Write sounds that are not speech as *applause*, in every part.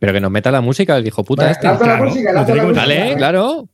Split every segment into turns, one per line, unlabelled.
Pero que nos meta la música, el hijo puta este. Dale, claro.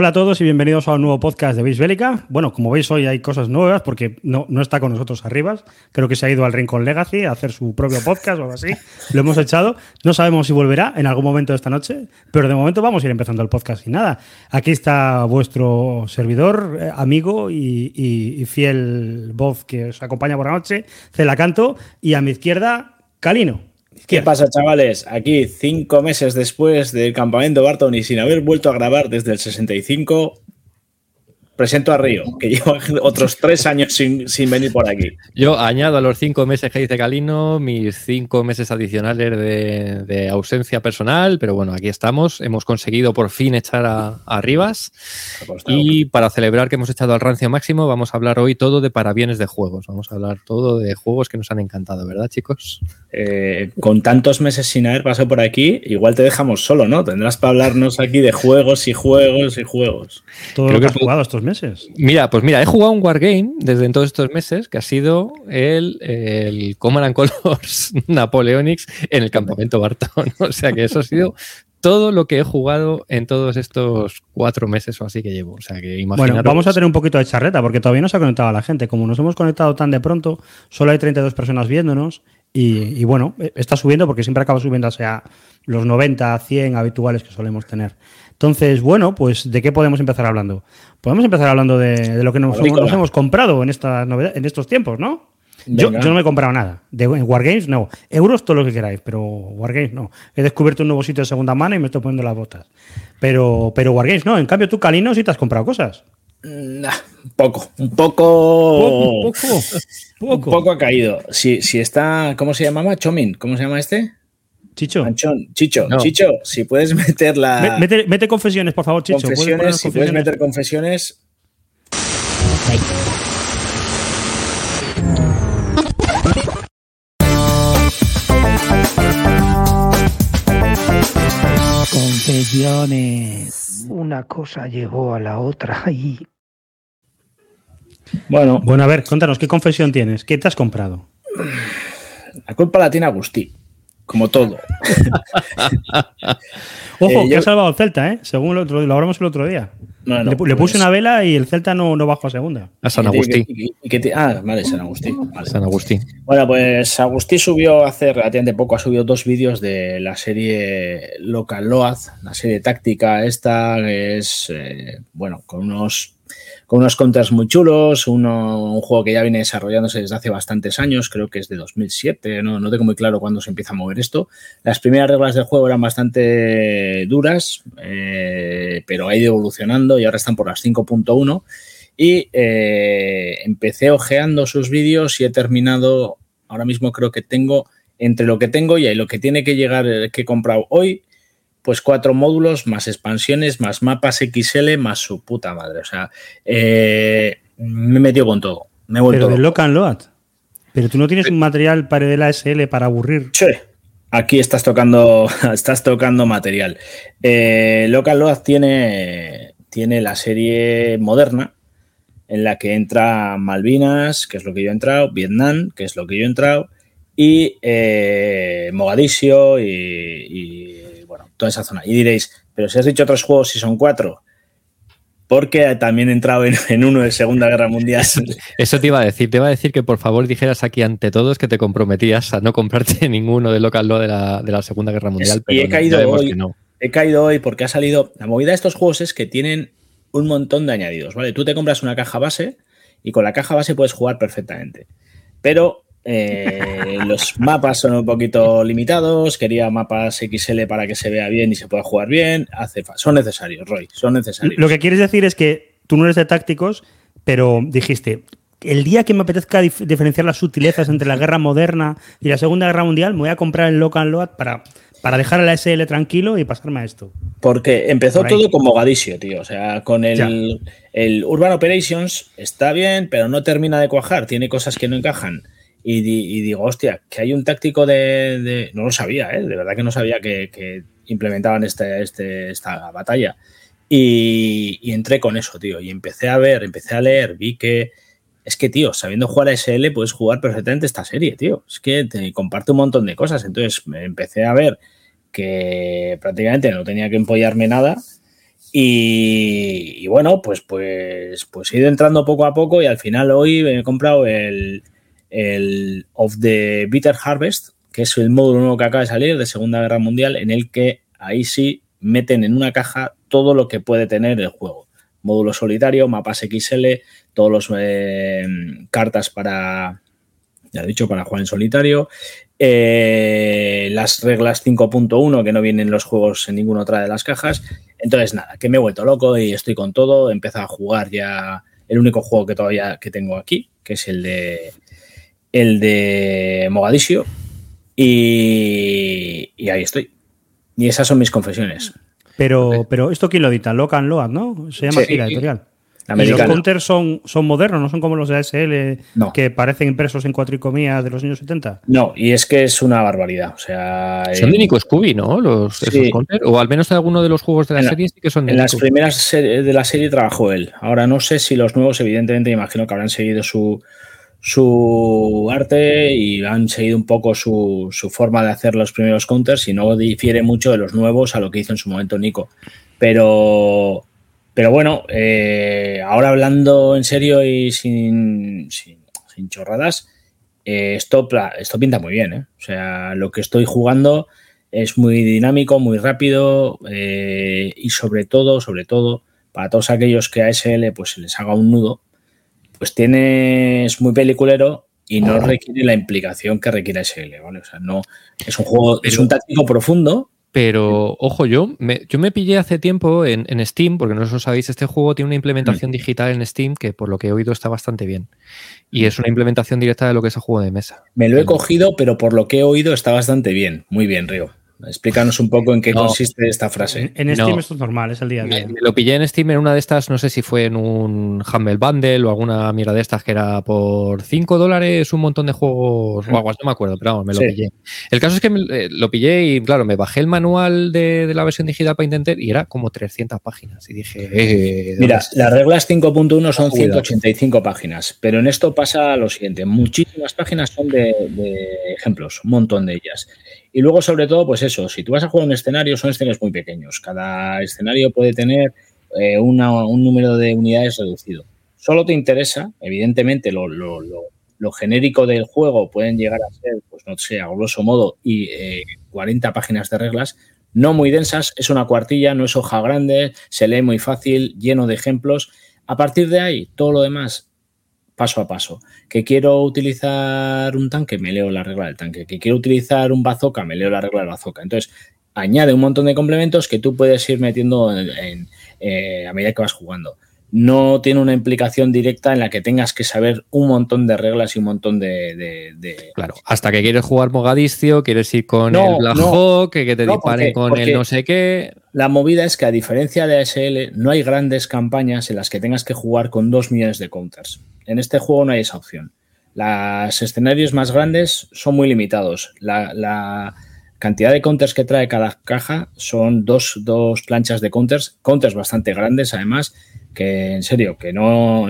Hola a todos y bienvenidos a un nuevo podcast de Base Bélica. Bueno, como veis hoy hay cosas nuevas porque no, no está con nosotros Arribas. Creo que se ha ido al Rincón Legacy a hacer su propio podcast o algo así. *laughs* Lo hemos echado. No sabemos si volverá en algún momento de esta noche, pero de momento vamos a ir empezando el podcast y nada. Aquí está vuestro servidor, eh, amigo y, fiel voz que os acompaña por la noche, Celacanto, y a mi izquierda, Calino.
¿Qué pasa, chavales? Aquí, cinco meses después del campamento Barton y sin haber vuelto a grabar desde el 65, presento a Río, que *laughs* lleva otros tres años sin, venir por aquí.
Yo añado a los cinco meses que dice Calino mis cinco meses adicionales de, ausencia personal, pero bueno, aquí estamos. Hemos conseguido por fin echar a, Rivas. Y para celebrar que hemos echado al rancio máximo, vamos a hablar hoy todo de parabienes de juegos. Vamos a hablar todo de juegos que nos han encantado, ¿verdad, chicos?
Eh, con tantos meses sin haber pasado por aquí, igual te dejamos solo, ¿no? Tendrás para hablarnos aquí de juegos y juegos y juegos.
Todo lo que has jugado estos meses.
Mira, pues mira, he jugado un Wargame desde todos estos meses que ha sido el, el Command Colors *laughs* Napoleonics en el campamento Barton. *laughs* O sea que eso ha sido todo lo que he jugado en todos estos cuatro meses o así que llevo. O sea que
Bueno, vamos a tener un poquito de charreta porque todavía no se ha conectado la gente. Como nos hemos conectado tan de pronto, solo hay 32 personas viéndonos y, bueno, está subiendo porque siempre acaba subiendo hacia los 90, 100 habituales que solemos tener. Entonces, bueno, pues ¿de qué podemos empezar hablando? Podemos empezar hablando de, lo que nos, hemos comprado en, esta en estos tiempos, ¿no? Yo, no me he comprado nada. De, Wargames no. Euros todo lo que queráis, pero Wargames no. He descubierto un nuevo sitio de segunda mano y me estoy poniendo las botas. Pero, pero Wargames no. En cambio, tú, Calino, sí te has comprado cosas.
Un poco, un poco. Poco, poco. Un poco ha caído. Si, si está. ¿Cómo se llamaba? Chomin. ¿Cómo se llama este?
Chicho.
Chicho, Chicho, si puedes meter la.
Mete, confesiones, por favor, Chicho.
Confesiones, si puedes meter confesiones.
Confesiones. Una cosa llevó a la otra *laughs* y. Bueno. Bueno, a ver, contanos, ¿qué confesión tienes? ¿Qué te has comprado?
La culpa la tiene Agustí como todo. *laughs*
Ojo, eh, que ha salvado el Celta, ¿eh? Según lo, otro, lo hablamos el otro día. Le, puse pues- una vela y el Celta no, no bajó a segunda.
A San Agustín.
ah, vale, San Agustín.
San Agustín.
Bueno, pues Agustín subió hace relativamente poco, ha subido dos vídeos de la serie Local Load, la serie táctica esta, que es, eh, bueno, con unos con unos counters muy chulos, uno, un juego que ya viene desarrollándose desde hace bastantes años, creo que es de 2007, no, no tengo muy claro cuándo se empieza a mover esto. Las primeras reglas del juego eran bastante duras, eh, pero ha ido evolucionando y ahora están por las 5.1 y eh, empecé ojeando sus vídeos y he terminado, ahora mismo creo que tengo, entre lo que tengo y lo que tiene que llegar, que he comprado hoy, pues cuatro módulos, más expansiones, más mapas XL, más su puta madre. O sea, eh, me he metido con todo. Me he vuelto
Pero de Load. Pero tú no tienes un material para de la SL para aburrir.
Sí. Aquí estás tocando, *laughs* estás tocando material. Eh, Local Load tiene, tiene la serie moderna en la que entra Malvinas, que es lo que yo he entrado, Vietnam, que es lo que yo he entrado, y eh, Mogadiscio y toda esa zona. Y diréis, pero si has dicho otros juegos, si son cuatro, porque también he entrado en, uno de Segunda Guerra Mundial. *laughs*
Eso te iba a decir, te iba a decir que por favor dijeras aquí ante todos que te comprometías a no comprarte *laughs* ninguno de Local Law de la, de la Segunda Guerra Mundial.
y he caído hoy, he caído hoy porque ha salido, la movida de estos juegos es que tienen un montón de añadidos, ¿vale? Tú te compras una caja base y con la caja base puedes jugar perfectamente. Pero Eh, los mapas son un poquito limitados. Quería mapas XL para que se vea bien y se pueda jugar bien. Hace son necesarios, Roy. Son necesarios.
Lo que quieres decir es que tú no eres de tácticos, pero dijiste, el día que me apetezca diferenciar las sutilezas entre la guerra moderna y la Segunda Guerra Mundial, me voy a comprar el Local Load para, para dejar la SL tranquilo y pasarme a esto.
Porque empezó todo con Mogadiscio, tío. O sea, con el, el, Urban Operations está bien, pero no termina de cuajar. Tiene cosas que no encajan. Y, digo, hostia, que hay un táctico de. no lo sabía, ¿eh? De verdad que no sabía que, implementaban este, este, esta batalla. Y, y entré con eso, tío. Y empecé a ver, empecé a leer, vi que es que, tío, sabiendo jugar a SL puedes jugar perfectamente esta serie, tío. Es que te comparte un montón de cosas. Entonces me empecé a ver que prácticamente no tenía que empollarme nada. Y, bueno, pues, pues, pues he ido entrando poco a poco y al final hoy me he comprado el, el Of the Bitter Harvest, que es el módulo nuevo que acaba de salir de Segunda Guerra Mundial, en el que ahí sí meten en una caja todo lo que puede tener el juego módulo solitario, mapas XL, todos los eh, cartas para, ya he dicho, para jugar en solitario. Eh, las reglas 5.1 que no vienen los juegos en ninguna otra de las cajas. Entonces, nada, que me he vuelto loco y estoy con todo. He a jugar ya el único juego que todavía que tengo aquí, que es el de el de Mogadiscio. Y, y ahí estoy. Y esas son mis confesiones.
Pero, pero esto quién lo edita, Locan Load, ¿no? Se llama así la editorial. Y los counters son, son modernos, no son como los de ASL que parecen impresos en cuatricomías de los años 70.
No, y es que es una barbaridad. O sea,
son de Nico Scooby, ¿no? Los, esos counters. O al menos de alguno de los juegos de la, serie sí que son
de En las primeras de la serie trabajó él. Ahora no sé si los nuevos, evidentemente, imagino que habrán seguido su, su arte y han seguido un poco su, forma de hacer los primeros counters y no difiere mucho de los nuevos a lo que hizo en su momento Nico. Pero, pero bueno, eh, ahora hablando en serio y sin, sin, chorradas, eh, esto, esto pinta muy bien. ¿eh? O sea, lo que estoy jugando es muy dinámico, muy rápido y sobre todo, sobre todo, para todos aquellos que a SL pues se les haga un nudo, pues tienes muy peliculero y no requiere la implicación que requiere SL, ¿vale? O sea, no es un juego, es un táctico profundo.
Pero, ojo, yo me, yo me pillé hace tiempo en, Steam, porque no os lo sabéis, este juego tiene una implementación mm. digital en Steam que por lo que he oído está bastante bien. Y es una implementación directa de lo que es el juego de mesa.
Me lo he cogido, pero por lo que he oído está bastante bien. Muy bien, Río. Explícanos un poco en qué consiste esta frase.
En, Steam esto es normal, es el día a día.
lo pillé en Steam en una de estas, no sé si fue en un Humble Bundle o alguna mierda de estas que era por 5 dólares un montón de juegos o algo no me acuerdo, pero vamos, me lo pillé. El caso es que eh, lo pillé y claro, me bajé el manual de, la versión digital para intentar y era como 300 páginas. Y dije,
eh, Mira, las reglas 5.1 son 185 páginas, pero en esto pasa lo siguiente, muchísimas páginas son de ejemplos, un montón de ellas. Y luego, sobre todo, pues eso, si tú vas a jugar un escenario, son escenarios muy pequeños. Cada escenario puede tener eh, un número de unidades reducido. Solo te interesa, evidentemente, lo, genérico del juego pueden llegar a ser, pues no sé, a grosso modo, y 40 eh, páginas de reglas, no muy densas, es una cuartilla, no es hoja grande, se lee muy fácil, lleno de ejemplos. A partir de ahí, todo lo demás paso a paso. Que quiero utilizar un tanque, me leo la regla del tanque. Que quiero utilizar un bazooka, me leo la regla del bazooka. Entonces, añade un montón de complementos que tú puedes ir metiendo en, eh, a medida que vas jugando. No tiene una implicación directa en la que tengas que saber un montón de reglas y un montón de.
Claro, hasta que quieres jugar Mogadiscio, quieres ir con el Black Hawk, que, te disparen con el no sé qué.
La movida es que, a diferencia de ASL, no hay grandes campañas en las que tengas que jugar con dos millones de counters. En este juego no hay esa opción. Los escenarios más grandes son muy limitados. La, cantidad de counters que trae cada caja son dos, planchas de counters, counters bastante grandes además, que en serio, que no,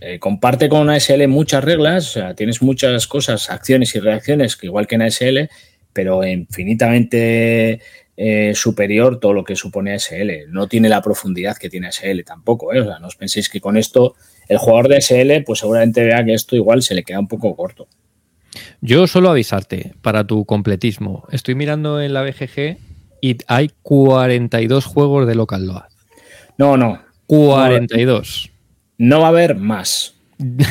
eh, comparte con ASL muchas reglas, o sea, tienes muchas cosas, acciones y reacciones, que igual que en ASL, pero infinitamente eh, superior todo lo que supone ASL. No tiene la profundidad que tiene ASL tampoco, ¿eh? O sea, no os penséis que con esto el jugador de SL, pues seguramente vea que esto igual se le queda un poco corto.
Yo solo avisarte para tu completismo. Estoy mirando en la BGG y hay 42 juegos de Local Load.
No, no.
42.
No va a haber más.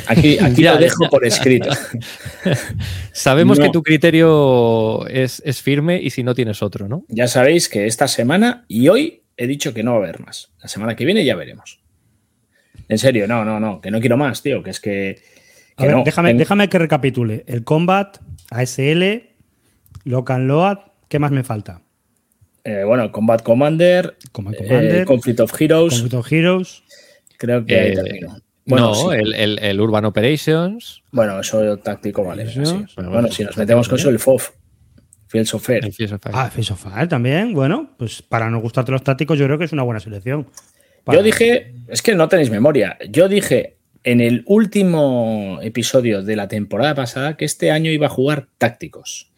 Aquí, *laughs* aquí lo dejo por escrito. *laughs*
Sabemos que tu criterio es, es, firme y si no tienes otro, ¿no?
Ya sabéis que esta semana y hoy he dicho que no va a haber más. La semana que viene ya veremos. En serio, no, no, no, que no quiero más, tío, que es que.
a ver, déjame, déjame que recapitule. El Combat, ASL, Locan Load, ¿qué más me falta?
Eh, bueno, Combat Commander,
Combat Commander
eh, Conflict of Heroes.
Conflict of Heroes.
Creo que ahí
Eh,
termino. Bueno,
no,
sí.
el, el- el Urban Operations.
Bueno, eso táctico vale.
Eso,
Bueno,
bueno,
si nos metemos con eso, el FOF. Fields of Fair.
el Fields of Fire.
Ah, Face of Fire también. Bueno, pues para no gustarte los tácticos, yo creo que es una buena selección. Para-
Yo dije, es que no tenéis memoria. Yo dije en el último episodio de la temporada pasada que este año iba a jugar tácticos.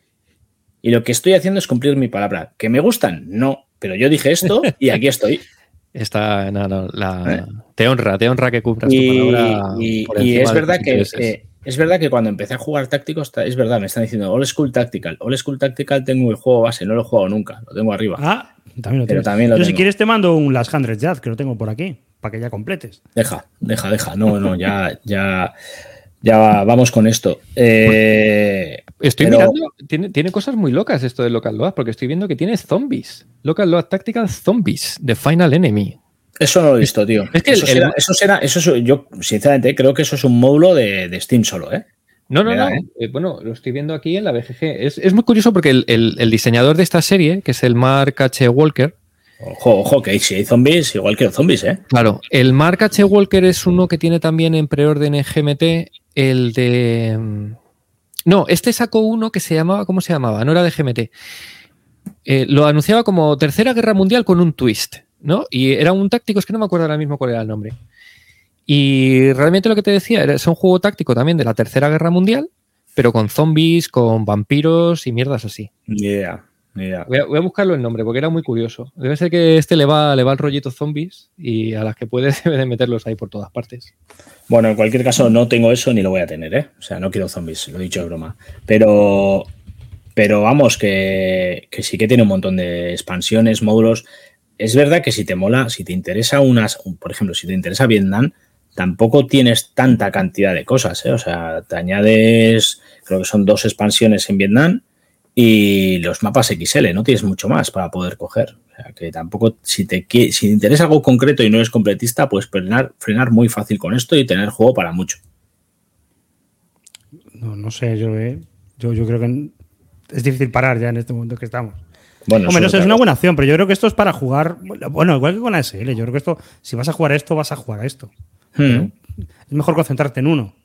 Y lo que estoy haciendo es cumplir mi palabra. ¿Que me gustan? No. Pero yo dije esto y aquí estoy. *laughs*
Está, no, no, la-
¿Eh?
te honra, te honra que cumplas
Y,
tu palabra.
y-
por
y
encima
es verdad que, es verdad que cuando empecé a jugar tácticos, ta- es verdad, me están diciendo All School Tactical. All School Tactical tengo el juego base, no lo he jugado nunca, lo tengo arriba.
Ah, también lo
Pero
tienes.
también lo
Yo, si
tengo.
quieres, te mando un Last Hundred Jazz, que lo tengo por aquí, para que ya completes.
Deja, deja, deja. No, no, ya, ya, ya vamos con esto. Eh,
Estoy
pero-
mirando, tiene, tiene cosas muy locas esto de Local Load, porque estoy viendo que tiene zombies. Local Load Tactical Zombies, The Final Enemy.
Eso no lo he visto, tío.
Es que
eso,
el-
será,
el-
eso será, eso es- yo sinceramente creo que eso es un módulo de, de Steam solo, ¿eh?
No, no, no.
da, ¿eh?
eh, bueno, lo estoy viendo aquí en la BGG. Es, es muy curioso porque el, el- el diseñador de esta serie, que es el Mark H. Walker,
Ojo, ojo, que si hay zombies, igual que los zombies, ¿eh?
claro, el Mark H. Walker es uno que tiene también en preorden en GMT el de. No, este sacó uno que se llamaba, ¿cómo se llamaba? No era de GMT. Eh, lo anunciaba como Tercera Guerra Mundial con un twist, ¿no? Y era un táctico, es que no me acuerdo ahora mismo cuál era el nombre. Y realmente lo que te decía era, es un juego táctico también de la Tercera Guerra Mundial, pero con zombies, con vampiros y mierdas así.
Ni idea.
Voy a, voy a buscarlo el nombre porque era muy curioso. Debe ser que este le va, le va el rollito zombies y a las que puede debe *laughs* de meterlos ahí por todas partes.
Bueno, en cualquier caso, no tengo eso ni lo voy a tener, ¿eh? O sea, no quiero zombies, lo he dicho de broma. Pero, pero vamos, que, que sí que tiene un montón de expansiones, módulos. Es verdad que si te mola, si te interesa unas, por ejemplo, si te interesa Vietnam, tampoco tienes tanta cantidad de cosas, ¿eh? O sea, te añades, creo que son dos expansiones en Vietnam y los mapas XL, no tienes mucho más para poder coger. O sea, que tampoco, si te, si te interesa algo concreto y no eres completista, pues frenar, frenar muy fácil con esto y tener juego para mucho.
No, no sé, yo, eh, yo, yo creo que es difícil parar ya en este momento que estamos.
Bueno,
Hombre, no sé, es una buena opción, pero yo creo que esto es para jugar. Bueno, igual que con ASL, yo creo que esto, si vas a jugar a esto, vas a jugar a esto.
Hmm.
Es mejor concentrarte en uno.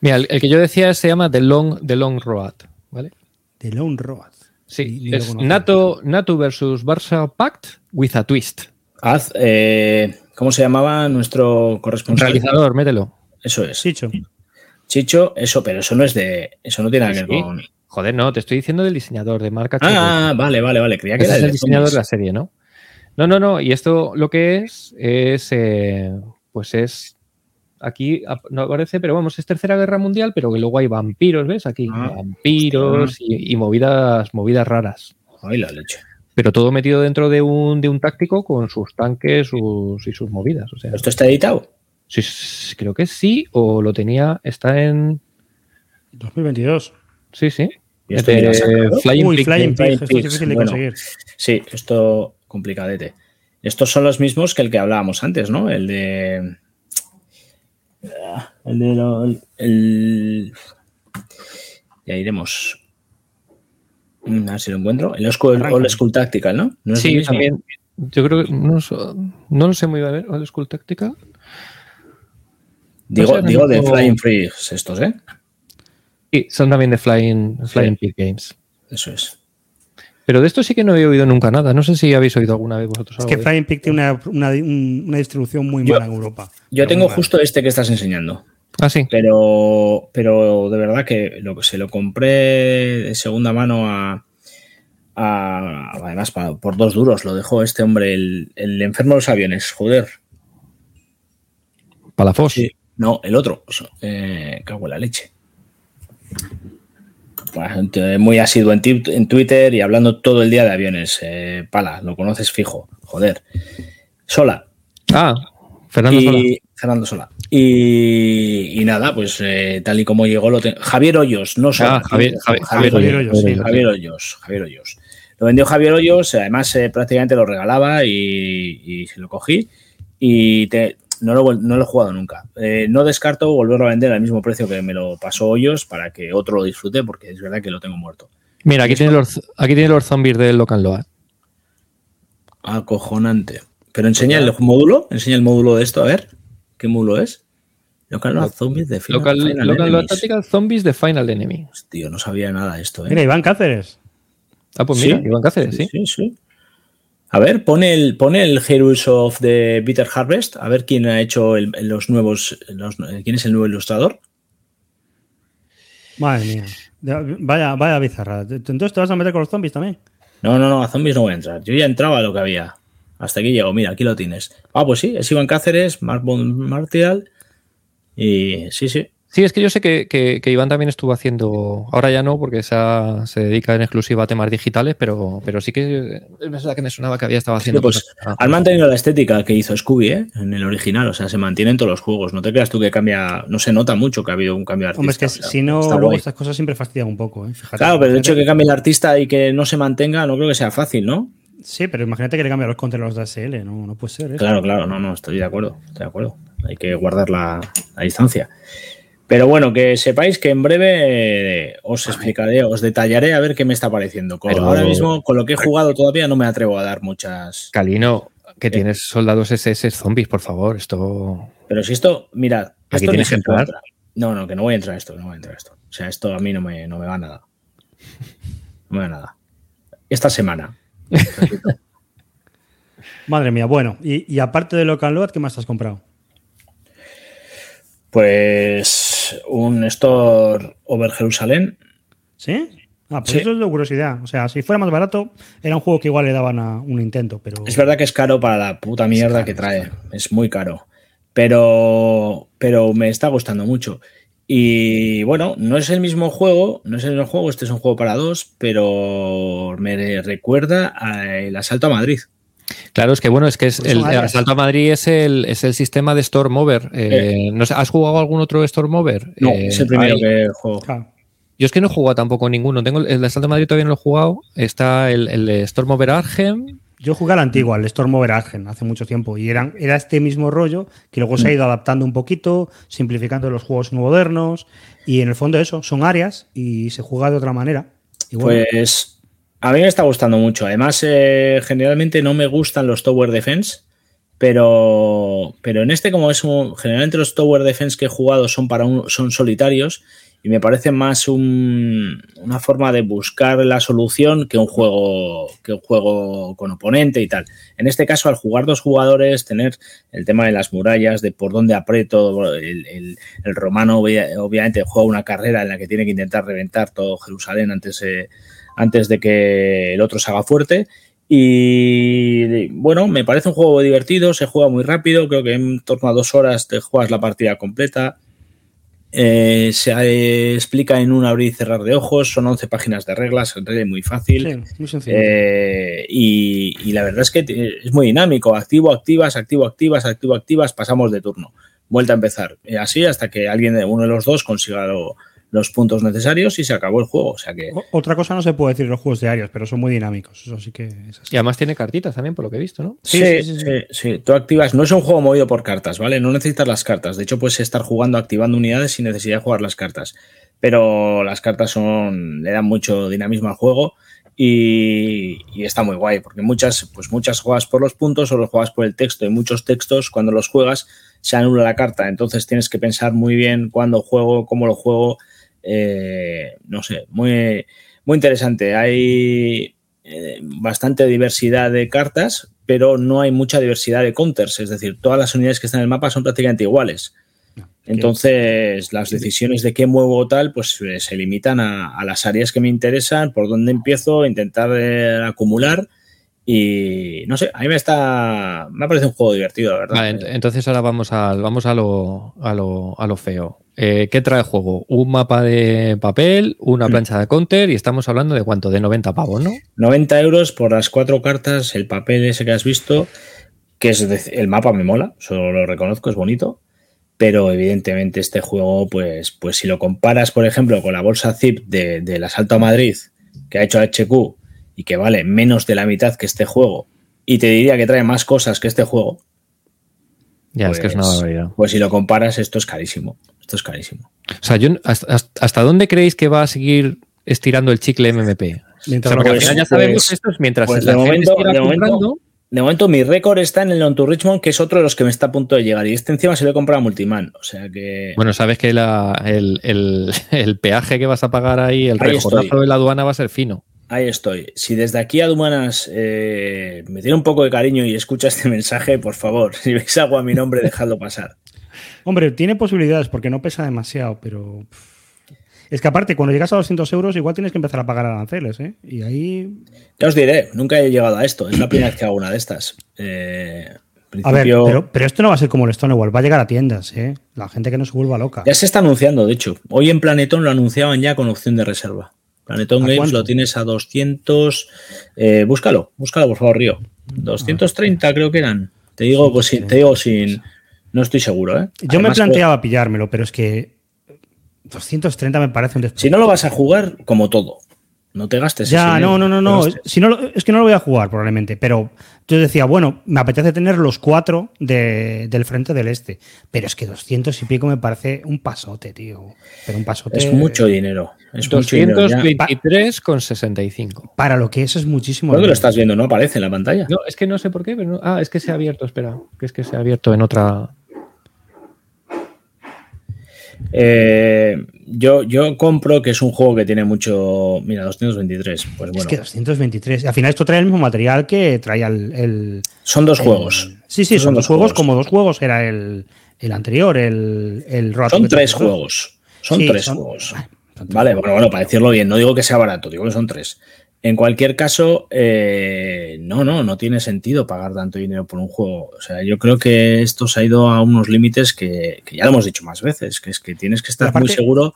Mira, el, el que yo decía se llama The Long, The Long Road, ¿vale?
The Lone Road.
Sí,
Ni- ni lo
es. NATO, NATO versus Warsaw Pact with a twist.
Haz, eh, ¿cómo se llamaba nuestro corresponsal?
Realizador, mételo.
Eso es.
Chicho.
Chicho, eso, pero eso no es de. Eso no tiene nada que ver con.
Joder, no, te estoy diciendo del diseñador de marca.
Ah, vale, vale, vale. Creía que
Ese
era
es el diseñador de la serie, ¿no? No, no, no. Y esto lo que es, es, eh, pues es, aquí no aparece, pero vamos, es Tercera Guerra Mundial, pero que luego hay vampiros, ¿ves? Aquí,
Ah,
vampiros y, y movidas, movidas raras.
Ay, la leche.
Pero todo metido dentro de un, de un táctico con sus tanques sus, y sus movidas. O sea,
¿Esto está editado?
sí, creo que sí, o lo tenía, está en...
2022.
Sí, sí.
¿Y esto
De
ha sacado?
Flying
Uy,
Pig
Flying
Flying
esto es difícil de
bueno.
conseguir.
Sí, esto complicadete. Estos son los mismos que el que hablábamos antes, ¿no? El de. Ah, El de. lo- el- Ya iremos. Mm, A ver si lo encuentro. El Old School. Old School Tactical, ¿no? ¿No es el
Sí, también. Yo creo que no, no lo sé muy bien. Old School Tactical.
Digo,
No sé,
digo de Flying Freaks estos, ¿eh?
Sí, son también de Flying, Flying Pig Games.
Eso es.
Pero de esto sí que no he oído nunca nada. No sé si habéis oído alguna vez vosotros
Es
algo
que Flying Pig tiene una, una, un- una distribución muy
Yo-
mala en Europa.
Yo tengo justo este que estás enseñando.
Ah, sí.
Pero, pero de verdad que lo, se lo compré de segunda mano a, a- además pa- por dos duros lo dejó este hombre, el, el enfermo de los aviones, joder.
Palafos.
Sí. No, el otro. Eh, cago en la leche. Gente Muy asiduo en, Twitter y hablando todo el día de aviones. Eh, pala, lo conoces fijo. Joder. Sola.
Ah, Fernando Sola.
Y Fernando Sola. Y, nada, pues eh, tal y como llegó, lo Javier Hoyos, no Sola.
Ah, Javier, Javier,
Hoyos, sí, Javier Hoyos. Javier Hoyos. Lo vendió Javier Hoyos, además eh, prácticamente lo regalaba y, se lo cogí. Y no, lo, no lo he jugado nunca. Eh, no descarto volverlo a vender al mismo precio que me lo pasó Hoyos para que otro lo disfrute, porque es verdad que lo tengo muerto.
Mira, aquí tiene, los, aquí tiene los zombies del Local Loa.
Acojonante. Pero enseña el módulo, enseña el módulo de esto, a ver. ¿Qué módulo es? Local Loa Zombies de Final,
Local, Final Local Tactical Zombies de Final Enemy.
Tío, no sabía nada de esto, ¿eh?
Mira, Iván Cáceres.
Ah, pues mira, Iván Cáceres, sí. Sí, sí.
A ver, pone el, pone el Heroes of the Bitter Harvest. A ver quién ha hecho los nuevos. ¿Quién es el nuevo ilustrador?
Madre mía. Vaya, vaya bizarra. Entonces te vas a meter con los zombies también.
No, no, no, a zombies no voy a entrar. Yo ya entraba a lo que había. Hasta aquí llego. Mira, aquí lo tienes. Ah, pues sí, es Iván Cáceres, Mark Martial. Y sí, sí.
Sí, es que yo sé que, Iván también estuvo haciendo, ahora ya no, porque se, se dedica en exclusiva a temas digitales, pero, pero sí que es verdad que me sonaba que había estado haciendo
pues, cosas. Han mantenido la estética que hizo Scooby ¿eh? en el original, o sea, se mantiene en todos los juegos. No te creas tú que cambia, no se nota mucho que ha habido un cambio de artista.
Hombre, es que si no, luego estas cosas siempre fastidian un poco. ¿eh?
claro, pero el hecho de que cambie el artista y que no se mantenga, no creo que sea fácil, ¿no?
Sí, pero imagínate que le cambia los contenidos de SL, no, no puede ser.
Claro, claro, no, no, estoy de acuerdo, estoy de acuerdo. Hay que guardar la, la distancia. Pero bueno, que sepáis que en breve eh, os explicaré, os detallaré a ver qué me está pareciendo. ahora mismo, con lo que he jugado todavía no me atrevo a dar muchas.
Calino, que tienes soldados SS zombies, por favor. Esto.
Pero si esto, mirad.
Aquí tienes que entrar.
No, no, que no voy a entrar a esto, no voy a entrar a esto. O sea, esto a mí no me, no me va nada. No me va nada. Esta semana. *laughs*
Madre mía, bueno, y, aparte de Local Load, ¿qué más has comprado?
Pues un store over Jerusalén.
¿Sí? Ah, pues eso es de curiosidad. O sea, si fuera más barato, era un juego que igual le daban a un intento, pero.
Es verdad que es caro para la puta mierda que trae. Es, muy caro. Pero. Pero me está gustando mucho. Y bueno, no es el mismo juego, no es el mismo juego, este es un juego para dos, pero me recuerda al asalto a Madrid.
Claro, es que bueno, es que es pues el, Asalto a Madrid es el, es el sistema de Storm Over. Eh, no ¿Has jugado algún otro Storm Over?
No, es el primero que juego.
Yo es que no he jugado tampoco ninguno. Tengo el, Asalto a Madrid todavía no lo he jugado. Está el, el Storm Over Argen.
Yo jugué al antiguo, al Storm Over Argen, hace mucho tiempo. Y eran, era este mismo rollo que luego se ha ido adaptando un poquito, simplificando los juegos modernos. Y en el fondo eso, son áreas y se juega de otra manera.
pues a mí me está gustando mucho. Además, eh, generalmente no me gustan los Tower Defense, pero, pero en este, como es un, generalmente los Tower Defense que he jugado son para son solitarios y me parece más una forma de buscar la solución que un juego que un juego con oponente y tal. En este caso, al jugar dos jugadores, tener el tema de las murallas, de por dónde aprieto, el, el romano obviamente juega una carrera en la que tiene que intentar reventar todo Jerusalén antes de antes de que el otro se haga fuerte. Y bueno, me parece un juego divertido, se juega muy rápido, creo que en torno a dos horas te juegas la partida completa. Eh, se explica en un abrir y cerrar de ojos, son 11 páginas de reglas, es muy fácil. muy sencillo. Eh, y, la verdad es que es muy dinámico, activo, activas, activo, activas, activo, activas, pasamos de turno. Vuelta a empezar. así hasta que alguien de uno de los dos consiga lo, los puntos necesarios y se acabó el juego. O sea que...
Otra cosa no se puede decir los juegos diarios, pero son muy dinámicos. Eso sí que
Y además tiene cartitas también, por lo que he visto, ¿no?
Sí sí, sí Tú activas. No es un juego movido por cartas, ¿vale? No necesitas las cartas. De hecho, puedes estar jugando, activando unidades sin necesidad de jugar las cartas. Pero las cartas son. le dan mucho dinamismo al juego. Y, y, está muy guay, porque muchas, pues muchas juegas por los puntos o los juegas por el texto. Y muchos textos, cuando los juegas, se anula la carta. Entonces tienes que pensar muy bien cuándo juego, cómo lo juego eh, no sé, muy, muy interesante. Hay eh, bastante diversidad de cartas, pero no hay mucha diversidad de counters, es decir, todas las unidades que están en el mapa son prácticamente iguales. Entonces, las decisiones de qué muevo tal, pues eh, se limitan a, las áreas que me interesan, por dónde empiezo, intentar acumular. Y no sé, a mí me está. Me parece un juego divertido, la verdad.
entonces ahora vamos, a, vamos a, lo, a, lo, a lo feo. Eh, ¿Qué trae el juego? Un mapa de papel, una mm. plancha de counter y estamos hablando de cuánto, de 90 pavos, ¿no?
90 euros por las cuatro cartas, el papel ese que has visto, que es el mapa me mola, solo lo reconozco, es bonito. pero evidentemente este juego, pues, pues si lo comparas, por ejemplo, con la bolsa ZIP de, del Asalto a Madrid que ha hecho HQ y que vale menos de la mitad que este juego, y te diría que trae más cosas que este juego.
Ya, es que es una
pues,
barbaridad.
Pues si lo comparas, esto es carísimo. Esto es carísimo.
O sea, yo, ¿hasta, hasta dónde creéis que va a seguir estirando el chicle MMP?
Mientras
O sea, porque al
Pues-
final ya sabemos
pues-
que esto es mientras
pues
la
de
gente
momento- de momento-
comprando,
De momento, mi récord está en el Non to Richmond, que es otro de los que me está a punto de llegar. Y este encima se lo he comprado a Multiman. O sea que.
Bueno, sabes que la- el, el- *laughs* el peaje que vas a pagar ahí, el
estoy.
de la aduana va a ser fino.
Ahí estoy. Si desde aquí a Dumanas eh, me tiene un poco de cariño y escucha este mensaje, por favor, *laughs* si veis algo a mi nombre, dejadlo pasar.
Hombre, tiene posibilidades porque no pesa demasiado, pero. Es que aparte, cuando llegas a 200 euros, igual tienes que empezar a pagar aranceles, ¿eh? Y ahí.
Ya os diré, nunca he llegado a esto. Es la primera vez que hago una de estas. Eh,
A ver, pero, pero esto no va a ser como el Stonewall, va a llegar a tiendas, ¿eh? La gente que no se vuelva loca.
Ya se está anunciando, de hecho. Hoy en Planetón lo anunciaban ya con opción de reserva. Planetón
¿A
Games
cuánto?
lo tienes a 200. eh, búscalo, búscalo, por favor, Río. 230 creo que eran. Te digo, pues sin- te digo sin. No estoy seguro, ¿eh?
Yo me
Además,
planteaba pillármelo, pero es que 230 me parece un
Si
desperdicio.
no lo vas a jugar, como todo. No te gastes.
Ya,
ese
no, no, no,
no
si no lo- es que no lo voy a jugar probablemente, pero yo decía, bueno, me apetece tener los cuatro de- del frente del este, pero es que 200 y pico me parece un pasote, tío. Pero un pasote.
Es mucho dinero. Es mucho dinero. ya.
223,65.
Para lo que eso es muchísimo.
Creo que lo estás viendo, no aparece en la pantalla.
No, es que no sé por qué, pero no- ah, es que se ha abierto, espera, que es que se ha abierto en otra.
Eh, yo, yo compro que es un juego que tiene mucho. Mira, 223. Pues
Es
bueno,
que 223. Al final esto trae el mismo material que traía el. el-
son dos
el-
juegos.
Sí, sí, son dos juegos, como dos juegos era el, el anterior, el, el Road
Son tres juegos. Son
Sí,
tres
son-
juegos.
Vale,
bueno, bueno, para decirlo bien, no digo que sea barato, digo que son tres. En cualquier caso, eh, no, no, no tiene sentido pagar tanto dinero por un juego. O sea, yo creo que esto se ha ido a unos límites que, que ya lo hemos dicho más veces, que es que tienes que estar
Y
muy seguro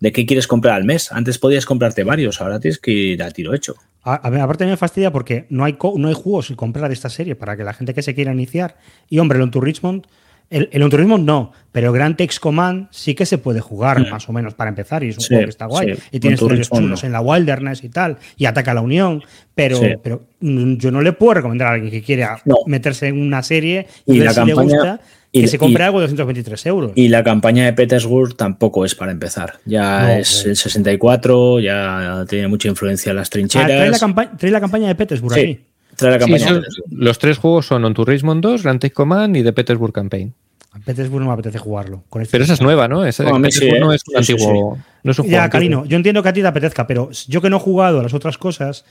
de qué quieres comprar al mes. Antes podías comprarte varios, ahora tienes que ir a tiro hecho.
A, a ver, aparte me fastidia porque no hay, no hay juegos que comprar de esta serie para que la gente que se quiera iniciar. Y hombre, el On to Richmond, el, Richmond no, pero el Grand Text Command sí que se puede jugar
Mm.
más o menos para empezar y es un
Sí,
juego que está guay.
sí.
Y tienes
Richmond
chulos
no.
en la Wilderness y tal, y ataca a la Unión, pero, pero mm, yo no le puedo recomendar a alguien que quiera
No.
meterse en una serie y,
Y
ver
la
si le
campaña-
gusta
y-
que se compre
y-
algo de 223 euros.
Y la campaña de Petersburg tampoco es para empezar. Ya
No,
es el 64, ya tiene mucha influencia en las
Ah, trae, la
trincheras.
trae la campaña de Petersburg
Sí,
aquí.
trae la
Sí,
campaña.
los tres juegos son On to Richmond 2, Grand Theft Command y The Petersburg Campaign.
A Petersburg no me apetece jugarlo. Con este
Pero esa es nueva, ¿no? Esa,
No, mí sí,
Petersburg no
¿eh?
es un
Sí, sí,
antiguo. No es un juego
Ya,
antiguo.
Carino, yo entiendo que a ti te apetezca, pero yo que no he jugado a las otras cosas,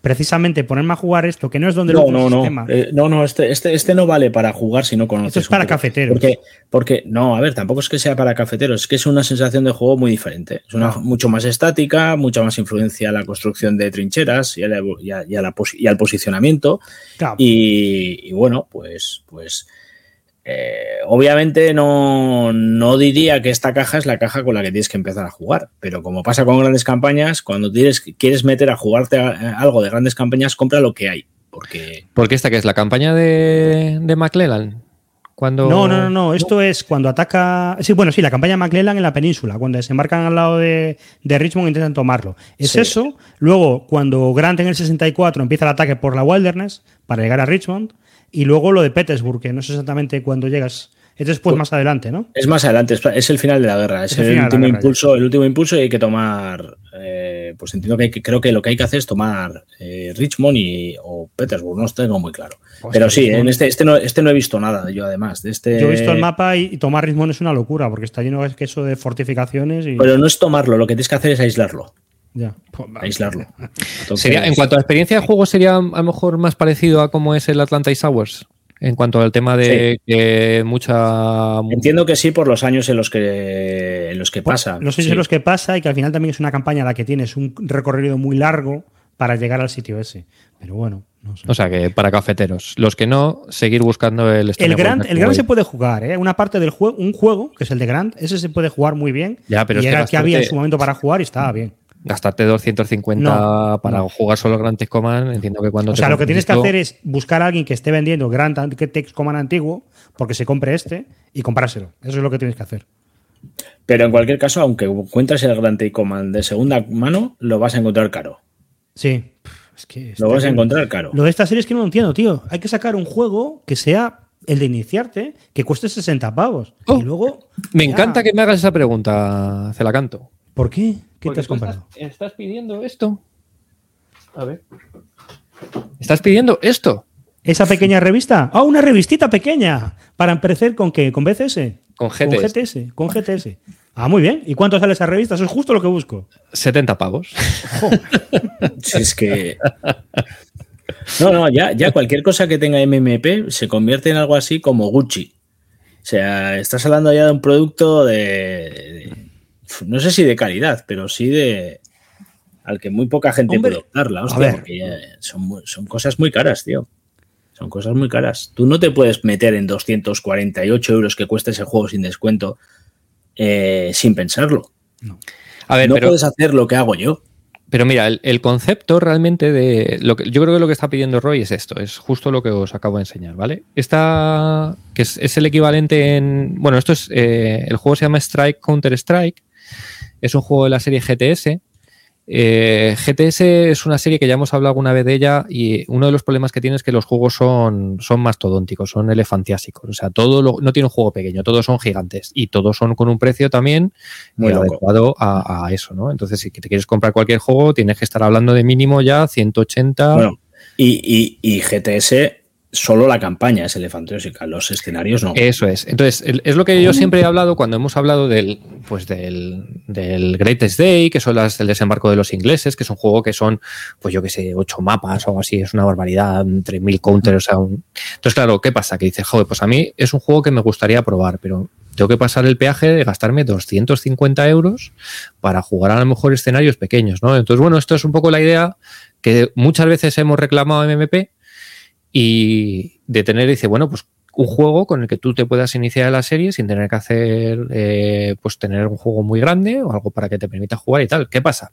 precisamente ponerme a jugar esto, que no es donde
No,
lo
no, no.
sistema.
Eh, no, no, este, este, este no vale para jugar si no conoces.
Esto es para cafeteros.
Porque, porque, no, a ver, tampoco es que sea para cafeteros, es que es una sensación de juego muy diferente. Es una mucho más estática, mucha más influencia a la construcción de trincheras y, a la- y a- y a la y al posicionamiento.
Claro,
Y, y bueno, pues, pues eh, obviamente no, no diría que esta caja es la caja con la que tienes que empezar a jugar, pero como pasa con grandes campañas, cuando tienes, quieres meter a jugarte a- a algo de grandes campañas, compra lo que hay, porque
Porque esta que es la campaña de, de McClellan. Cuando...
No, no, no, no. Esto es cuando ataca. Sí, bueno, sí, la campaña McClellan en la península, cuando desembarcan al lado de, de Richmond e intentan tomarlo. Es
Sí.
eso. Luego, cuando Grant en el 64 empieza el ataque por la Wilderness para llegar a Richmond. Y luego lo de Petersburg, que no sé exactamente cuándo llegas. Es después
Pues-
más adelante, ¿no?
es más adelante, es, es el final de la guerra, es,
Es el
último
guerra,
impulso, el último impulso y hay que tomar, eh, pues entiendo que, creo que lo que hay que hacer es tomar eh, Richmond y, o Petersburg, no tengo muy claro.
Hostia,
Pero sí,
Richmond.
en este, este, no, este no he visto nada yo además. De este,
Yo he visto el mapa y, y tomar Richmond es una locura, porque está lleno de queso de fortificaciones y.
Pero no es tomarlo, lo que tienes que hacer es aislarlo.
Ya. Pues, vale.
Aislarlo. *laughs* Entonces-
Sería, en cuanto a experiencia de juego, sería a lo mejor más parecido a cómo es el Atlantis Hours. En cuanto al tema de que mucha.
Entiendo que sí por los años en los que en los que pasa.
Los
sí.
en los que pasa y que al final también es una campaña en la que tienes un recorrido muy largo para llegar al sitio ese. Pero bueno, no sé.
O sea que para cafeteros. Los que no, seguir buscando el
El
Estonia
Grand, el Grand se puede jugar, ¿eh? Una parte del juego, un juego, que es el de Grand, ese se puede jugar muy bien.
Ya, pero
y
es que
era el que había en su momento para jugar y estaba bien.
Gastarte 250 para jugar solo Grand Text Command, entiendo que cuando...
O sea, lo que tienes que hacer es buscar a alguien que esté vendiendo Grand Text Command antiguo, porque se compre este, y comprárselo. Eso es lo que tienes que hacer.
Pero en cualquier caso, aunque encuentres el Grand Text Command de segunda mano, lo vas a encontrar caro.
Sí.
Es que lo vas a encontrar caro.
Lo de esta serie es que no lo entiendo, tío. Hay que sacar un juego que sea el de iniciarte, que cueste 60 pavos. y oh, luego.
Me encanta que me hagas esa pregunta, Celacanto.
¿Por qué? ¿Qué te has
comprado? Estás, pidiendo esto. A ver. ¿Estás pidiendo esto?
¿Esa pequeña revista? ¡Ah, una revistita pequeña! ¿Para empezar con qué? ¿Con BCS?
Con GTS.
Con GTS. Ah, muy bien. ¿Y cuánto sale esa revista? Eso es justo lo que busco.
70 pavos. *laughs*
si es que. No, no, ya, ya cualquier cosa que tenga MMP se convierte en algo así como Gucci. O sea, estás hablando ya de un producto de, no sé si de calidad, pero sí de al que muy poca gente puede optarla, hostia, porque son, son cosas muy caras, tío. Son cosas muy caras. Tú no te puedes meter en 248 euros que cuesta ese juego sin descuento eh, sin pensarlo. No, a ver, no puedes hacer lo que hago yo.
Pero mira, el, concepto realmente de. Lo que, yo creo que lo que está pidiendo Roy es esto, es justo lo que os acabo de enseñar, ¿vale? Esta. que es, el equivalente en. Bueno, esto es. Eh, el juego se llama Strike Counter Strike. Es un juego de la serie GTS eh, GTS es una serie que ya hemos hablado alguna vez de ella y uno de los problemas que tiene es que los juegos son, son mastodónticos, son elefantiásicos. O sea, todo no tiene un juego pequeño, todos son gigantes y todos son con un precio también muy adecuado a, eso, ¿no? Entonces, si te quieres comprar cualquier juego, tienes que estar hablando de mínimo ya 180. Bueno,
y, y, y GTS solo la campaña es elefantiósica, los escenarios no.
Eso es. Entonces, es lo que yo siempre he hablado cuando hemos hablado del, pues del, del Greatest Day, que son las del desembarco de los ingleses, que es un juego que son, pues yo qué sé, ocho mapas o algo así, es una barbaridad, 3.000 counters. O sea, Entonces, claro, ¿qué pasa? Que dice, joder, pues a mí es un juego que me gustaría probar, pero tengo que pasar el peaje de gastarme 250 euros para jugar a lo mejor escenarios pequeños, ¿no? Entonces, bueno, esto es un poco la idea que muchas veces hemos reclamado a MMP, y de tener, dice, bueno, pues un juego con el que tú te puedas iniciar la serie sin tener que hacer, eh, pues tener un juego muy grande o algo para que te permita jugar y tal. ¿Qué pasa?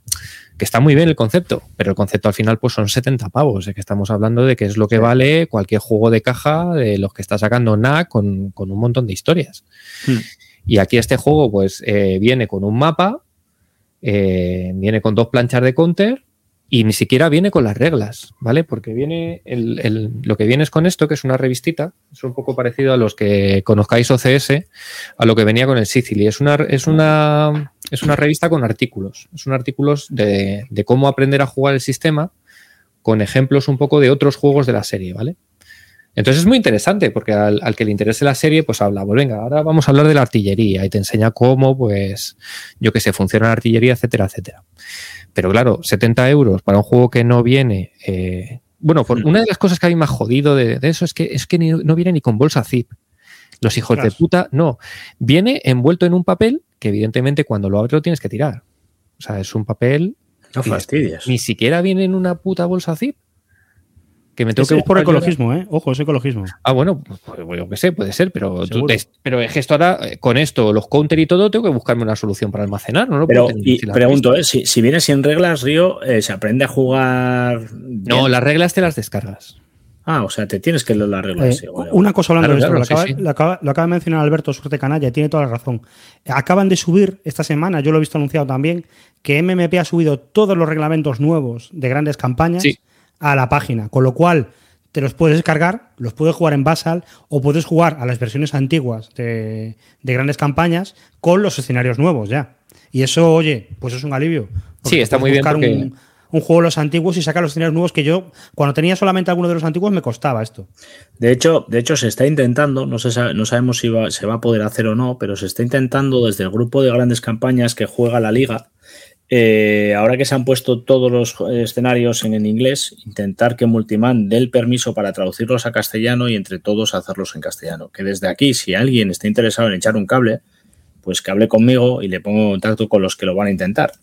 Que está muy bien el concepto, pero el concepto al final pues son 70 pavos, de que estamos hablando de que es lo que vale cualquier juego de caja de los que está sacando NAC con, con un montón de historias. Hmm. Y aquí este juego pues eh, viene con un mapa, eh, viene con dos planchas de counter, y ni siquiera viene con las reglas, ¿vale? Porque viene el, lo que viene es con esto, que es una revistita, es un poco parecido a los que conozcáis OCS, a lo que venía con el Sicily. Es una, es una, es una revista con artículos, son artículos de, de cómo aprender a jugar el sistema con ejemplos un poco de otros juegos de la serie, ¿vale? Entonces es muy interesante porque al, que le interese la serie, pues habla, pues venga, ahora vamos a hablar de la artillería y te enseña cómo, pues, yo qué sé, funciona la artillería, etcétera, etcétera. Pero claro, 70 euros para un juego que no viene. Eh, bueno, por, una de las cosas que a mí me ha jodido de, eso es que, es que no viene ni con bolsa zip. Los hijos de puta, no. Viene envuelto en un papel que, evidentemente, cuando lo abres lo tienes que tirar. O sea, es un papel.
No fastidias.
Ni siquiera viene en una puta bolsa zip
es, por ecologismo, ¿eh? Ojo, es ecologismo.
Ah, bueno, pues, pues yo qué sé, puede ser, pero, pero es que esto ahora, eh, con esto, los counter y todo, tengo que buscarme una solución para almacenar, ¿no?
pero, y pregunto, ¿eh? si, si vienes sin reglas, Río, eh, ¿se aprende a jugar?
No, las reglas te las descargas.
Ah, o sea, te tienes que leer las reglas.
una cosa hablando de esto, lo, acaba, de mencionar Alberto Suerte Canalla y tiene toda la razón. Acaban de subir esta semana, yo lo he visto anunciado también, que MMP ha subido todos los reglamentos nuevos de grandes campañas. Sí a la página, con lo cual te los puedes descargar, los puedes jugar en Basal o puedes jugar a las versiones antiguas de, grandes campañas con los escenarios nuevos ya. Y eso, oye, pues es un alivio.
Sí, está muy bien.
Un, un, juego de los antiguos y sacar los escenarios nuevos que yo, cuando tenía solamente alguno de los antiguos, me costaba esto.
De hecho, de hecho se está intentando, no, se no sabemos si se va a poder hacer o no, pero se está intentando desde el grupo de grandes campañas que juega la liga eh, ahora que se han puesto todos los escenarios en, inglés, intentar que Multiman dé el permiso para traducirlos a castellano y entre todos hacerlos en castellano. Que desde aquí, si alguien está interesado en echar un cable, pues que hable conmigo y le pongo en contacto con los que lo van a intentar.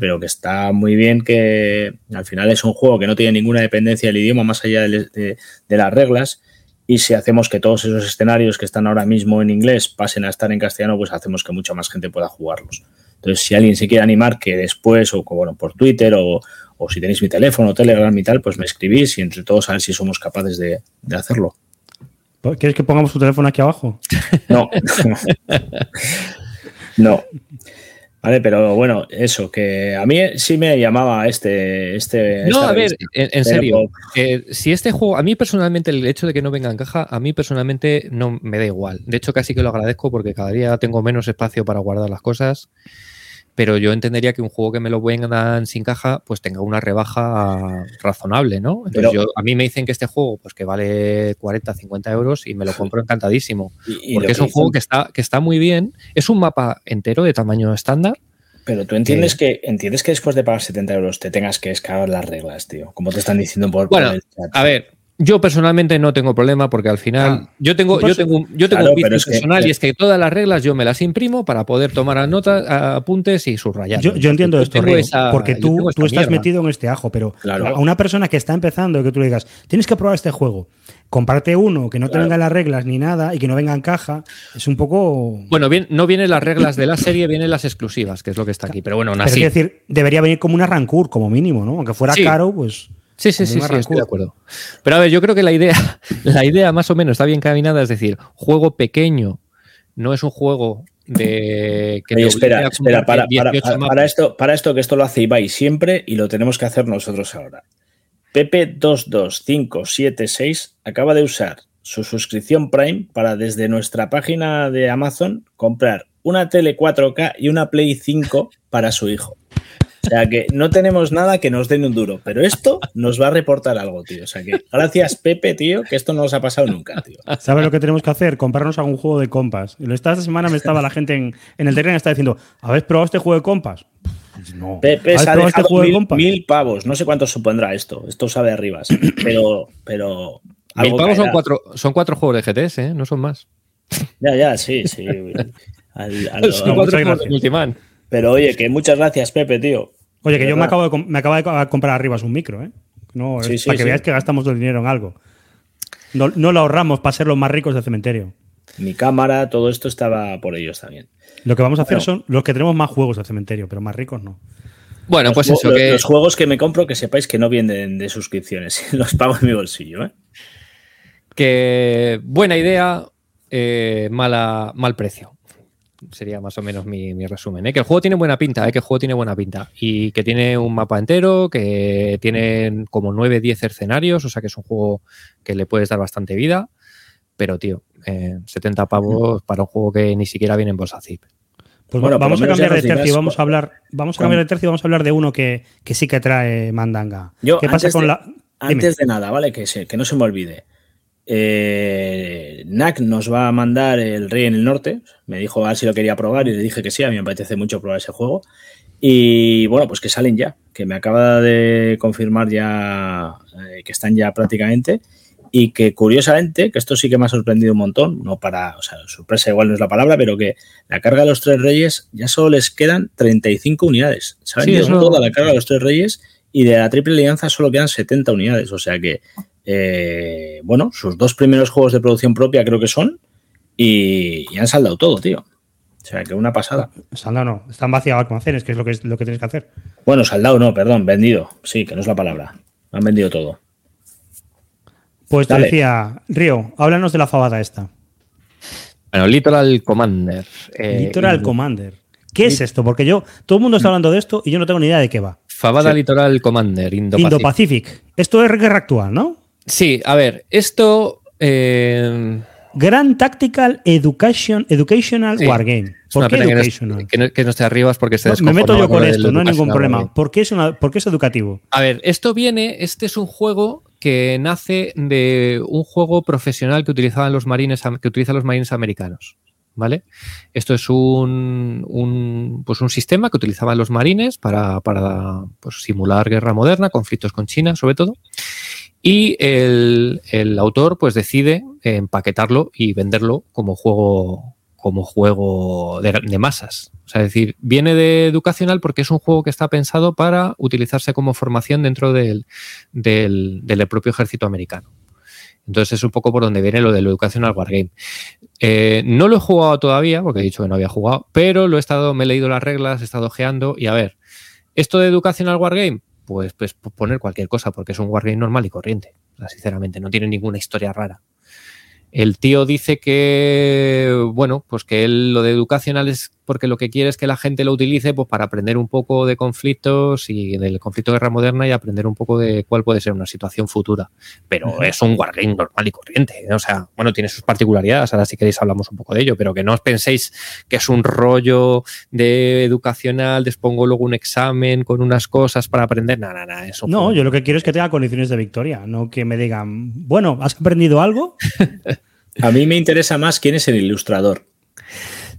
Pero que está muy bien que al final es un juego que no tiene ninguna dependencia del idioma más allá de las reglas. Y si hacemos que todos esos escenarios que están ahora mismo en inglés pasen a estar en castellano, pues hacemos que mucha más gente pueda jugarlos. Entonces, si alguien se quiere animar, que después, o bueno, por Twitter, o, si tenéis mi teléfono, Telegram y tal, pues me escribís y entre todos a ver si somos capaces de, de hacerlo.
¿Quieres que pongamos tu teléfono aquí abajo?
No. *laughs* *laughs* no. Vale, pero bueno, eso, que a mí sí me llamaba este. este
no, a ver, en, serio, si este juego, a mí personalmente, el hecho de que no venga en caja, a mí personalmente no me da igual. De hecho, casi que lo agradezco porque cada día tengo menos espacio para guardar las cosas pero yo entendería que un juego que me lo vendan sin caja, pues tenga una rebaja razonable, ¿no? Entonces yo, a mí me dicen que este juego, pues que vale 40, 50 euros y me lo compro encantadísimo. *laughs* porque es un juego que está, que está muy bien, es un mapa entero de tamaño estándar.
Pero tú entiendes que, entiendes que después de pagar 70 euros te tengas que escalar las reglas, tío. Como te están diciendo por,
bueno, el chat. A ver, yo personalmente no tengo problema porque al final yo tengo, yo tengo, yo tengo un vicio personal y es que todas las reglas yo me las imprimo para poder tomar notas, apuntes y subrayar.
Yo, entiendo esto, porque tú, tú estás metido en este ajo, pero a una persona que está empezando, que tú le digas, tienes que probar este juego, comparte uno que no te venga las reglas ni nada y que no venga en caja, es un poco...
Bueno, bien, no vienen las reglas de la serie, vienen las exclusivas, que es lo que está aquí, pero bueno, así.
Es decir, debería venir como una Rancur, como mínimo, ¿no? Aunque fuera caro, pues...
Sí, sí, sí, sí, estoy de acuerdo. Pero a ver, yo creo que la idea, *laughs* la idea más o menos está bien caminada, es decir, juego pequeño no es un juego de
que espera, espera, para, para, esto, para esto que esto lo hace Ibai siempre y lo tenemos que hacer nosotros ahora. Pepe22576 acaba de usar su suscripción Prime para desde nuestra página de Amazon comprar una tele 4K y una Play 5 para su hijo. O sea que no tenemos nada que nos den un duro, pero esto nos va a reportar algo, tío. O sea que gracias, Pepe, tío, que esto no nos ha pasado nunca, tío.
¿Sabes lo que tenemos que hacer? Comprarnos algún juego de compas. Esta semana me estaba la gente en, el terreno y estaba diciendo, ¿habéis probado este juego de compas?
Pues no. Pepe se ha este dejado mil, pavos. No sé cuánto supondrá esto. Esto sabe arriba. Pero, pero
mil pavos son cuatro, son cuatro juegos de GTS, ¿eh? No son más.
Ya, ya, sí, sí. *laughs* son cuatro juegos de Multiman. Pero oye, que muchas gracias, Pepe, tío.
Oye, que yo me acabo, de, me acabo de comprar arriba un micro, ¿eh? No, para que veáis que gastamos el dinero en algo. No, lo ahorramos para ser los más ricos del cementerio.
Mi cámara, todo esto estaba por ellos también.
Lo que vamos a hacer son los que tenemos más juegos del cementerio, pero más ricos no.
Bueno, pues eso.
que... Los juegos que me compro, que sepáis que no vienen de suscripciones, *laughs* los pago en mi bolsillo. ¿eh?
Que buena idea, eh, mala, mal precio sería más o menos mi, resumen. ¿eh? Que el juego tiene buena pinta, ¿eh? que el juego tiene buena pinta. Y que tiene un mapa entero, que tiene como 9, 10 escenarios, o sea que es un juego que le puedes dar bastante vida. Pero, tío, 70 eh, pavos para un juego que ni siquiera viene en bolsa zip.
Pues bueno, vamos a cambiar de tercio, vamos a hablar, vamos a cambiar de tercio y vamos a hablar de uno que, sí que trae mandanga.
¿Qué pasa con la? Antes de nada, ¿vale? Que, que no se me olvide. Eh, NAC nos va a mandar el Rey en el Norte. Me dijo a ver si lo quería probar y le dije que sí, a mí me apetece mucho probar ese juego. Y bueno, pues que salen ya, que me acaba de confirmar ya eh, que están ya prácticamente. Y que curiosamente, que esto sí que me ha sorprendido un montón, no para, o sea, sorpresa igual no es la palabra, pero que la carga de los tres reyes ya solo les quedan 35 unidades. ¿Saben? Sí, es toda la carga de los tres reyes y de la triple alianza solo quedan 70 unidades. O sea que eh, bueno, sus dos primeros juegos de producción propia creo que son y, han saldado todo, tío. O sea, que una pasada.
Saldado no, están vaciados almacenes, que es lo que, es lo que tienes que hacer.
Bueno, saldado no, perdón, vendido. Sí, que no es la palabra. Han vendido todo.
Pues te decía, Río, háblanos de la fabada esta.
Bueno, Litoral Commander.
Eh, Litoral Commander. ¿Qué es esto? Porque yo, todo el mundo está hablando de esto y yo no tengo ni idea de qué va.
Fabada Litoral Commander,
Indo-Pacific. Esto es guerra actual, ¿no?
Sí, a ver, esto. Eh...
Grand Tactical Education, Educational Wargame. ¿Por qué educational?
Que no, que no, esté arriba es porque se
Me meto yo con esto, no hay ningún problema. ¿Por qué, es es educativo?
A ver, esto viene, este es un juego que nace de un juego profesional que utilizaban los marines, que utilizan los marines americanos. ¿Vale? Esto es un, un, pues un sistema que utilizaban los marines para, para pues, simular guerra moderna, conflictos con China sobre todo. Y el, autor pues decide empaquetarlo y venderlo como juego, como juego de, masas. O sea, es decir, viene de educacional porque es un juego que está pensado para utilizarse como formación dentro del, del, propio ejército americano. Entonces es un poco por donde viene lo del Educational Wargame. Eh, no lo he jugado todavía, porque he dicho que no había jugado, pero lo he estado, me he leído las reglas, he estado ojeando y a ver, esto de Educational Wargame, pues, pues poner cualquier cosa, porque es un Wargame normal y corriente, sinceramente, no tiene ninguna historia rara. El tío dice que, bueno, pues que él lo de educacional es porque lo que quiere es que la gente lo utilice pues, para aprender un poco de conflictos y del conflicto de guerra moderna y aprender un poco de cuál puede ser una situación futura. Pero es un wargame normal y corriente. ¿eh? O sea, bueno, tiene sus particularidades. Ahora si queréis hablamos un poco de ello, pero que no os penséis que es un rollo de educacional, despongo luego un examen con unas cosas para aprender. Nada, nada, eso.
No, yo lo que quiero es que tenga condiciones de victoria, no que me digan, bueno, ¿has aprendido algo? *laughs*
A mí me interesa más quién es el ilustrador.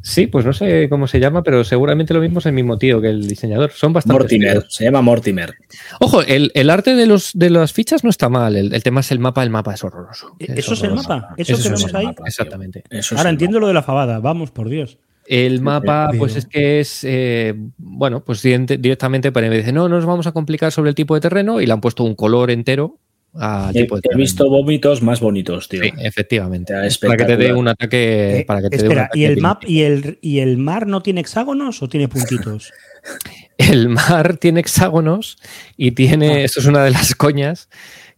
Sí, pues no sé cómo se llama, pero seguramente lo mismo es el mismo tío que el diseñador. Son bastante.
Mortimer, se llama Mortimer.
Ojo, el, arte de, los, de las fichas no está mal. El, tema es el mapa, el mapa es horroroso.
¿Eso es, el mapa? ¿Eso, que vemos ahí?
Exactamente.
Ahora entiendo lo de la fabada, vamos, por Dios.
El mapa, pues es que es, eh, bueno, pues directamente para me dice, no, no nos vamos a complicar sobre el tipo de terreno y le han puesto un color entero
he, visto vómitos más bonitos, tío.
Sí, efectivamente. Para que te dé un ataque. Eh, para que te
espera, ¿y el map y el, y el mar no tiene hexágonos o tiene puntitos? *laughs*
el mar tiene hexágonos y tiene. Ah. Eso es una de las coñas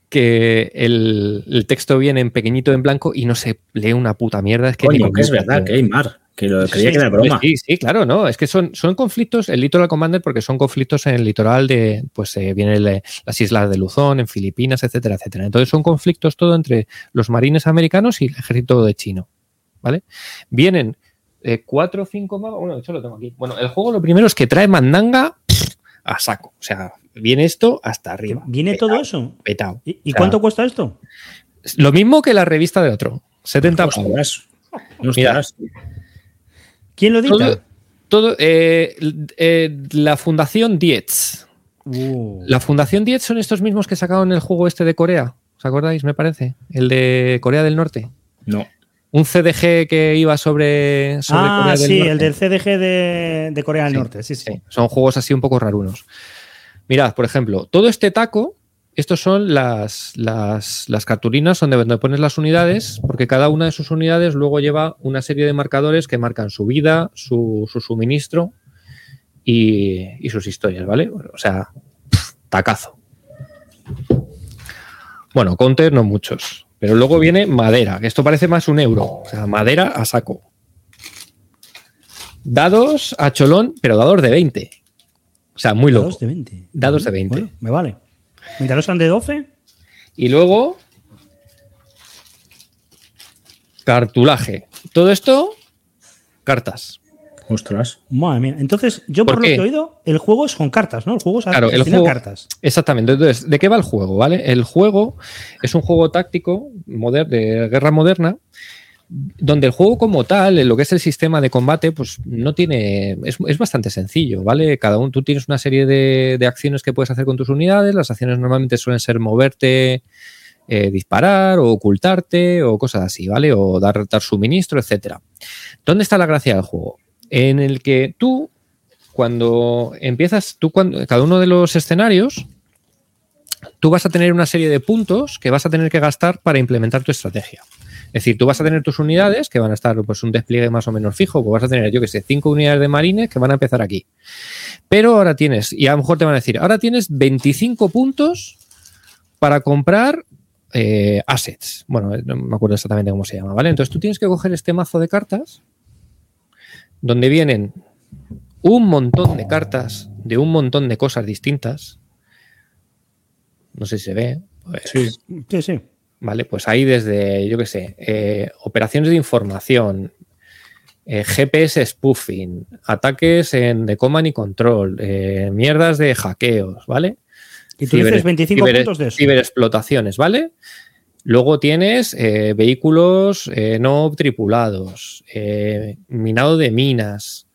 que el, texto viene en pequeñito en blanco y no se lee una puta mierda. Es que,
que es verdad, que hay mar que lo creía que era broma.
Sí, sí, claro, no. Es que son, son conflictos, el Litoral Commander, porque son conflictos en el litoral de, pues eh, vienen las islas de Luzón, en Filipinas, etcétera, etcétera. Entonces son conflictos todo entre los marines americanos y el ejército de chino. ¿Vale? Vienen eh, cuatro o cinco mapas. Bueno, de hecho lo tengo aquí. Bueno, el juego lo primero es que trae mandanga a saco. O sea, viene esto hasta arriba.
¿Viene todo eso?
Petado.
¿Y, cuánto cuesta esto?
Lo mismo que la revista de otro. 70 pavos.
Mira,
¿Quién lo dicta?
Todo, eh, eh, la Fundación Dietz. Uh. La Fundación Dietz son estos mismos que sacaron el juego este de Corea. ¿Os acordáis, me parece? El de Corea del Norte.
No.
Un CDG que iba sobre,
ah, Corea del sí, el del CDG de, Corea del Norte. Sí, sí,
Son juegos así un poco rarunos. Mirad, por ejemplo, todo este taco estos son las, las, cartulinas donde, pones las unidades, porque cada una de sus unidades luego lleva una serie de marcadores que marcan su vida, su, suministro y, sus historias, ¿vale? O sea, tacazo. Bueno, counter no muchos. Pero luego viene madera, que esto parece más un euro. O sea, madera a saco. Dados a cholón, pero dados de 20. O sea, muy loco.
Dados de 20.
Dados de 20.
me vale. Mientras son de 12.
Y luego. Cartulaje. Todo esto, cartas.
Ostras.
Madre mía. Entonces, yo por, lo que he oído, el juego es con cartas, ¿no? El juego es
claro, el juego, cartas. Exactamente. Entonces, ¿de qué va el juego? ¿Vale? El juego es un juego táctico de guerra moderna donde el juego como tal, lo que es el sistema de combate, pues no tiene, es, bastante sencillo, ¿vale? Cada uno, tú tienes una serie de, acciones que puedes hacer con tus unidades, las acciones normalmente suelen ser moverte, eh, disparar o ocultarte o cosas así, ¿vale? O dar, dar suministro, etcétera. ¿Dónde está la gracia del juego? En el que tú, cuando empiezas, tú cuando, cada uno de los escenarios, tú vas a tener una serie de puntos que vas a tener que gastar para implementar tu estrategia. Es decir, tú vas a tener tus unidades que van a estar pues un despliegue más o menos fijo, pues vas a tener, yo que sé, cinco unidades de marines que van a empezar aquí. Pero ahora tienes, y a lo mejor te van a decir, ahora tienes 25 puntos para comprar eh, assets. Bueno, no me acuerdo exactamente cómo se llama, ¿vale? Entonces tú tienes que coger este mazo de cartas donde vienen un montón de cartas de un montón de cosas distintas. No sé si se ve.
Pues sí, sí.
¿Vale? Pues ahí desde, yo qué sé, eh, operaciones de información, eh, GPS spoofing, ataques en de command y control, eh, mierdas de hackeos, ¿vale?
Y tú dices 25 puntos de eso.
Ciberexplotaciones, ¿vale? Luego tienes vehículos no tripulados, minado de minas,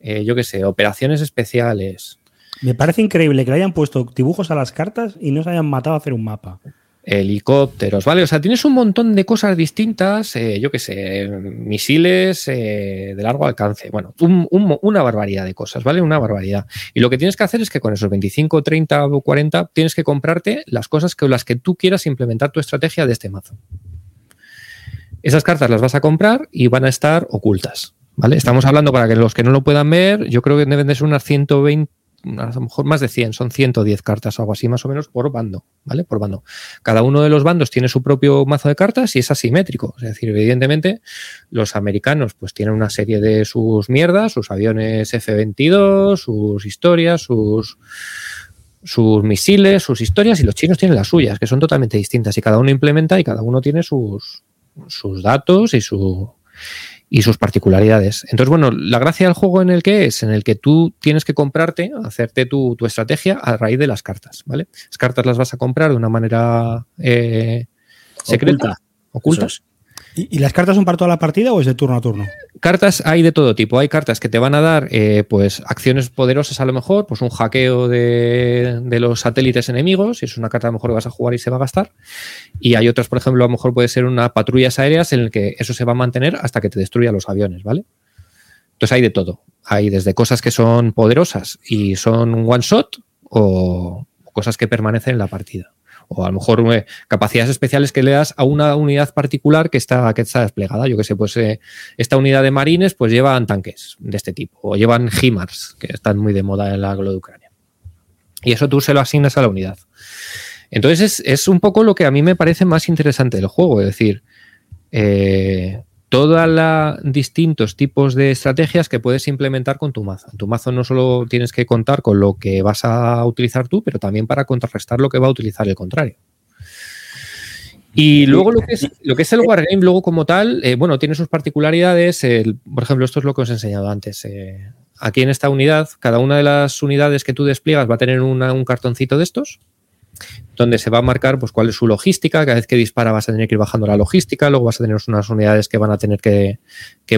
yo qué sé, operaciones especiales.
Me parece increíble que le hayan puesto dibujos a las cartas y no se hayan matado a hacer un mapa
helicópteros, ¿vale? O sea, tienes un montón de cosas distintas, eh, yo qué sé, misiles eh, de largo alcance, bueno, una barbaridad de cosas, ¿vale? Una barbaridad. Y lo que tienes que hacer es que con esos 25, 30 o 40 tienes que comprarte las cosas con las que tú quieras implementar tu estrategia de este mazo. Esas cartas las vas a comprar y van a estar ocultas. ¿Vale? Estamos hablando para que los que no lo puedan ver, yo creo que deben de ser unas 120, a lo mejor más de 100, son 110 cartas o algo así más o menos por bando, ¿vale? Por bando. Cada uno de los bandos tiene su propio mazo de cartas y es asimétrico. Es decir, evidentemente, los americanos pues tienen una serie de sus mierdas, sus aviones F-22, sus historias, sus sus misiles, sus historias y los chinos tienen las suyas, que son totalmente distintas y cada uno implementa y cada uno tiene sus, sus datos y su, y sus particularidades. Entonces, bueno, la gracia del juego en el que es, en el que tú tienes que comprarte, hacerte tu, estrategia a raíz de las cartas, ¿vale? Las cartas las vas a comprar de una manera eh, secreta, ocultas.
¿Y, las cartas son para toda la partida o es de turno a turno?
Cartas hay de todo tipo. Hay cartas que te van a dar eh, pues acciones poderosas a lo mejor, pues un hackeo de, los satélites enemigos, y es una carta a lo mejor que vas a jugar y se va a gastar. Y hay otras, por ejemplo, a lo mejor puede ser una patrullas aéreas en el que eso se va a mantener hasta que te destruya los aviones, ¿vale? Entonces hay de todo. Hay desde cosas que son poderosas y son one shot o cosas que permanecen en la partida o a lo mejor eh, capacidades especiales que le das a una unidad particular que está, que está desplegada. Yo que sé, pues eh, esta unidad de marines pues llevan tanques de este tipo o llevan HIMARS, que están muy de moda en la de Ucrania. Y eso tú se lo asignas a la unidad. Entonces es, un poco lo que a mí me parece más interesante del juego, es decir, eh, todos los distintos tipos de estrategias que puedes implementar con tu mazo. En tu mazo no solo tienes que contar con lo que vas a utilizar tú, pero también para contrarrestar lo que va a utilizar el contrario. Y luego lo que es, lo que es el Wargame, luego como tal, eh, bueno, tiene sus particularidades. por ejemplo, esto es lo que os he enseñado antes. Eh, aquí en esta unidad, cada una de las unidades que tú despliegas va a tener un cartoncito de estos donde se va a marcar pues cuál es su logística, cada vez que dispara vas a tener que ir bajando la logística, luego vas a tener unas unidades que van a tener que,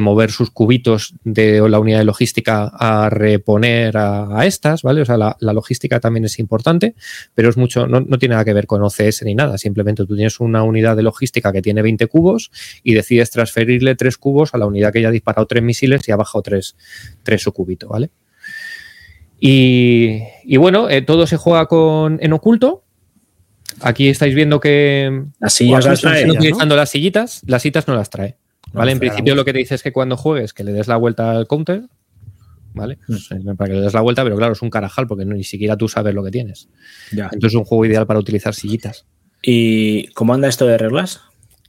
mover sus cubitos de la unidad de logística a reponer a, estas, ¿vale? O sea, la, logística también es importante, pero es mucho, no, tiene nada que ver con OCS ni nada, simplemente tú tienes una unidad de logística que tiene 20 cubos y decides transferirle tres cubos a la unidad que ya ha disparado tres misiles y ha bajado tres, tres su cubito, ¿vale? Y, bueno, eh, todo se juega con, en oculto, Aquí estáis viendo que.
Las sillas las
trae. utilizando las sillitas, las citas no las trae. ¿Vale? en principio lo que te dice es que cuando juegues que le des la vuelta al counter. ¿Vale? Para que le des la vuelta, pero claro, es un carajal porque ni siquiera tú sabes lo que tienes. Entonces es un juego ideal para utilizar sillitas.
¿Y cómo anda esto de reglas?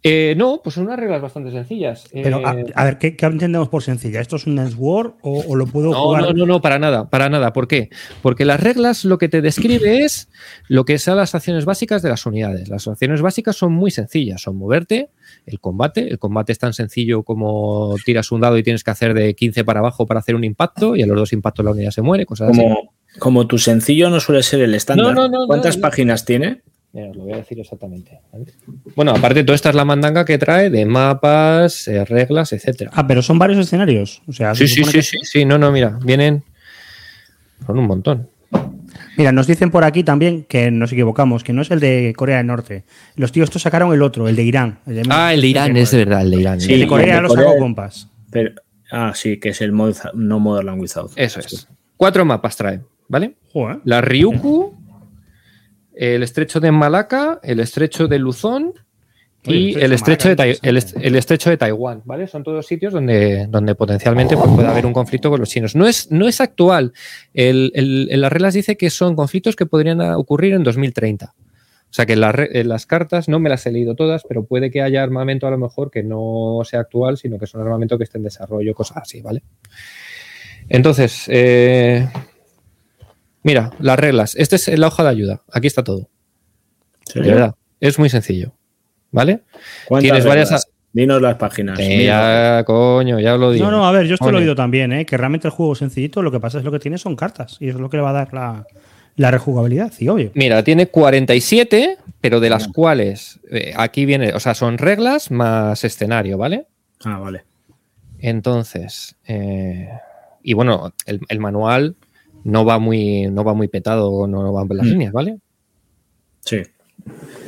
Eh, no, pues son unas reglas bastante sencillas.
Pero, a,
eh,
ver, ¿qué, entendemos por sencilla? ¿Esto es un War o, lo puedo jugar?
No, no, no, para nada, para nada. ¿Por qué? Porque las reglas lo que te describe *clears throat* es lo que son las acciones básicas de las unidades. Las acciones básicas son muy sencillas, son moverte, el combate. El combate es tan sencillo como tiras un dado y tienes que hacer de 15 para abajo para hacer un impacto y a los dos impactos la unidad se muere, cosas
como, así. Como tu sencillo no suele ser el estándar. ¿Cuántas páginas tiene?
Os lo voy a decir exactamente. Bueno, aparte, toda esta es la mandanga que trae de mapas, eh, reglas, etcétera.
Ah, pero son varios escenarios. O sea,
sí, sí, sí, sí, sí, no, no, mira, vienen. Son un montón.
Mira, nos dicen por aquí también que nos equivocamos, que no es el de Corea del Norte. Los tíos estos sacaron el otro, el de Irán.
ah, el de Irán, es de verdad, el de Irán.
Sí, el de Corea lo sacó Compas.
ah, sí, que es el No Modern Without.
Eso es. Cuatro mapas trae, ¿vale? La Ryukyu, el estrecho de Malaca, el estrecho de Luzón y el estrecho, de, el, estrecho de Taiwán, ¿vale? Son todos sitios donde, donde potencialmente pues, puede haber un conflicto con los chinos. No es, no es actual. El, las reglas dice que son conflictos que podrían ocurrir en 2030. O sea que en, las cartas no me las he leído todas, pero puede que haya armamento a lo mejor que no sea actual, sino que son armamento que esté en desarrollo, cosas así, ¿vale? Entonces, eh, Mira, las reglas. Esta es la hoja de ayuda. Aquí está todo. De verdad. Es muy sencillo. ¿Vale?
Tienes varias. Dinos las páginas.
ya, coño, ya lo digo.
No, no, a ver, yo esto lo he oído también, ¿eh? que realmente el juego es sencillito, lo que pasa es lo que tiene son cartas y es lo que le va a dar la, rejugabilidad, y obvio.
Mira, tiene 47, pero de las cuales eh, aquí viene, o sea, son reglas más escenario, ¿vale?
Ah, vale.
Entonces, eh, y bueno, el manual no va muy, no va muy petado, no van las mm. líneas, ¿vale?
Sí.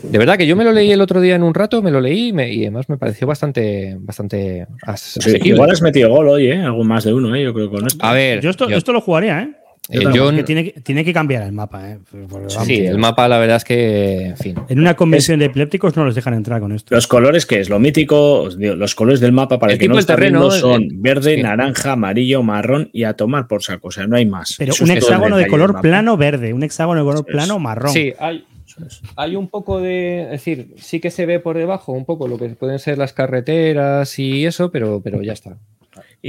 De verdad que yo me lo leí el otro día en un rato, me lo leí y además me pareció bastante, bastante
sí, igual has metido gol hoy, ¿eh? Algo más de uno, ¿eh? Yo creo con esto.
A ver.
Yo esto, esto lo jugaría, ¿eh? Eh, tiene, tiene, que cambiar el mapa. ¿eh?
sí, el mapa, la verdad es que, en fin.
En una convención de epilépticos no los dejan entrar con esto.
Los colores, que es lo mítico, los colores del mapa para el, que no está terreno son verde, naranja, amarillo, marrón y a tomar por saco. O sea, no hay más.
Pero un hexágono de color plano verde, un hexágono de color plano marrón.
Sí, hay, hay un poco de, es decir, sí que se ve por debajo un poco lo que pueden ser las carreteras y eso, pero, pero ya está.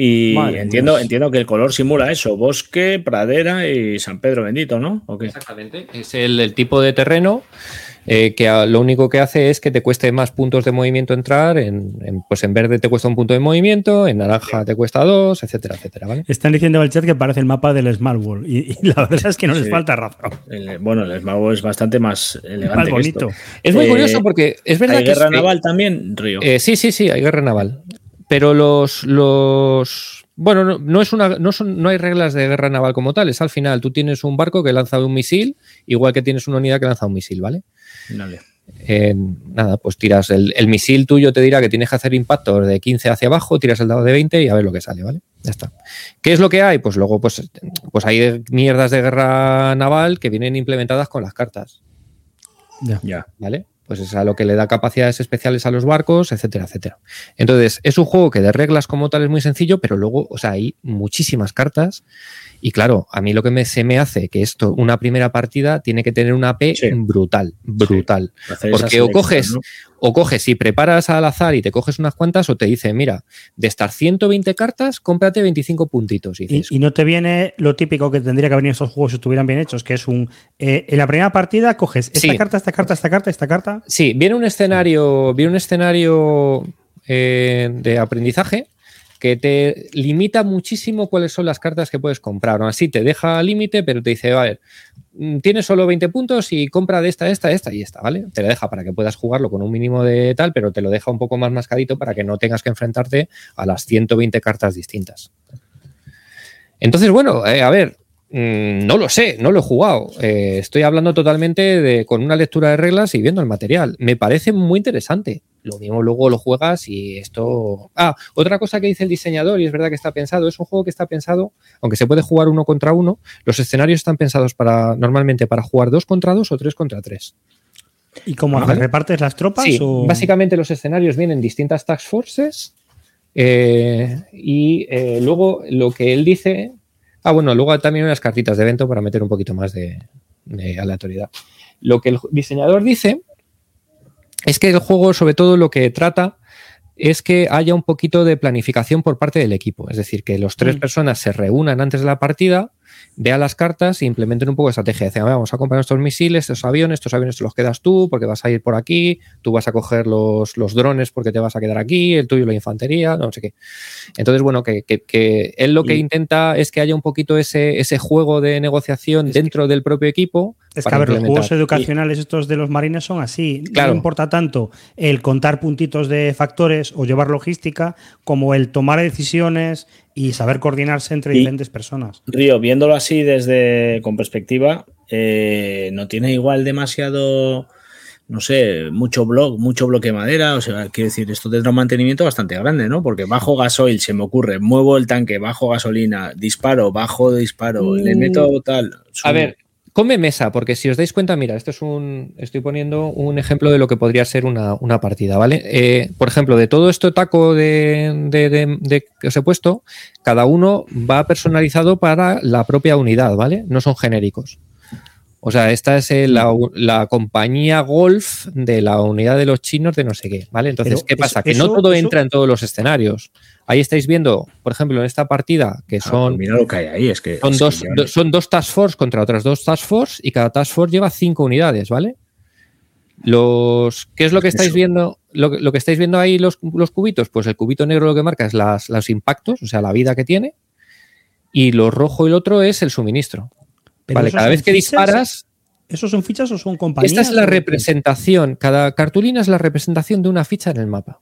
Y entiendo, entiendo que el color simula eso, bosque, pradera y San Pedro bendito, ¿no?
Exactamente. Es el, tipo de terreno eh, que lo único que hace es que te cueste más puntos de movimiento entrar. En, pues en verde te cuesta un punto de movimiento, en naranja te cuesta dos, etcétera, etcétera.
Están diciendo en el chat que parece el mapa del Small World y, la verdad es que no les falta razón.
bueno, el Small World es bastante más elegante. bonito.
Es muy curioso eh, porque es verdad
¿Hay guerra naval también, Río?
Eh, sí, sí, sí, hay guerra naval. Pero los, los bueno, no, es una, no, son, no hay reglas de guerra naval como tales. Al final, tú tienes un barco que lanza un misil, igual que tienes una unidad que lanza un misil, ¿vale?
Vale.
Eh, nada, pues tiras el, misil tuyo, te dirá que tienes que hacer impactos de 15 hacia abajo, tiras el dado de 20 y a ver lo que sale, ¿vale? Ya está. ¿Qué es lo que hay? Pues luego, pues, pues hay mierdas de guerra naval que vienen implementadas con las cartas.
Ya. ya.
¿Vale? Pues es a lo que le da capacidades especiales a los barcos, etcétera, etcétera. Entonces, es un juego que de reglas como tal es muy sencillo, pero luego, o sea, hay muchísimas cartas y claro, a mí lo que me, se me hace que esto, una primera partida, tiene que tener una P brutal, brutal. Porque o coges, o coges y preparas al azar y te coges unas cuantas, o te dice, mira, de estas 120 cartas, cómprate 25 puntitos.
Y, y, no te viene lo típico que tendría que venir estos juegos si estuvieran bien hechos, que es un. Eh, en la primera partida coges esta carta, esta carta, esta carta, esta carta.
Sí, viene un escenario, viene un escenario eh, de aprendizaje que te limita muchísimo cuáles son las cartas que puedes comprar. así te deja límite, pero te dice, a ver, mm, tienes solo 20 puntos y compra de esta, esta, esta y esta, ¿vale? Te lo deja para que puedas jugarlo con un mínimo de tal, pero te lo deja un poco más mascadito para que no tengas que enfrentarte a las 120 cartas distintas. Entonces, bueno, eh, a ver, mm, no lo sé, no lo he jugado. Eh, estoy hablando totalmente de, con una lectura de reglas y viendo el material. Me parece muy interesante lo mismo luego lo juegas y esto... Ah, otra cosa que dice el diseñador, y es verdad que está pensado, es un juego que está pensado, aunque se puede jugar uno contra uno, los escenarios están pensados para normalmente para jugar dos contra dos o tres contra tres.
¿Y cómo repartes las tropas?
Sí, básicamente los escenarios vienen distintas task forces eh, y eh, luego lo que él dice... Ah, bueno, luego también unas cartitas de evento para meter un poquito más de, de aleatoriedad. Lo que el diseñador dice es que el juego, sobre todo, lo que trata es que haya un poquito de planificación por parte del equipo. Es decir, que los tres mm. personas se reúnan antes de la partida, vean las cartas e implementen un poco de estrategia. Dicen, vamos a comprar estos misiles, estos aviones, estos aviones te los quedas tú porque vas a ir por aquí, tú vas a coger los, los drones porque te vas a quedar aquí, el tuyo la infantería, no sé qué. Entonces, bueno, que, él lo que intenta es que haya un poquito ese, ese juego de negociación dentro del propio equipo
es que, a ver, los juegos educacionales estos de los marines son así. No importa tanto el contar puntitos de factores o llevar logística como el tomar decisiones y saber coordinarse entre diferentes personas.
Río, viéndolo así desde con perspectiva, eh, no tiene igual demasiado, no sé, mucho blog, mucho bloque de madera. O sea, quiero decir, esto tendrá un mantenimiento bastante grande, ¿no? Porque bajo gasoil se me ocurre, muevo el tanque, bajo gasolina, disparo, bajo disparo, le meto tal.
A ver, Come mesa, porque si os dais cuenta, mira, esto es un. Estoy poniendo un ejemplo de lo que podría ser una, partida, ¿vale? Eh, por ejemplo, de todo esto taco de, que os he puesto, cada uno va personalizado para la propia unidad, ¿vale? No son genéricos. O sea, esta es la, compañía Golf de la unidad de los chinos de no sé qué, ¿vale? Entonces, ¿qué pasa? que no todo entra en todos los escenarios. Ahí estáis viendo, por ejemplo, en esta partida, que ah, son.
Pues mira lo que hay ahí, es que.
Son, dos, son dos Task Force contra otras dos Task Force y cada Task Force lleva cinco unidades, ¿vale? Los, ¿Qué es lo que estáis viendo? Lo, que estáis viendo ahí, los, los, cubitos, pues el cubito negro lo que marca es las, los impactos, o sea, la vida que tiene. Y lo rojo y el otro es el suministro. vale, cada vez que disparas.
¿Esos son fichas o son compañías?
Esta es la representación. Cada cartulina es la representación de una ficha en el mapa.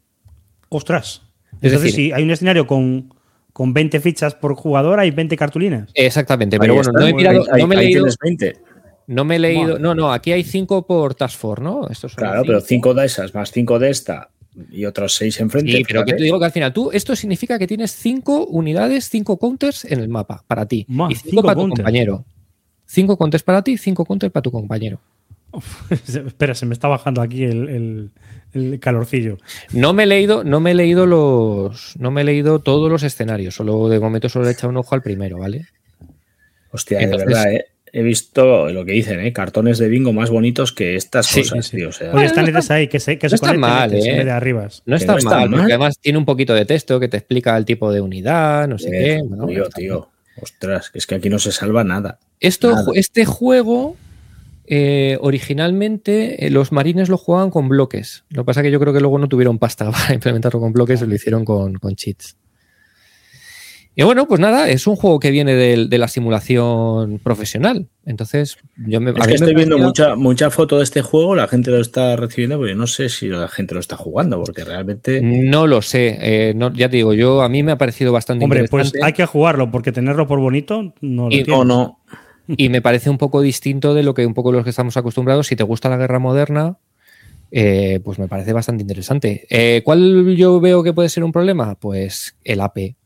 Ostras. Es decir, si hay un escenario con, con 20 fichas por jugador, hay 20 cartulinas.
Exactamente, pero bueno, no he mirado, no me he leído. 20. No me he leído. No, no, aquí hay 5 por Task Force, ¿no?
claro, pero 5 de esas más 5 de esta y otros seis enfrente.
Sí, pero que te digo que al final tú, esto significa que tienes cinco unidades, cinco counters en el mapa para ti.
Ma,
y cinco,
cinco
para tu
counters.
compañero. Cinco counters para ti, cinco counters para tu compañero. *laughs*
Espera, se me está bajando aquí el, el- el calorcillo.
No me he leído, no me he leído los. No me he leído todos los escenarios. Solo de momento solo he echado un ojo al primero, ¿vale?
Hostia,
Entonces-
de verdad, ¿eh? He visto lo que dicen, ¿eh? Cartones de bingo más bonitos que estas
Sí,
cosas,
sí, sí.
tío. O sea,
Oye, están ahí, que se, que
no
se
está
conecten
mal, ¿eh?
de arribas.
No está
no está
mal,
mal.
porque además tiene un poquito de texto que te explica el tipo de unidad, no sé
eh,
qué. Bueno,
tío. Ostras, que es que aquí no se salva nada.
Esto,
Nada.
este juego, eh, originalmente, eh, los marines lo jugaban con bloques. Lo que pasa es que yo creo que luego no tuvieron pasta *laughs* para implementarlo con bloques y lo hicieron con, con cheats. Y bueno, pues nada, es un juego que viene de, la simulación profesional. Entonces, yo me. a
Es que
me
estoy viendo
parecía-
mucha, mucha foto de este juego, la gente lo está recibiendo, pero yo no sé si la gente lo está jugando, porque realmente.
No lo sé. eh, no, ya te digo, yo a mí me ha parecido bastante
Hombre, pues hay que jugarlo, porque tenerlo por bonito no lo
Y-
tienes.
No, no. *laughs*
y me parece un poco distinto de lo que un poco los que estamos acostumbrados. Si te gusta la guerra moderna, eh, pues me parece bastante interesante. Eh, ¿Cuál yo veo que puede ser un problema? Pues el AP.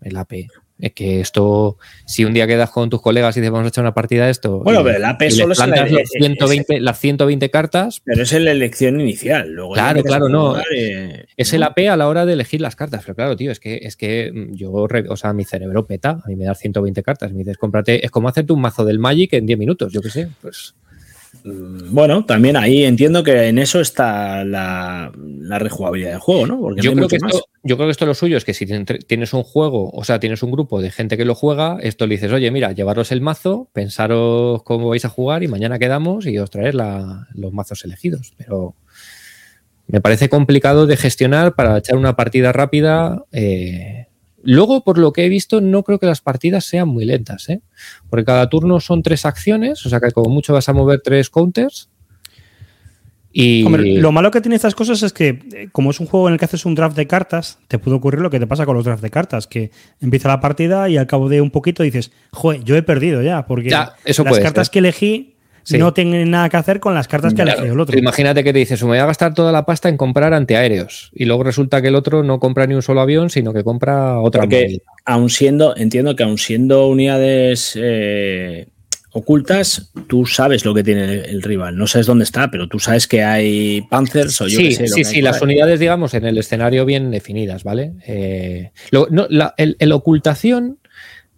El AP. Es que esto, si un día quedas con tus colegas y dices vamos a echar una partida de esto.
Bueno, pero el AP solo es la-
120, las 120 cartas,
Pero es en la elección inicial. Luego
Claro, claro, no.
jugar, eh,
es el AP a la hora de elegir las cartas. Pero claro, tío, es que, es que mm, yo, o sea, mi cerebro peta. A mí me da 120 cartas. Me dices, cómprate. Es como hacerte un mazo del Magic en 10 minutos, yo qué sé. Pues
Bueno, también ahí entiendo que en eso está la, la rejugabilidad del juego, ¿no? Porque
yo
no
creo, que esto, yo creo que esto lo suyo es que si tien- tienes un juego, o sea, tienes un grupo de gente que lo juega, esto le dices, oye, mira, llevaros el mazo, pensaros cómo vais a jugar y mañana quedamos y os traer la- los mazos elegidos. Pero me parece complicado de gestionar para echar una partida rápida. eh, Luego, por lo que he visto, no creo que las partidas sean muy lentas, ¿eh? porque cada turno son tres acciones, o sea que como mucho vas a mover tres counters. Y
Hombre, lo malo que tiene estas cosas es que, eh, como es un juego en el que haces un draft de cartas, te puede ocurrir lo que te pasa con los drafts de cartas, que empieza la partida y al cabo de un poquito dices, joder, yo he perdido ya, porque
Ya, eso
las cartas
ser.
que elegí
Sí.
no tienen nada que hacer con las cartas que ha elegido el otro.
Imagínate que te dices, me voy a gastar toda la pasta en comprar antiaéreos y luego resulta que el otro no compra ni un solo avión, sino que compra otra
Porque aun siendo, entiendo que aun siendo unidades eh, ocultas, tú sabes lo que tiene el, el rival. No sabes dónde está, pero tú sabes que hay Panzers o yo
Sí,
qué sé. lo
sí,
que
sí,
hay
las unidades, digamos, en el escenario bien definidas, ¿vale? Eh, lo- no, la el- el ocultación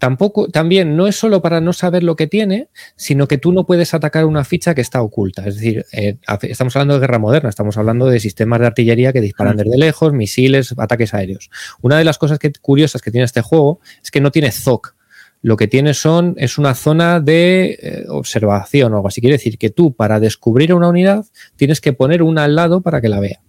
tampoco, también no es solo para no saber lo que tiene, sino que tú no puedes atacar una ficha que está oculta. Es decir, eh, estamos hablando de guerra moderna, estamos hablando de sistemas de artillería que disparan desde lejos, misiles, ataques aéreos. Una de las cosas que, curiosas que tiene este juego es que no tiene ZOC. Lo que tiene son, es una zona de eh, observación o algo así. Quiere decir que tú, para descubrir una unidad, tienes que poner una al lado para que la vea.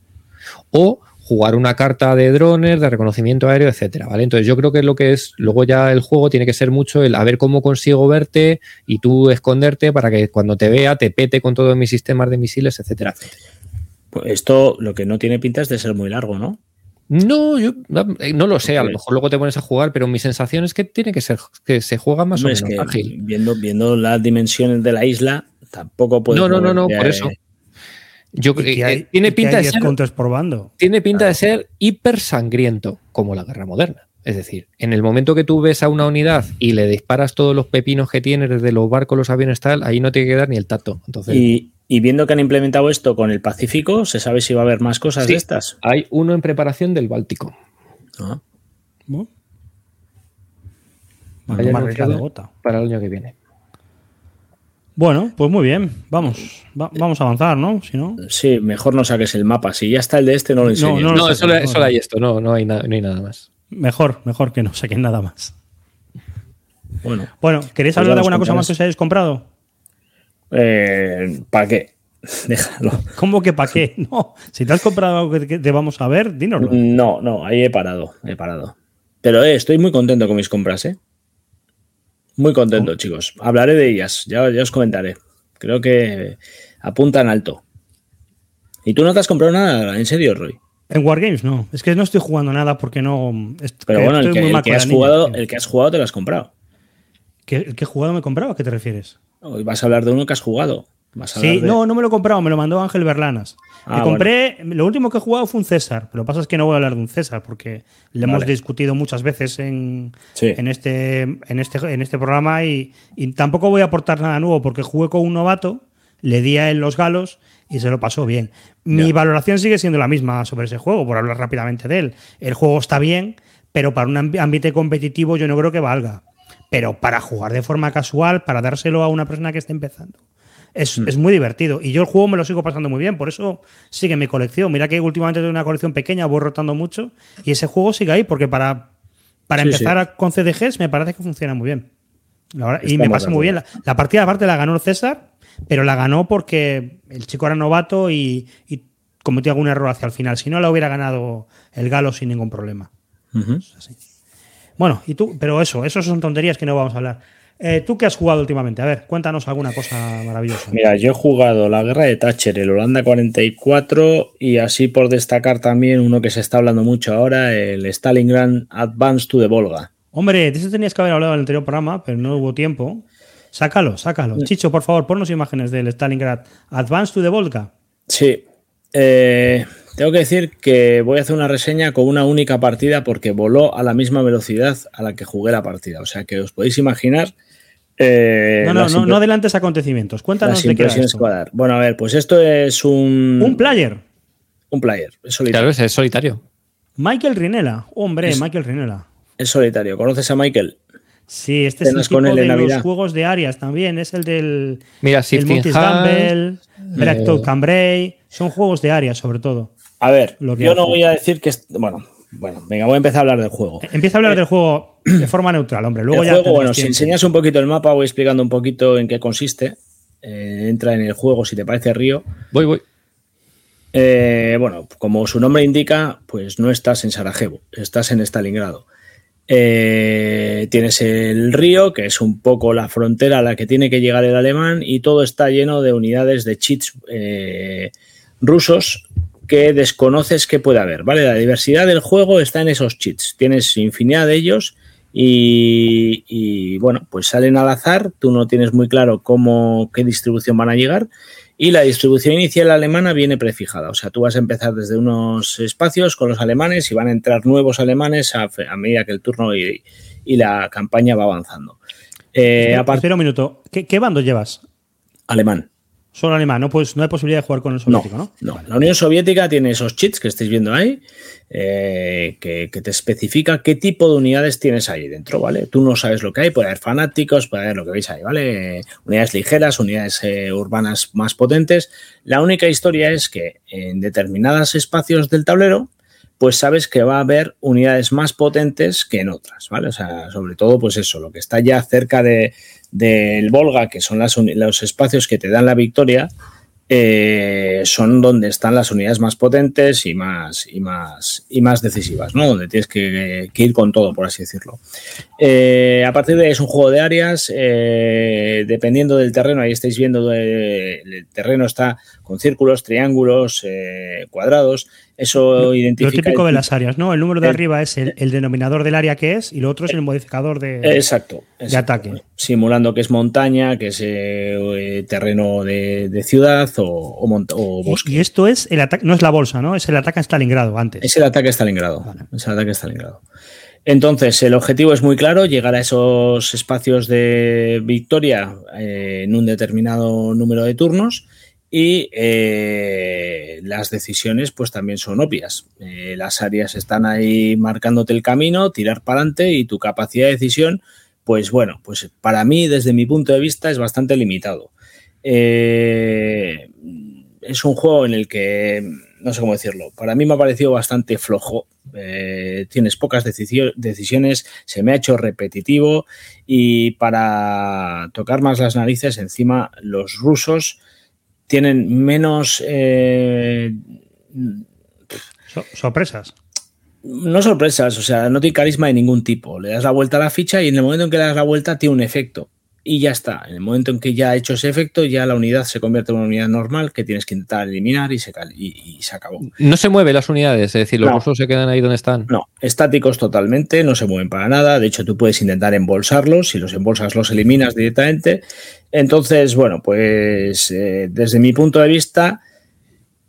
O jugar una carta de drones, de reconocimiento aéreo, etcétera, ¿vale? Entonces yo creo que lo que es, luego ya el juego tiene que ser mucho el a ver cómo consigo verte y tú esconderte para que cuando te vea te pete con todos mis sistemas de misiles, etcétera, etcétera.
Pues esto lo que no tiene pinta es de ser muy largo, ¿no?
No, yo eh, no lo sé, a lo mejor luego te pones a jugar, pero mi sensación es que tiene que ser que se juega más o
es
menos
que
ágil.
viendo, viendo las dimensiones de la isla, tampoco puede.
No, no, no, no, por eso. Yo,
Y que hay-
tiene pinta
hay
de
10
ser
por bando.
tiene pinta de ser hiper sangriento, como la guerra moderna. Es decir, en el momento que tú ves a una unidad y le disparas todos los pepinos que tiene desde los barcos, los aviones, tal, ahí no te queda ni el tacto. Entonces,
Y, y viendo que han implementado esto con el Pacífico, ¿se sabe si va a haber más cosas
Sí.
de estas?
hay uno en preparación del Báltico.
Ah.
¿no? Bueno,
para el año que viene.
Bueno, pues muy bien. Vamos, va- vamos a avanzar, ¿no? Si no.
Sí, mejor no saques el mapa. Si ya está el de este, no lo enseñes.
no,
No, solo,
no,
solo
no.
hay esto, no, no, hay, na- no hay nada más.
Mejor, mejor que no saquen nada más.
Bueno,
Bueno, ¿queréis
Pues
hablar de alguna cosa más que os hayáis comprado?
eh, ¿para qué? *laughs* Déjalo.
¿Cómo que para qué? *laughs* No, si te has comprado algo que que te vamos a ver, dínoslo.
No, no, ahí he parado, he parado. Pero eh, estoy muy contento con mis compras, ¿eh? Muy contento, chicos. Hablaré de ellas, ya, ya os comentaré. Creo que apuntan alto. ¿Y tú no te has comprado nada? ¿En serio, Roy?
En Wargames no, es que no estoy jugando nada porque no.
Pero
que
bueno, el
estoy
que,
muy
el que has jugado, el que has jugado te lo has comprado.
¿Qué, el que he jugado me he comprado? ¿A qué te refieres?
Hoy vas a hablar de uno que has jugado. Vas a
Sí,
de-
no, no me lo he comprado, me lo mandó Ángel Berlanas. Ah, compré, lo último que he jugado fue un César, pero lo que pasa es que no voy a hablar de un César porque le hemos discutido muchas veces en, en, este, en, este, en este programa y, tampoco voy a aportar nada nuevo porque jugué con un novato, le di a él los galos y se lo pasó bien. Mi valoración sigue siendo la misma sobre ese juego, por hablar rápidamente de él. El juego está bien, pero para un ambiente competitivo yo no creo que valga. Pero para jugar de forma casual, para dárselo a una persona que esté empezando Mm. Es, muy divertido. Y yo el juego me lo sigo pasando muy bien, por eso sigue mi colección. Mira que últimamente tengo una colección pequeña, voy rotando mucho, y ese juego sigue ahí, porque para, para empezar con CDGs me parece que funciona muy bien. y me pasa muy bien. La, partida aparte la ganó el César, pero la ganó porque el chico era novato y, cometió algún error hacia el final. Si no, la hubiera ganado el Galo sin ningún problema. Bueno, y tú, pero eso, eso son tonterías que no vamos a hablar. Eh, ¿Tú qué has jugado últimamente? A ver, cuéntanos alguna cosa maravillosa.
Mira, yo he jugado la guerra de Thatcher, el Holanda 44 y así por destacar también uno que se está hablando mucho ahora, el Stalingrad Advance to the Volga.
Hombre, de eso tenías que haber hablado en el anterior programa, pero no hubo tiempo. Sácalo, sácalo. Chicho, por favor, ponnos imágenes del Stalingrad Advance to the Volga.
Sí. Eh, tengo que decir que voy a hacer una reseña con una única partida porque voló a la misma velocidad a la que jugué la partida. O sea que os podéis imaginar
eh, no, no, no, no, adelantes acontecimientos. Cuéntanos de qué es
Bueno, a ver, pues esto es un.
Un player.
Un player. Es
solitario. Claro, es solitario.
Michael Rinela. Hombre, Michael Rinela.
Es solitario. ¿Conoces a Michael?
Sí, este es el tipo de los juegos de Arias también. Es el del.
Mira, Sifting
Gamble, eh... Cambrai. Son juegos de Arias, sobre todo.
A ver, yo no voy a decir que. Bueno, bueno, venga, voy a empezar a hablar del juego.
Empieza a hablar eh, del juego de forma neutral, hombre. Luego
el
ya
juego, bueno, si enseñas un poquito el mapa, voy explicando un poquito en qué consiste. Eh, entra en el juego si te parece Río.
Voy, voy.
Eh, bueno, como su nombre indica, pues no estás en Sarajevo, estás en Stalingrado. tienes el río, que es un poco la frontera a la que tiene que llegar el alemán, y todo está lleno de unidades de cheats rusos que desconoces que puede haber, ¿vale? La diversidad del juego está en esos cheats. Tienes infinidad de ellos y, bueno, pues salen al azar, tú no tienes muy claro cómo, qué distribución van a llegar y la distribución inicial alemana viene prefijada. O sea, tú vas a empezar desde unos espacios con los alemanes y van a entrar nuevos alemanes a, medida que el turno y, la campaña va avanzando.
Eh, un minuto. ¿Qué bando llevas?
Alemán.
Solo alemán, no, pues, no hay posibilidad de jugar con el soviético, ¿no?
No, la Unión Soviética tiene esos cheats que estáis viendo ahí, eh, que, te especifica qué tipo de unidades tienes ahí dentro, ¿vale? Tú no sabes lo que hay, puede haber fanáticos, puede haber lo que veis ahí, ¿vale? unidades ligeras, unidades eh, urbanas más potentes. La única historia es que en determinados espacios del tablero, pues sabes que va a haber unidades más potentes que en otras, ¿vale? O sea, sobre todo, pues eso, lo que está ya cerca de, del Volga, que son los espacios que te dan la victoria, eh, son donde están las unidades más potentes y más, y más, y más decisivas, ¿no? Donde tienes que, ir con todo, por así decirlo. Eh, a partir de ahí es un juego de áreas, eh, dependiendo del terreno, ahí estáis viendo, el terreno está con círculos, triángulos, cuadrados. Eso identifica.
Lo típico de las áreas, ¿no? El número de arriba es el, denominador del área que es y lo otro es el modificador de,
exacto,
de ataque.
Simulando que es montaña, que es eh, terreno de, ciudad o, bosque.
Y, esto es el ataque, no es la bolsa, ¿no? Es el ataque a Stalingrado antes.
Es el ataque a Stalingrado. Es el ataque a Stalingrado. Entonces, el objetivo es muy claro, llegar a esos espacios de victoria eh, en un determinado número de turnos y eh, las decisiones pues también son obvias. Eh, las áreas están ahí marcándote el camino, tirar para adelante y tu capacidad de decisión, pues bueno, pues para mí desde mi punto de vista es bastante limitado. Eh, es un juego en el que, no sé cómo decirlo, para mí me ha parecido bastante flojo. tienes pocas decisiones, se me ha hecho repetitivo y para tocar más las narices, encima los rusos tienen menos... Eh,
sorpresas.
No sorpresas, o sea, no tiene carisma de ningún tipo. Le das la vuelta a la ficha y en el momento en que le das la vuelta tiene un efecto. Y ya está. En el momento en que ya ha hecho ese efecto, ya la unidad se convierte en una unidad normal que tienes que intentar eliminar y se, y, se acabó.
No se mueven las unidades, es decir, los rusos se quedan ahí donde están.
No, estáticos totalmente, no se mueven para nada. De hecho, tú puedes intentar embolsarlos. Si los embolsas, los eliminas directamente. Entonces, bueno, pues eh, desde mi punto de vista,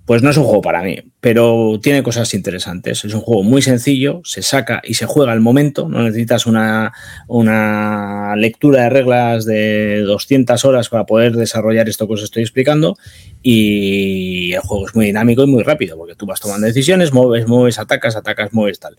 pues no es un juego para mí, pero tiene cosas interesantes. Es un juego muy sencillo, se saca y se juega al momento, no necesitas una, una lectura de reglas de 200 horas para poder desarrollar esto que os estoy explicando y el juego es muy dinámico y muy rápido porque tú vas tomando decisiones, mueves, mueves, atacas, atacas, mueves tal.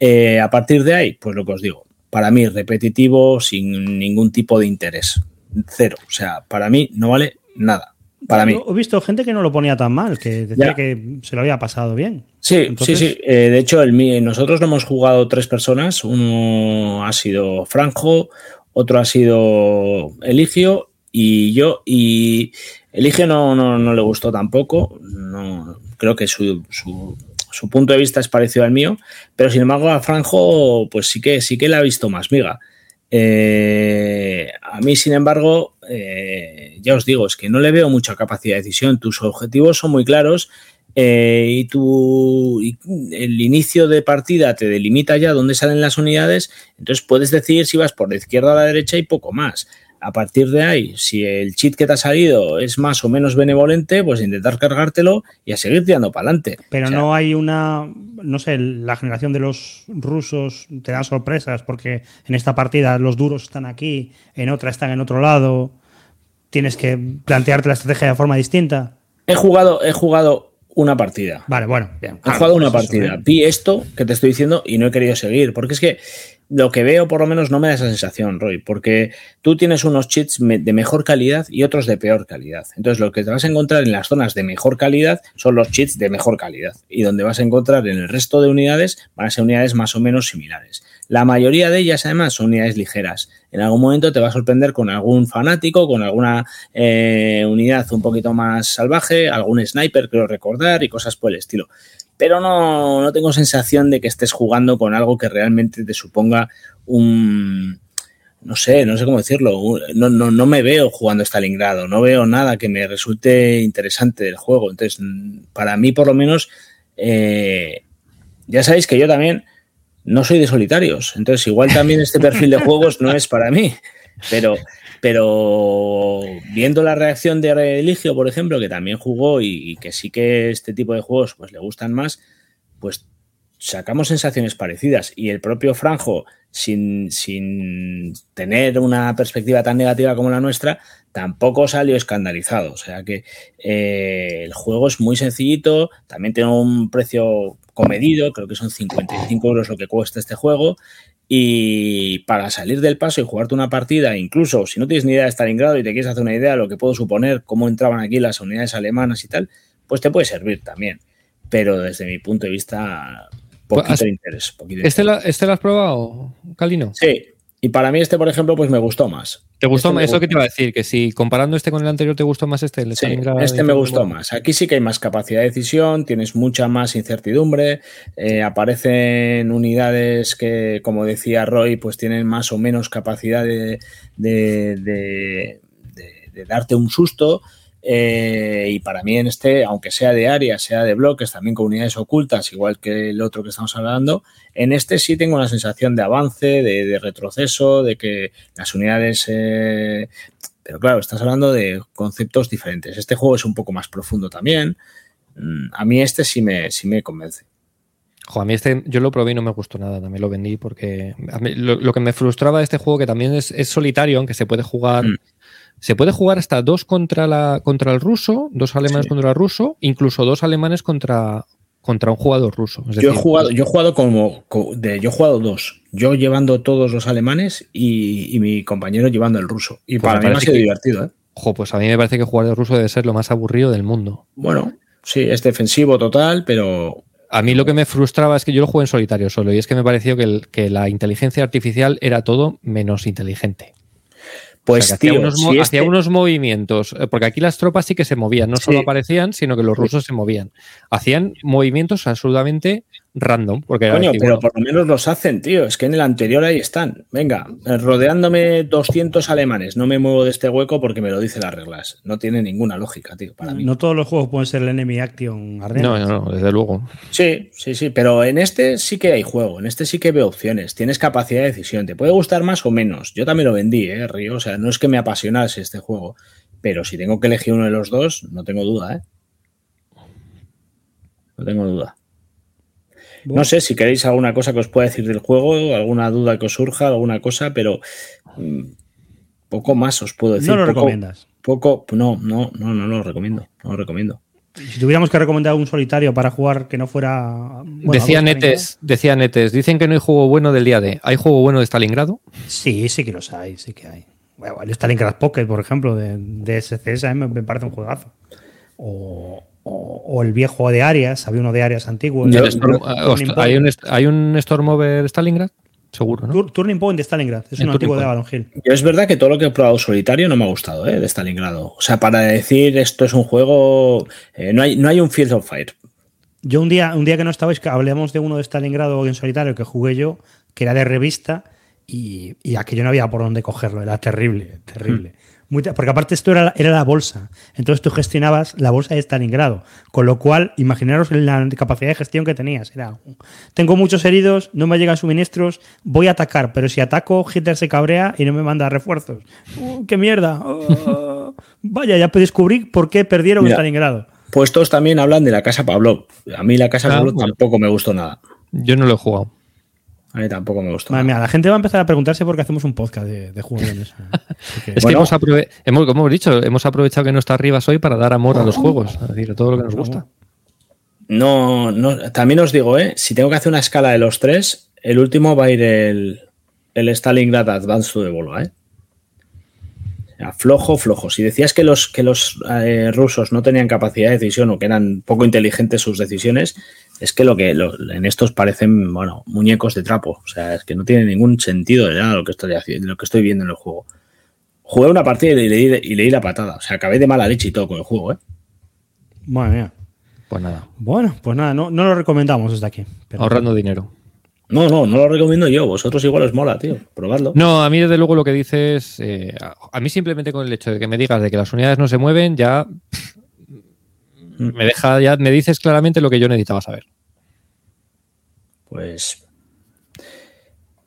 Eh, a partir de ahí, pues lo que os digo, para mí repetitivo sin ningún tipo de interés, cero, o sea, para mí no vale nada para mí.
He visto gente que no lo ponía tan mal, que decía que se lo había pasado bien.
Sí, sí, sí. Eh, de hecho, el, nosotros lo hemos jugado tres personas. Uno ha sido Franjo, otro ha sido Eligio y yo. Y Eligio no, no, le gustó tampoco. No, creo que su, su, su, punto de vista es parecido al mío. Pero sin embargo, a Franjo, pues sí que sí que le ha visto más miga. Eh, a mí, sin embargo, eh, ya os digo, es que no le veo mucha capacidad de decisión. Tus objetivos son muy claros eh, y, tu, el inicio de partida te delimita ya dónde salen las unidades. Entonces puedes decidir si vas por la izquierda o la derecha y poco más a partir de ahí, si el cheat que te ha salido es más o menos benevolente, pues intentar cargártelo y a seguir tirando para adelante.
Pero no hay una, no sé, la generación de los rusos te da sorpresas porque en esta partida los duros están aquí, en otra están en otro lado. Tienes que plantearte la estrategia de forma distinta.
He jugado, he jugado una partida.
Vale, bueno,
bien. He jugado una partida. Vi esto que te estoy diciendo y no he querido seguir, porque es que lo que veo por lo menos no me da esa sensación, Roy, porque tú tienes unos cheats de mejor calidad y otros de peor calidad. Entonces lo que te vas a encontrar en las zonas de mejor calidad son los cheats de mejor calidad y donde vas a encontrar en el resto de unidades van a ser unidades más o menos similares. La mayoría de ellas además son unidades ligeras. En algún momento te va a sorprender con algún fanático, con alguna eh, unidad un poquito más salvaje, algún sniper, creo recordar, y cosas por el estilo pero no, no tengo sensación de que estés jugando con algo que realmente te suponga un, no sé, no sé cómo decirlo, no, no, no me veo jugando Stalingrado, no veo nada que me resulte interesante del juego. Entonces, para mí, por lo menos, eh, ya sabéis que yo también no soy de solitarios. Entonces, igual también este perfil de juegos no es para mí. Pero, pero viendo la reacción de Religio, por ejemplo, que también jugó y, que sí que este tipo de juegos pues, le gustan más, pues sacamos sensaciones parecidas. Y el propio Franjo, sin, sin tener una perspectiva tan negativa como la nuestra, tampoco salió escandalizado. O sea que eh, el juego es muy sencillito, también tiene un precio comedido, creo que son 55 euros lo que cuesta este juego, y para salir del paso y jugarte una partida, incluso si no tienes ni idea de Stalingrado y te quieres hacer una idea de lo que puedo suponer, cómo entraban aquí las unidades alemanas y tal, pues te puede servir también. Pero desde mi punto de vista, poquito pues, interés.
¿Este, ¿Este lo has probado, Calino?
Sí, y para mí este, por ejemplo, pues me gustó más.
¿Te gustó este más? Eso que te iba a decir, que si comparando este con el anterior te gustó más este. El
sí, este me gustó más. Aquí sí que hay más capacidad de decisión, tienes mucha más incertidumbre, eh, aparecen unidades que, como decía Roy, pues tienen más o menos capacidad de, de darte un susto. Eh, y para mí en este, aunque sea de área, sea de bloques, también con unidades ocultas, igual que el otro que estamos hablando, en este sí tengo una sensación de avance, de, retroceso, de que las unidades... Eh, pero claro, estás hablando de conceptos diferentes. Este juego es un poco más profundo también. Mm, a mí este sí me, sí me convence.
A mí este, yo lo probé y no me gustó nada, también lo vendí porque lo, que me frustraba de este juego, que también es, solitario, aunque se puede jugar mm. Se puede jugar hasta dos contra, la, contra el ruso, dos alemanes contra el ruso, incluso dos alemanes contra, contra un jugador ruso.
yo, he jugado, yo he jugado como, de, yo he jugado dos. Yo llevando todos los alemanes y, mi compañero llevando el ruso. Y pues para mí ha sido divertido, ¿eh?
pues a mí me parece que jugar de ruso debe ser lo más aburrido del mundo.
Bueno, sí, es defensivo total, pero.
A mí lo que me frustraba es que yo lo jugué en solitario solo, y es que me pareció que, que la inteligencia artificial era todo menos inteligente. Pues hacía, unos, este unos, movimientos, eh, porque aquí las tropas sí que se movían, no solo aparecían, sino que los rusos se movían. Hacían movimientos absolutamente random. Porque
Coño, pero por lo menos los hacen, tío. Es que en el anterior ahí están. Venga, rodeándome 200 alemanes. No me muevo de este hueco porque me lo dicen las reglas. No tiene ninguna lógica, tío, para mí.
No todos los juegos pueden ser el enemy action.
No, no, no, desde luego.
Sí, sí, sí. Pero en este sí que hay juego. En este sí que veo opciones. Tienes capacidad de decisión. Te puede gustar más o menos. Yo también lo vendí, ¿eh, Río? O sea, no es que me apasionase este juego. Pero si tengo que elegir uno de los dos, no tengo duda, ¿eh? no tengo duda. No sé si queréis alguna cosa que os pueda decir del juego, alguna duda que os surja, alguna cosa, pero mm, poco más os puedo decir.
No lo
Poco-
recomiendas.
Poco, no, no, no, no lo recomiendo, no lo recomiendo.
Si tuviéramos que recomendar un solitario para jugar que no fuera. bueno,
decía Netes, decía Netes, dicen que no hay juego bueno del día de. ¿Hay juego bueno de Stalingrado?
Sí, sí que los hay, sí que hay. Bueno, el Stalingrad Pocket, por ejemplo, de, de SCS, a mí me, me parece un juegazo. O, o- o el viejo de Arias, había uno de Arias antiguo.
Yo-
Storm- ostras, ¿hay, un, ¿Hay un Stormover Stalingrad? Seguro, ¿no?
Tur- Turning Point de Stalingrad, es un antiguo de. Avalon Hill.
Yo es verdad que todo lo que he probado solitario no me ha gustado, ¿eh? de Stalingrado. O sea, para decir esto es un juego, eh, no, hay, no hay un Field of Fire.
Yo un día, un día que no estabais, que hablamos de uno de Stalingrado en solitario que jugué yo, que era de revista, y, y aquello no había por dónde cogerlo, era terrible, terrible. Muy porque aparte esto era, era la bolsa, entonces tú gestionabas la bolsa de Stalingrado, con lo cual imaginaros la capacidad de gestión que tenías. Era, tengo muchos heridos, no me llegan suministros, voy a atacar, pero si ataco Hitler se cabrea y no me manda refuerzos. Uh, ¡Qué mierda! Oh, *laughs* vaya, ya descubrí por qué perdieron
Mira.
Stalingrado.
Pues todos también hablan de la casa Pablo. A mí la casa
Ah,
Pablo
bueno.
tampoco me gustó nada.
Yo no lo he jugado.
A mí tampoco me gustó.
Madre
nada.
mía, la gente va a empezar a preguntarse por qué hacemos un podcast de, de juegos de mesa. *laughs* Porque-
Es
Bueno.
que hemos, aprove- hemos, como hemos dicho, hemos aprovechado que no está arriba hoy para dar amor a los juegos, es decir, a todo lo que nos gusta.
No, no, también os digo, ¿eh? si tengo que hacer una escala de los tres, el último va a ir el, el Stalingrad Advanced de Volga, ¿eh? Flojo, flojo. Si decías que los, que los eh, rusos no tenían capacidad de decisión o que eran poco inteligentes sus decisiones, es que lo que lo- en estos parecen, bueno, muñecos de trapo. O sea, es que no tiene ningún sentido de nada lo que estoy haciendo, lo que estoy viendo en el juego. Jugué una partida y le, di- y le di la patada. O sea, acabé de mala leche y todo con el juego, ¿eh?
Madre mía.
Pues nada,
Bueno, pues nada, no, no lo recomendamos desde aquí. pero-
ahorrando dinero.
No, no, no lo recomiendo yo. Vosotros igual os mola, tío. Probadlo.
No, a mí desde luego lo que dices, eh, a- a mí simplemente con el hecho de que me digas de que las unidades no se mueven, ya pff, me deja, ya me dices claramente lo que yo necesitaba saber.
Pues.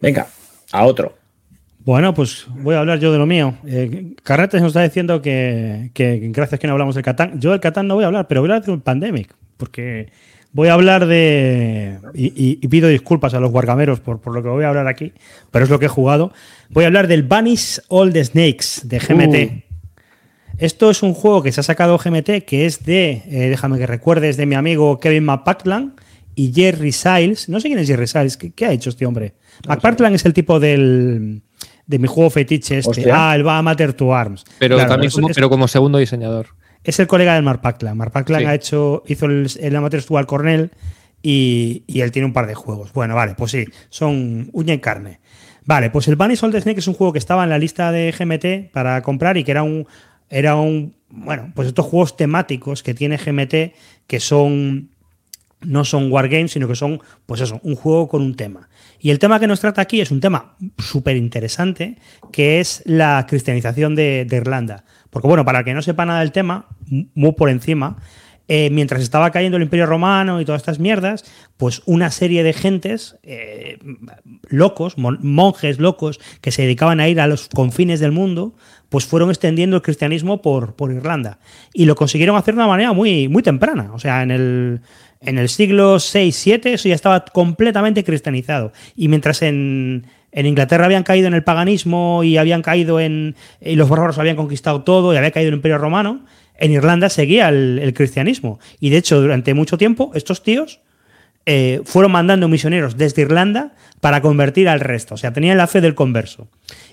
Venga, a otro.
Bueno, pues voy a hablar yo de lo mío. Eh, Carretes nos está diciendo que, que gracias que no hablamos del Catán. Yo del Catán no voy a hablar, pero voy a hablar del Pandemic, porque voy a hablar de... Y, y- y pido disculpas a los guargameros por, por lo que voy a hablar aquí, pero es lo que he jugado. Voy a hablar del Banish All the Snakes de GMT. Esto es un juego que se ha sacado GMT, que es de, eh, déjame que recuerdes, de mi amigo Kevin McPartland y Jerry Siles. No sé quién es Jerry Siles, ¿qué, qué ha hecho este hombre? McPartland es el tipo del, de mi juego fetiche este.
Hostia.
Ah, el va Amateur to Arms.
Pero
Claro,
también como,
es-
pero como segundo diseñador.
es el colega del Mark Packland. Mark Packland
Sí.
ha hecho, hizo el, el Amateur Dual Cornell y, y él tiene un par de juegos. Bueno, vale, pues sí, son uña y carne. Vale, pues el Bunny Soldier Snake es un juego que estaba en la lista de GMT para comprar y que era un, era un, bueno, pues estos juegos temáticos que tiene GMT que son, no son wargames, sino que son, pues eso, un juego con un tema. Y el tema que nos trata aquí es un tema súper interesante, que es la cristianización de, Irlanda. Porque bueno, para el que no sepa nada del tema, muy por encima, eh, mientras estaba cayendo el Imperio Romano y todas estas mierdas, pues una serie de gentes eh, locos, mon- monjes locos, que se dedicaban a ir a los confines del mundo, pues fueron extendiendo el cristianismo por, por Irlanda. Y lo consiguieron hacer de una manera muy, muy temprana. O sea, en el, en el siglo VI, VII, eso ya estaba completamente cristianizado. Y mientras en, en Inglaterra habían caído en el paganismo y habían caído en. y los bárbaros habían conquistado todo y había caído el Imperio Romano, en Irlanda seguía el, cristianismo. Y de hecho, durante mucho tiempo, estos tíos eh, fueron mandando misioneros desde Irlanda para convertir al resto. O sea, tenían la fe del converso.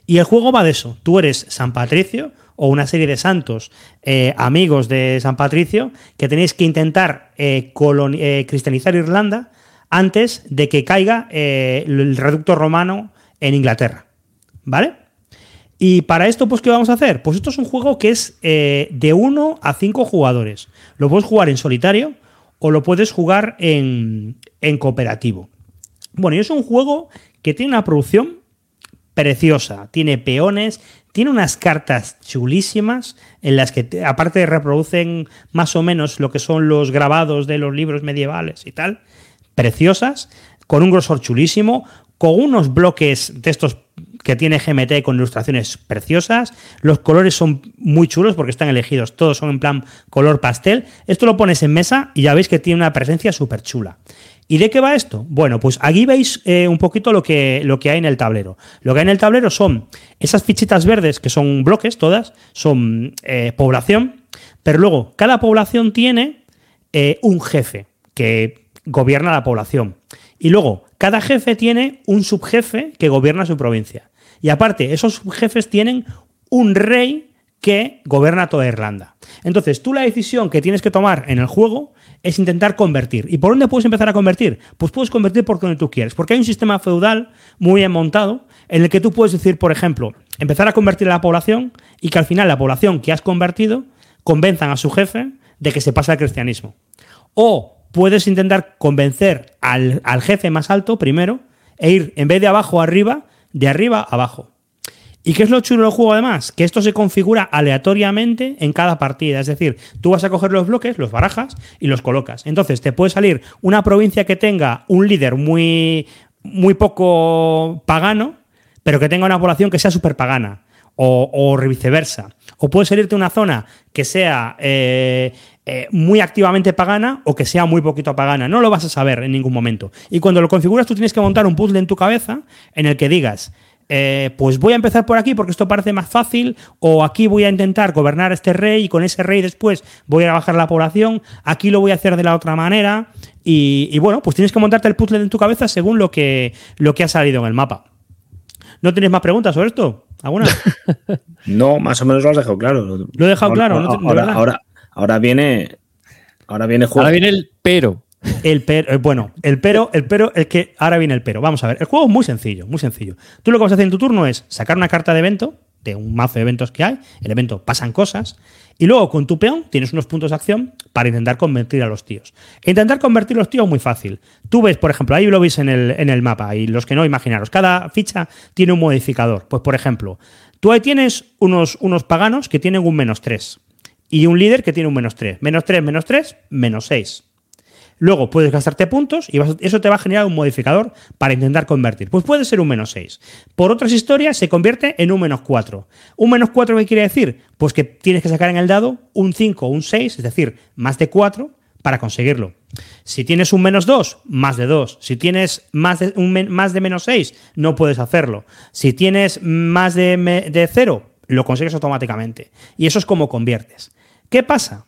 Y el juego va de eso. Tú eres San Patricio o una serie de santos eh, amigos de San Patricio que tenéis que intentar eh, cristianizar Irlanda antes de que caiga el reducto romano en Inglaterra. ¿Vale? Y para esto, pues, ¿qué vamos a hacer? Pues esto es un juego que es eh, de 1 a 5 jugadores. Lo puedes jugar en solitario o lo puedes jugar en, en cooperativo. Bueno, y es un juego que tiene una producción preciosa. Tiene peones, tiene unas cartas chulísimas en las que, te- aparte, reproducen más o menos lo que son los grabados de los libros medievales y tal. Preciosas, con un grosor chulísimo, con unos bloques de estos que tiene GMT con ilustraciones preciosas. Los colores son muy chulos porque están elegidos, todos son en plan color pastel. Esto lo pones en mesa y ya veis que tiene una presencia súper chula. ¿Y de qué va esto? Bueno, pues aquí veis eh, un poquito lo que, lo que hay en el tablero. Lo que hay en el tablero son esas fichitas verdes, que son bloques todas, son eh, población, pero luego cada población tiene eh, un jefe que gobierna la población. Y luego, cada jefe tiene un subjefe que gobierna su provincia. Y aparte, esos subjefes tienen un rey que gobierna toda Irlanda. Entonces, tú la decisión que tienes que tomar en el juego es intentar convertir. ¿Y por dónde puedes empezar a convertir? Pues puedes convertir por donde tú quieres, porque hay un sistema feudal muy bien montado en el que tú puedes decir, por ejemplo, empezar a convertir a la población y que al final la población que has convertido convenzan a su jefe de que se pase al cristianismo. O puedes intentar convencer al, al jefe más alto primero e ir en vez de abajo arriba, de arriba a abajo. ¿Y qué es lo chulo del juego además? Que esto se configura aleatoriamente en cada partida. Es decir, tú vas a coger los bloques, los barajas y los colocas. Entonces te puede salir una provincia que tenga un líder muy, muy poco pagano, pero que tenga una población que sea súper pagana. O, viceversa. O puede salirte una zona que sea eh, eh, muy activamente pagana o que sea muy poquito pagana. No lo vas a saber en ningún momento. Y cuando lo configuras, tú tienes que montar un puzzle en tu cabeza en el que digas, eh, pues voy a empezar por aquí porque esto parece más fácil, o aquí voy a intentar gobernar a este rey y con ese rey después voy a bajar la población, aquí lo voy a hacer de la otra manera, y, bueno, pues tienes que montarte el puzzle en tu cabeza según lo que, lo que ha salido en el mapa. ¿No tienes más preguntas sobre esto? ¿Alguna? *laughs*
no, más o menos lo has dejado claro.
Lo he dejado claro.
ahora, ahora, viene. Ahora viene
Ahora viene el pero.
El pero, eh, bueno, el pero, el pero es que ahora viene el pero. Vamos a ver, el juego es muy sencillo, muy sencillo. Tú lo que vas a hacer en tu turno es sacar una carta de evento, de un mazo de eventos que hay, el evento pasan cosas, y luego con tu peón tienes unos puntos de acción para intentar convertir a los tíos. Intentar convertir a los tíos es muy fácil. Tú ves, por ejemplo, ahí lo veis en el, en el mapa, y los que no, imaginaros, cada ficha tiene un modificador. Pues, por ejemplo, tú ahí tienes unos, unos paganos que tienen un menos 3 y un líder que tiene un menos 3. Menos 3, menos 3, menos 6. Luego puedes gastarte puntos y eso te va a generar un modificador para intentar convertir. Pues puede ser un menos 6. Por otras historias se convierte en un menos 4. ¿Un menos 4 qué quiere decir? Pues que tienes que sacar en el dado un 5 o un 6, es decir, más de 4 para conseguirlo. Si tienes un menos 2, más de 2. Si tienes más de, un, más de menos 6, no puedes hacerlo. Si tienes más de, de 0, lo consigues automáticamente. Y eso es como conviertes. ¿Qué pasa?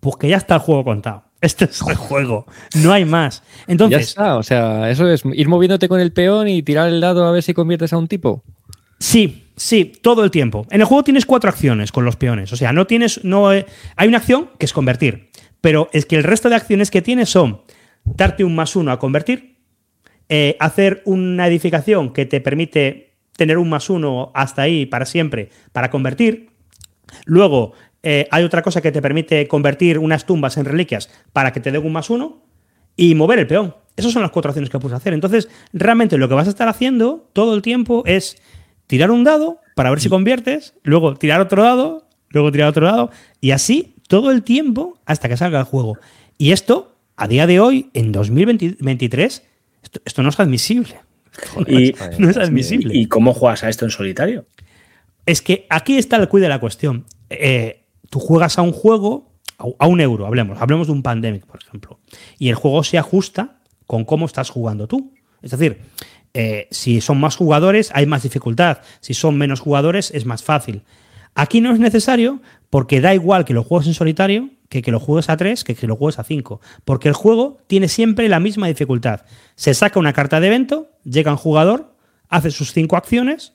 Pues que ya está el juego contado. *laughs* Este es el juego. No hay más. Entonces.
Ya está. O sea, eso es ir moviéndote con el peón y tirar el dado a ver si conviertes a un tipo.
Sí, sí, todo el tiempo. En el juego tienes cuatro acciones con los peones. O sea, no tienes. No, eh, hay una acción que es convertir. Pero es que el resto de acciones que tienes son darte un más uno a convertir, eh, hacer una edificación que te permite tener un más uno hasta ahí para siempre para convertir. Luego eh, hay otra cosa que te permite convertir unas tumbas en reliquias para que te den un más uno y mover el peón. Esas son las cuatro acciones que puedes hacer. Entonces, realmente lo que vas a estar haciendo todo el tiempo es tirar un dado para ver si conviertes, luego tirar otro dado, luego tirar otro dado, y así todo el tiempo hasta que salga el juego. Y esto, a día de hoy, en 2023, esto, no es admisible.
Y, no es admisible. ¿Y cómo juegas a esto en solitario?
Es que aquí está el cuide de la cuestión. Eh, tú juegas a un juego, a un euro, hablemos, hablemos de un pandemic, por ejemplo, y el juego se ajusta con cómo estás jugando tú. Es decir, eh, si son más jugadores hay más dificultad, si son menos jugadores es más fácil. Aquí no es necesario porque da igual que lo juegues en solitario que que lo juegues a 3 que que lo juegues a 5, porque el juego tiene siempre la misma dificultad. Se saca una carta de evento, llega un jugador, hace sus 5 acciones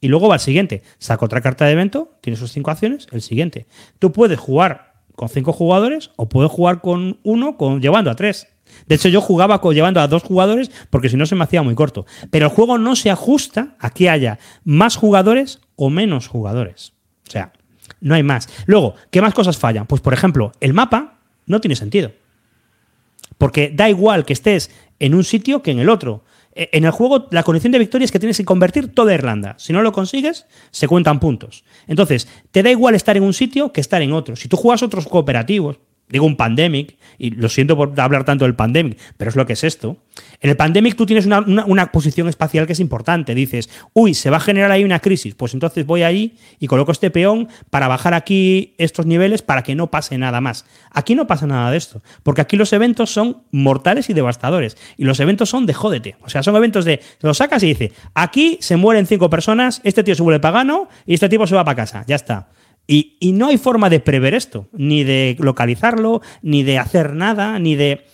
y luego va el siguiente. Saca otra carta de evento, tiene sus cinco acciones, el siguiente. Tú puedes jugar con cinco jugadores o puedes jugar con uno con, llevando a tres. De hecho, yo jugaba con, llevando a dos jugadores porque si no se me hacía muy corto. Pero el juego no se ajusta a que haya más jugadores o menos jugadores. O sea, no hay más. Luego, ¿qué más cosas fallan? Pues, por ejemplo, el mapa no tiene sentido. Porque da igual que estés en un sitio que en el otro. Eh, en el juego la condición de victoria es que tienes que convertir toda Irlanda. Si no lo consigues, se cuentan puntos. Entonces, te da igual estar en un sitio que estar en otro. Si tú juegas otros cooperativos, digo un pandemic, y lo siento por hablar tanto del pandemic, pero es lo que es esto. En el pandemic tú tienes una, posición espacial que es importante. Dices, uy, se va a generar ahí una crisis. Pues entonces voy ahí y coloco este peón para bajar aquí estos niveles para que no pase nada más. Aquí no pasa nada de esto, porque aquí los eventos son mortales y devastadores. Y los eventos son de jódete. O sea, son eventos de, lo sacas y dice, aquí se mueren cinco personas, este tío se vuelve pagano y este tipo se va para casa. Ya está. Y, no hay forma de prever esto, ni de localizarlo, ni de hacer nada, ni de...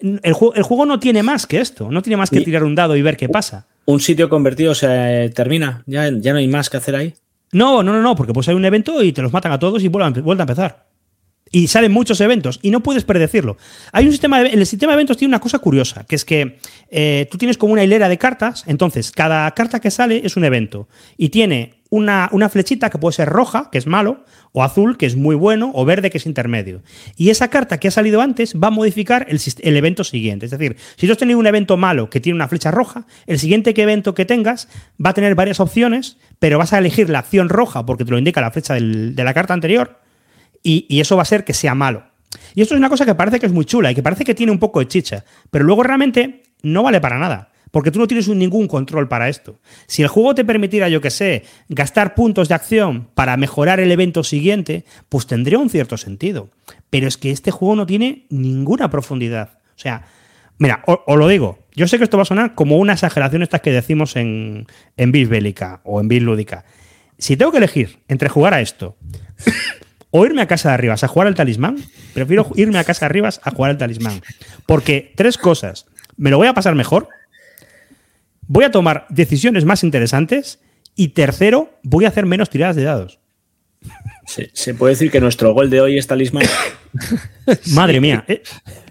El, juego, no tiene más que esto, no tiene más que tirar un dado y ver qué pasa.
¿Un sitio convertido se termina? ¿Ya, ya no hay más que hacer ahí?
No, no, no, no, porque pues hay un evento y te los matan a todos y vuelven, a empezar. Y salen muchos eventos y no puedes predecirlo. Hay un sistema el sistema de eventos tiene una cosa curiosa, que es que eh, tú tienes como una hilera de cartas, entonces cada carta que sale es un evento y tiene una, flechita que puede ser roja, que es malo, o azul, que es muy bueno, o verde, que es intermedio. Y esa carta que ha salido antes va a modificar el, evento siguiente. Es decir, si tú has tenido un evento malo que tiene una flecha roja, el siguiente evento que tengas va a tener varias opciones, pero vas a elegir la acción roja porque te lo indica la flecha de la carta anterior, y, y eso va a ser que sea malo. Y esto es una cosa que parece que es muy chula y que parece que tiene un poco de chicha, pero luego realmente no vale para nada. Porque tú no tienes ningún control para esto. Si el juego te permitiera, yo que sé, gastar puntos de acción para mejorar el evento siguiente, pues tendría un cierto sentido. Pero es que este juego no tiene ninguna profundidad. O sea, mira, os lo digo, yo sé que esto va a sonar como una exageración estas que decimos en, en Bis Bélica o en Bis Lúdica. Si tengo que elegir entre jugar a esto *coughs* o irme a casa de Arribas a jugar al talismán, prefiero irme a casa de Arribas a jugar al talismán. Porque tres cosas. Me lo voy a pasar mejor voy a tomar decisiones más interesantes y tercero, voy a hacer menos tiradas de dados.
Se, puede decir que nuestro gol de hoy es talismán. *laughs*
Madre mía. Eh,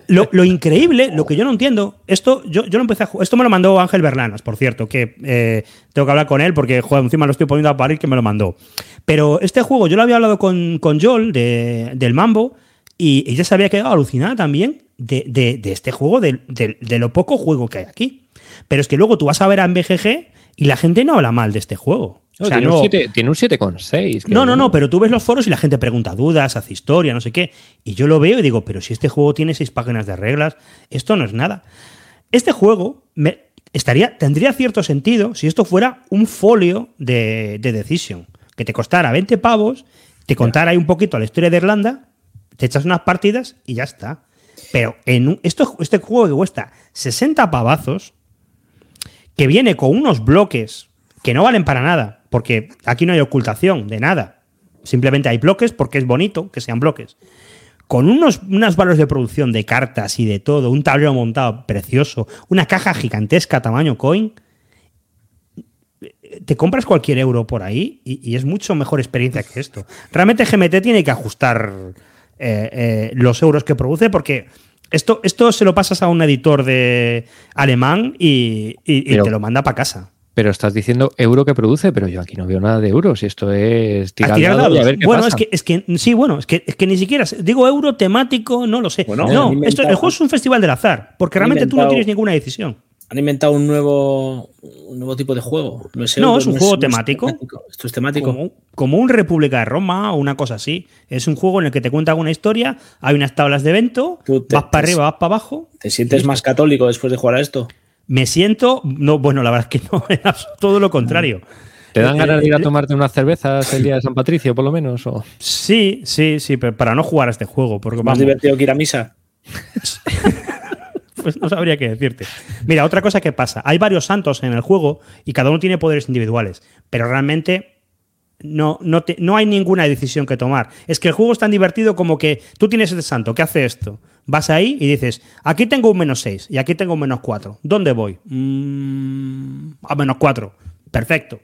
lo, increíble, lo que yo no entiendo, esto yo, yo lo empecé a Esto me lo mandó Ángel Berlanas, por cierto, que eh, tengo que hablar con él porque joder, encima lo estoy poniendo a parir que me lo mandó. Pero este juego yo lo había hablado con, con Joel del Mambo y ella se había quedado alucinada también de, este juego, de, lo poco juego que hay aquí. Pero es que luego tú vas a ver a BGG y la gente no habla mal de este juego.
tiene, un 7,6.
No, no, no, pero tú ves los foros y la gente pregunta dudas, hace historia, no sé qué. Y yo lo veo y digo, pero si este juego tiene seis páginas de reglas, esto no es nada. Este juego me, estaría, tendría cierto sentido si esto fuera un folio de, de Decision, que te costara 20 pavos, te contara ahí un poquito la historia de Irlanda, te echas unas partidas y ya está. Pero en esto, este juego que cuesta 60 pavazos, que viene con unos bloques que no valen para nada, porque aquí no hay ocultación de nada. Simplemente hay bloques porque es bonito que sean bloques. Con unos, unos valores de producción de cartas y de todo, un tablero montado precioso, una caja gigantesca tamaño coin, te compras cualquier euro por ahí y, es mucho mejor experiencia que esto. Realmente GMT tiene que ajustar eh, eh, los euros que produce porque esto, esto se lo pasas a un editor de alemán y, te lo manda para casa.
Pero estás diciendo euro que produce, pero yo aquí no veo nada de euros. Y esto es
tirar, a ver qué bueno, es que, es que sí, bueno, es que, es que ni siquiera digo euro temático, no lo sé. no, esto, el juego es un festival del azar, porque realmente tú no tienes ninguna decisión
han inventado un nuevo, un nuevo tipo de juego.
No, es, un juego temático.
Esto es temático.
Como, un República de Roma o una cosa así. Es un juego en el que te cuentan una historia, hay unas tablas de evento, vas para arriba, vas para abajo.
¿Te sientes más católico después de jugar a esto?
Me siento, no, bueno, la verdad es que no, *laughs* todo lo contrario.
¿Te dan ganas de ir a tomarte unas cervezas el día de San Patricio, por lo menos? O?
Sí, sí, sí, pero para no jugar a este juego. Porque,
¿Más divertido que ir a misa? *laughs*
pues no sabría qué decirte. Mira, otra cosa que pasa, hay varios santos en el juego y cada uno tiene poderes individuales, pero realmente no, no, no hay ninguna decisión que tomar. Es que el juego es tan divertido como que tú tienes este santo que hace esto. Vas ahí y dices, aquí tengo un menos 6 y aquí tengo un menos 4. ¿Dónde voy? Mm, a menos 4. Perfecto.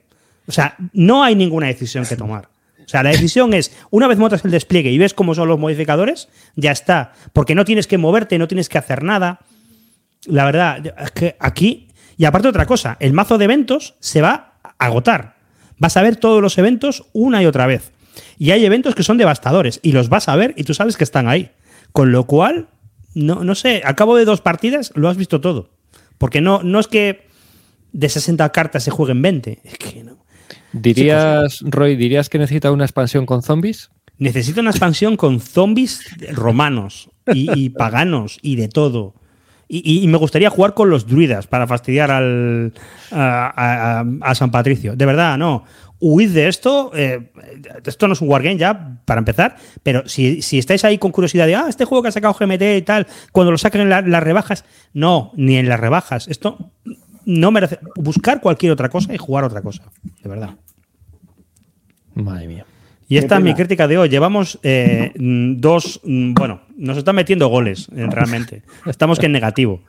O sea, no hay ninguna decisión que tomar. O sea, la decisión es, una vez montas el despliegue y ves cómo son los modificadores, ya está. Porque no tienes que moverte, no tienes que hacer nada la verdad, es que aquí, y aparte otra cosa, el mazo de eventos se va a agotar. Vas a ver todos los eventos una y otra vez. Y hay eventos que son devastadores y los vas a ver y tú sabes que están ahí. Con lo cual, no, no sé, al cabo de dos partidas lo has visto todo. Porque no, no es que de 60 cartas se jueguen 20. Es que no.
¿Dirías, Roy, dirías que necesita una expansión con zombies?
Necesito una expansión con zombies romanos y, paganos y de todo. Y, me gustaría jugar con los druidas para fastidiar al, a, San Patricio. De verdad, no. Huid de esto. Eh, esto no es un wargame ya, para empezar. Pero si, estáis ahí con curiosidad de, ah, este juego que ha sacado GMT y tal, cuando lo saquen en las rebajas. No, ni en las rebajas. Esto no merece. Buscar cualquier otra cosa y jugar otra cosa. De verdad.
Madre mía.
Y esta es mi crítica de hoy. Llevamos eh, dos. Mm, bueno, nos están metiendo goles, eh, realmente. *laughs* Estamos que en negativo.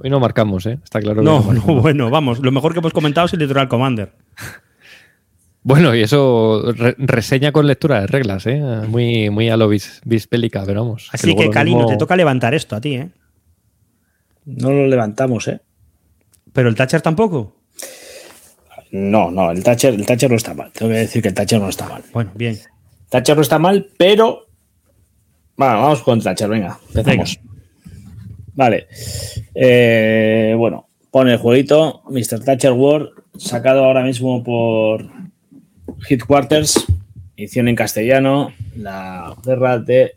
Hoy no marcamos, ¿eh? Está claro.
no, no, bueno, vamos. Lo mejor que hemos comentado es el Litoral Commander. *laughs*
Bueno, y eso reseña con lectura de reglas, ¿eh? Muy, muy a lo bispélica, pero vamos.
Así que, Calino, te toca levantar esto a ti, ¿eh?
No lo levantamos, ¿eh?
Pero el Thatcher tampoco.
No, no, el Thatcher, el Thatcher no está mal. Tengo que decir que el Thatcher no está mal.
Bueno, bien.
Thatcher no está mal, pero. Bueno, vamos con Thatcher, venga, empecemos. Vale. Eh, bueno, pone el jueguito Mr. Thatcher World, sacado ahora mismo por Headquarters, edición en castellano, la guerra de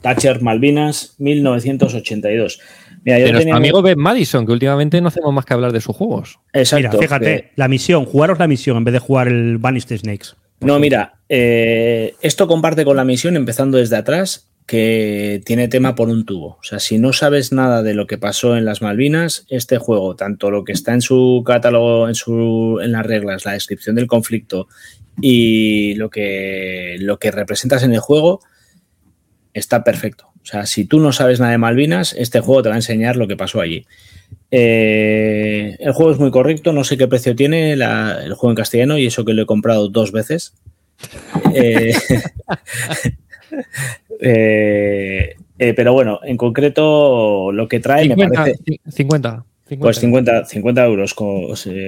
Thatcher Malvinas, 1982.
Mira, nuestro amigo Ben Madison, que últimamente no hacemos más que hablar de sus juegos.
Exacto. Mira, fíjate, la misión, jugaros la misión en vez de jugar el Bannister Snakes.
No, mira, eh, esto comparte con la misión empezando desde atrás, que tiene tema por un tubo. O sea, si no sabes nada de lo que pasó en las Malvinas, este juego, tanto lo que está en su catálogo, en, su, en las reglas, la descripción del conflicto y lo que, lo que representas en el juego, está perfecto. O sea, si tú no sabes nada de Malvinas, este juego te va a enseñar lo que pasó allí. Eh, el juego es muy correcto, no sé qué precio tiene el juego en castellano y eso que lo he comprado dos veces. *laughs* *laughs* Eh, eh, pero bueno, en concreto lo que trae
me parece... 50.
Pues 50, 50 euros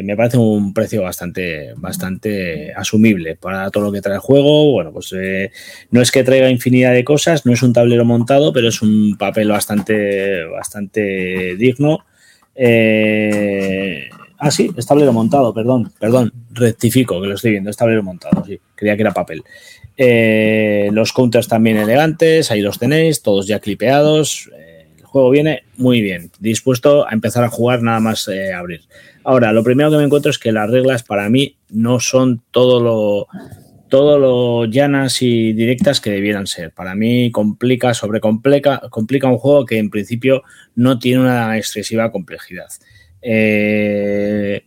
me parece un precio bastante, bastante asumible para todo lo que trae el juego. Bueno, pues eh, no es que traiga infinidad de cosas, no es un tablero montado, pero es un papel bastante, bastante digno. Eh, ah, sí, es tablero montado, perdón, perdón, rectifico que lo estoy viendo, es tablero montado, sí, creía que era papel. Eh, los counters también elegantes, ahí los tenéis, todos ya clipeados juego viene muy bien, dispuesto a empezar a jugar nada más eh, abrir. Ahora, lo primero que me encuentro es que las reglas para mí no son todo lo, todo lo llanas y directas que debieran ser. Para mí complica, sobrecomplica, complica un juego que en principio no tiene una excesiva complejidad. Eh,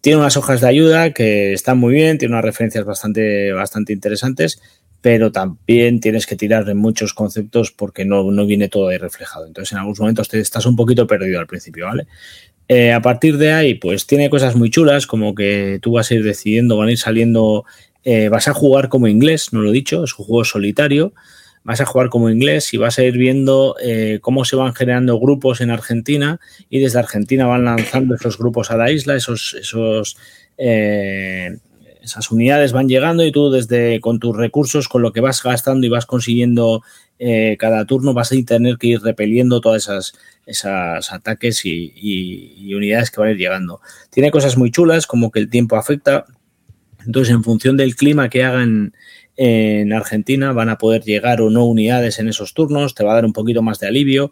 tiene unas hojas de ayuda que están muy bien, tiene unas referencias bastante, bastante interesantes, pero también tienes que tirar en muchos conceptos porque no, viene todo ahí reflejado. Entonces, en algunos momentos te estás un poquito perdido al principio, ¿vale? Eh, a partir de ahí, pues tiene cosas muy chulas, como que tú vas a ir decidiendo, van a ir saliendo, eh, vas a jugar como inglés, no lo he dicho, es un juego solitario, vas a jugar como inglés y vas a ir viendo eh, cómo se van generando grupos en Argentina y desde Argentina van lanzando esos grupos a la isla, esos, esos esas unidades van llegando y tú desde con tus recursos, con lo que vas gastando y vas consiguiendo eh, cada turno, vas a tener que ir repeliendo todas esas, ataques y, unidades que van a ir llegando. Tiene cosas muy chulas, como que el tiempo afecta. Entonces, en función del clima que hagan en Argentina, van a poder llegar o no unidades en esos turnos, te va a dar un poquito más de alivio.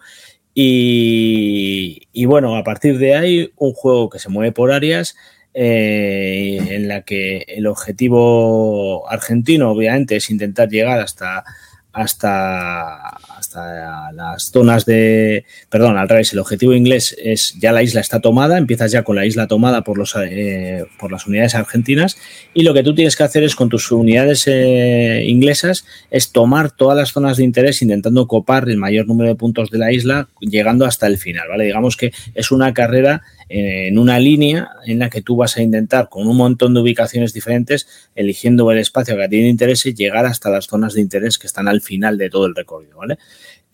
Y bueno, a partir de ahí, un juego que se mueve por áreas eh, en la que el objetivo argentino obviamente es intentar llegar hasta hasta, hasta las zonas de. Perdón, al revés, el objetivo inglés es ya la isla está tomada, empiezas ya con la isla tomada por, los, eh, por las unidades argentinas y lo que tú tienes que hacer es con tus unidades eh, inglesas es tomar todas las zonas de interés intentando copar el mayor número de puntos de la isla llegando hasta el final, ¿vale? Digamos que es una carrera en una línea en la que tú vas a intentar con un montón de ubicaciones diferentes, eligiendo el espacio que a ti te interese, llegar hasta las zonas de interés que están al final de todo el recorrido, ¿vale?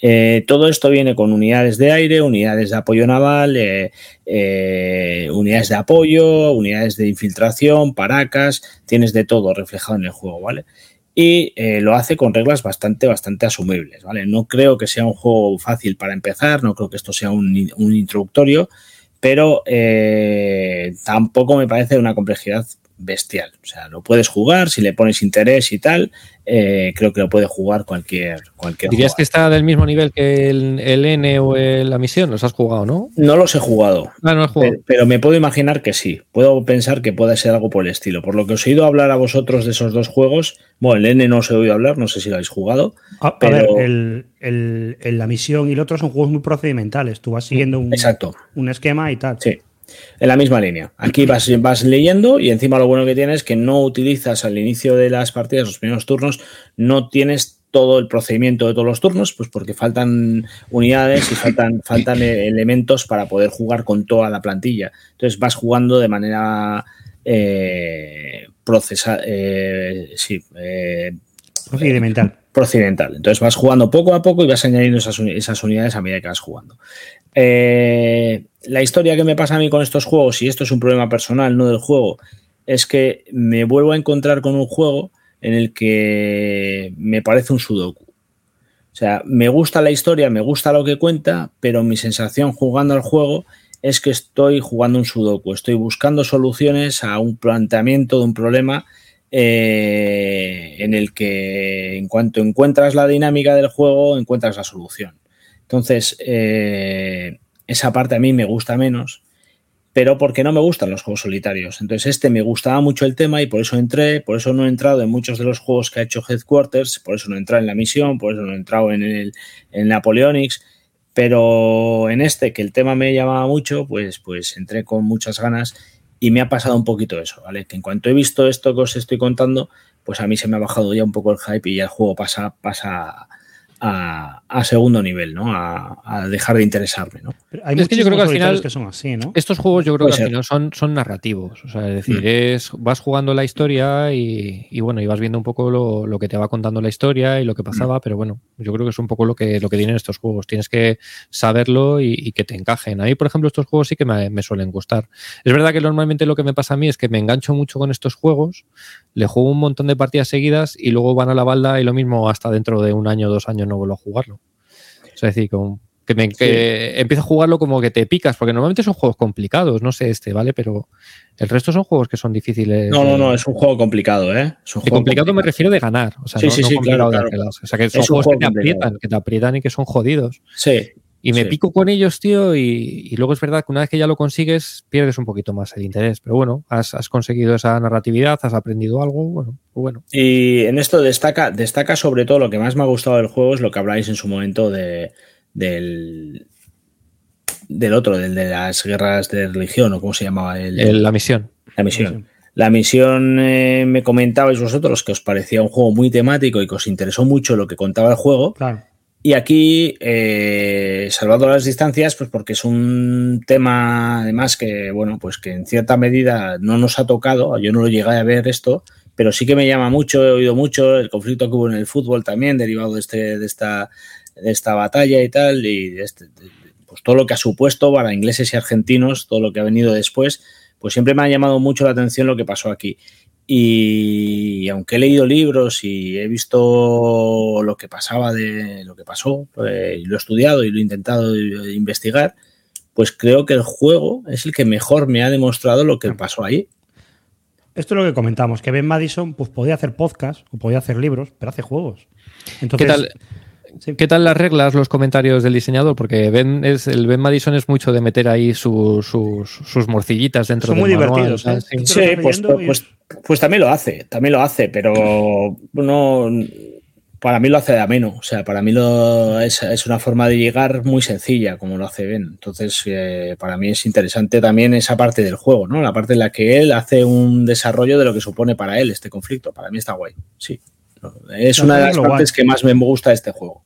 Eh, todo esto viene con unidades de aire, unidades de apoyo naval, eh, eh, unidades de apoyo, unidades de infiltración, paracas, tienes de todo reflejado en el juego, ¿vale? Y lo hace con reglas bastante, bastante asumibles, ¿vale? No creo que sea un juego fácil para empezar, no creo que esto sea un, un introductorio, pero tampoco me parece una complejidad bestial. O sea, lo puedes jugar si le pones interés y tal. Eh, creo que lo puede jugar cualquier cualquier.
¿Dirías que está del mismo nivel que el, N o la misión? ¿Los has jugado, no?
No los he jugado.
Ah, no jugado.
Pero, me puedo imaginar que sí. Puedo pensar que puede ser algo por el estilo. Por lo que os he oído hablar a vosotros de esos dos juegos. Bueno, el N no os he oído hablar, no sé si lo habéis jugado.
A, ver, el, la misión y el otro son juegos muy procedimentales. Tú vas siguiendo un,
Exacto.
un esquema y tal.
Sí. En la misma línea. Aquí vas, vas leyendo y encima lo bueno que tienes es que no utilizas al inicio de las partidas, los primeros turnos, no tienes todo el procedimiento de todos los turnos, pues porque faltan unidades y faltan, *coughs* faltan elementos para poder jugar con toda la plantilla. Entonces vas jugando de manera eh, procesal, eh, sí, eh,
procedimental.
Procedimental. Entonces vas jugando poco a poco y vas añadiendo esas, esas unidades a medida que vas jugando. Eh, la historia que me pasa a mí con estos juegos, y esto es un problema personal, no del juego, es que me vuelvo a encontrar con un juego en el que me parece un sudoku. O sea, me gusta la historia, me gusta lo que cuenta, pero mi sensación jugando al juego es que estoy jugando un sudoku, estoy buscando soluciones a un planteamiento de un problema eh, en el que en cuanto encuentras la dinámica del juego, encuentras la solución. Entonces, eh, esa parte a mí me gusta menos, pero porque no me gustan los juegos solitarios. Entonces, este me gustaba mucho el tema y por eso entré, por eso no he entrado en muchos de los juegos que ha hecho Headquarters, por eso no he entrado en la misión, por eso no he entrado en el en Napoleonics, pero en este, que el tema me llamaba mucho, pues, pues entré con muchas ganas y me ha pasado un poquito eso, ¿vale? Que en cuanto he visto esto que os estoy contando, pues a mí se me ha bajado ya un poco el hype y ya el juego pasa, pasa a, segundo nivel, ¿no? A, dejar de interesarme, ¿no?
hay muchos que yo creo que al final que son así, ¿no?
Estos juegos yo creo que al final son, son narrativos, o sea, es decir, mm. es vas jugando la historia y, bueno, y vas viendo un poco lo, que te va contando la historia y lo que pasaba, mm. pero bueno, yo creo que es un poco lo que, lo que tienen estos juegos. Tienes que saberlo y, que te encajen. Ahí, por ejemplo, estos juegos sí que me, me suelen gustar. Es verdad que normalmente lo que me pasa a mí es que me engancho mucho con estos juegos, le juego un montón de partidas seguidas y luego van a la balda y lo mismo hasta dentro de un año o dos años no vuelvo a jugarlo. Es decir, que, me, empiezo a jugarlo como que te picas, porque normalmente son juegos complicados, no sé este, ¿vale? Pero el resto son juegos que son difíciles.
No, no, no, es un juego complicado, ¿eh?
complicado, me refiero de ganar. O sea,
sí, sí, sí, claro,
O sea, que son juegos que te aprietan, que te aprietan y que son jodidos.
Sí.
Y me pico con ellos, tío, y, luego es verdad que una vez que ya lo consigues, pierdes un poquito más el interés. Pero bueno, has, conseguido esa narratividad, has aprendido algo, bueno, pues bueno.
Y en esto destaca, destaca sobre todo lo que más me ha gustado del juego es lo que habláis en su momento de, del, del otro, del de las guerras de religión, o cómo se llamaba. El,
la misión.
La misión. La misión eh, me comentabais vosotros que os parecía un juego muy temático y que os interesó mucho lo que contaba el juego.
Claro.
Y aquí, eh, salvando las distancias, pues porque es un tema, además, que, bueno, pues que en cierta medida no nos ha tocado, yo no lo llegué a ver esto, pero sí que me llama mucho, he oído mucho el conflicto que hubo en el fútbol también, derivado de, este, de, esta, de esta batalla y tal, y este, pues todo lo que ha supuesto para ingleses y argentinos, todo lo que ha venido después, pues siempre me ha llamado mucho la atención lo que pasó aquí. Y aunque he leído libros y he visto lo que pasaba de lo que pasó, pues, y lo he estudiado y lo he intentado investigar, pues creo que el juego es el que mejor me ha demostrado lo que pasó ahí.
Esto es lo que comentamos, que Ben Madison pues, podía hacer podcast o podía hacer libros, pero hace juegos. Entonces,
¿Qué tal? ¿Qué tal las reglas, los comentarios del diseñador? Porque ben, es, el Ben Madison es mucho de meter ahí sus, sus, morcillitas dentro
Son muy divertidos. ¿eh?
Sí, pues, pues, pues, también lo hace, también lo hace, pero no, para mí lo hace de ameno. O sea, para mí lo, es, una forma de llegar muy sencilla, como lo hace Ben. Entonces, eh, para mí es interesante también esa parte del juego, ¿no? La parte en la que él hace un desarrollo de lo que supone para él este conflicto. Para mí está guay, sí. Es una de las partes que más me gusta de este juego.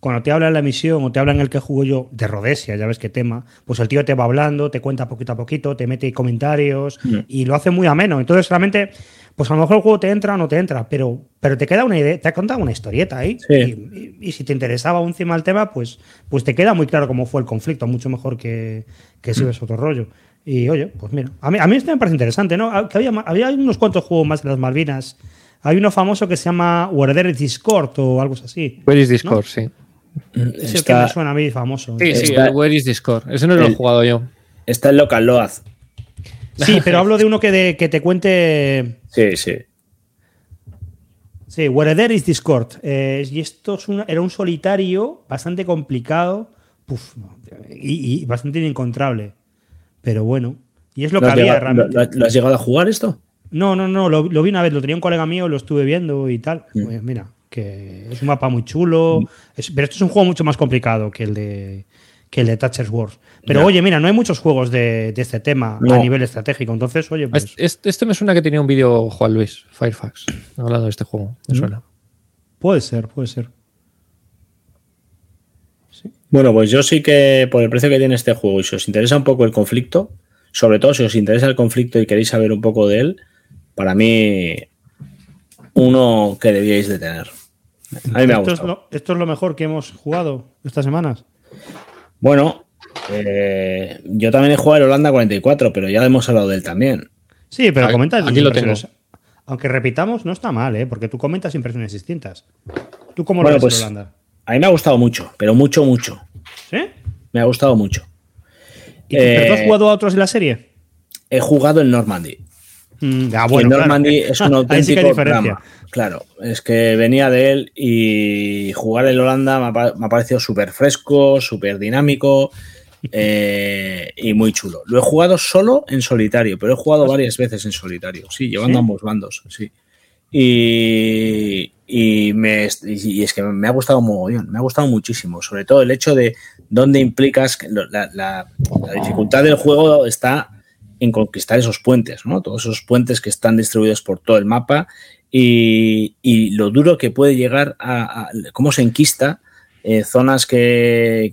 Cuando te habla en la misión o te habla en el que juego yo de Rodesia, ya ves qué tema, pues el tío te va hablando, te cuenta poquito a poquito, te mete comentarios mm. y lo hace muy ameno. Entonces, realmente, pues a lo mejor el juego te entra o no te entra, pero, pero te queda una idea, te ha contado una historieta ahí. Y, si te interesaba encima el tema, pues, pues te queda muy claro cómo fue el conflicto, mucho mejor que, que si mm. ves otro rollo. Y oye, pues mira, a mí, a mí esto me parece interesante, ¿no? Que había, había unos cuantos juegos más de las Malvinas hay uno famoso que se llama Where is Discord o algo así.
Where is Discord, sí.
Es el que me suena a mí famoso.
Sí, sí, Where is Discord. Ese no lo he jugado yo.
Está en Local Load.
Sí, *laughs* pero hablo de uno que, de, que te cuente.
Sí, sí.
Sí, Where There is Discord. Eh, y esto es una, era un solitario bastante complicado y, bastante inencontrable. Pero bueno. Y es lo que había
realmente. ¿Lo, has llegado a jugar esto?
No, no, no. Lo, vi una vez. Lo tenía un colega mío, lo estuve viendo y tal. Mm. Pues mira, que es un mapa muy chulo. Mm. pero esto es un juego mucho más complicado que el de que el de Touchers Wars. Pero oye, mira, no hay muchos juegos de, este tema a nivel estratégico. Entonces, oye, pues.
Este, este, me suena que tenía un vídeo Juan Luis, Firefox, hablando de este juego. Me mm. suena.
Puede ser, puede ser.
Bueno, pues yo sí que por el precio que tiene este juego y si os interesa un poco el conflicto, sobre todo si os interesa el conflicto y queréis saber un poco de él, para mí uno que debíais de tener. A mí me ha
gustado. esto es lo mejor que hemos jugado estas semanas.
Bueno, eh, yo también he jugado el Holanda 44, pero ya hemos hablado de él también.
Sí, pero comenta aquí lo tengo. Aunque repitamos, no está mal, ¿eh? porque tú comentas impresiones distintas. ¿Tú cómo lo ves pues, Holanda?
A mí me ha gustado mucho, pero mucho, mucho.
¿Sí?
Me ha gustado mucho.
¿Y ¿Pero has eh, jugado a otros de la serie?
He jugado en Normandy.
Mm, ah, bueno,
Normandy es *laughs* un auténtico drama. Claro, es que venía de él y jugar en Holanda me ha, parecido súper fresco, súper dinámico *laughs* eh, y muy chulo. Lo he jugado solo en solitario, pero he jugado pues varias veces en solitario, sí, llevando ambos bandos, sí. Y, me, y es que me ha gustado mogollón, me ha gustado muchísimo, sobre todo el hecho de dónde implicas la, la dificultad del juego está en conquistar esos puentes, ¿no? Todos esos puentes que están distribuidos por todo el mapa y, lo duro que puede llegar a, cómo se enquista eh, zonas que,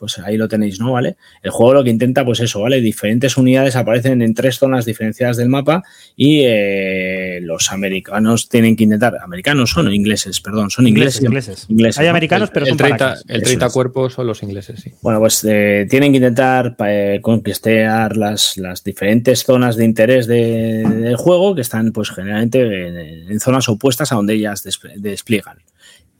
pues ahí lo tenéis, ¿no? ¿Vale? El juego lo que intenta, pues eso, ¿vale? Diferentes unidades aparecen en tres zonas diferenciadas del mapa y eh, los americanos tienen que intentar, americanos son ingleses, perdón, son ingleses.
Ingleses. Hay americanos, pero
el, son 30, El 30 cuerpos son los ingleses, sí.
Bueno, pues eh, tienen que intentar eh, conquistar las, las, diferentes zonas de interés del juego que están, pues generalmente en, zonas opuestas a donde ellas despliegan.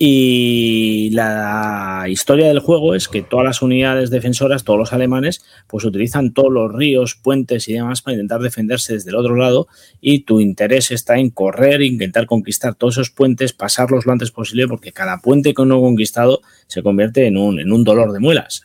Y la historia del juego es que todas las unidades defensoras, todos los alemanes, pues utilizan todos los ríos, puentes y demás para intentar defenderse desde el otro lado y tu interés está en correr, intentar conquistar todos esos puentes, pasarlos lo antes posible porque cada puente que uno conquistado se convierte en un, en un dolor de muelas.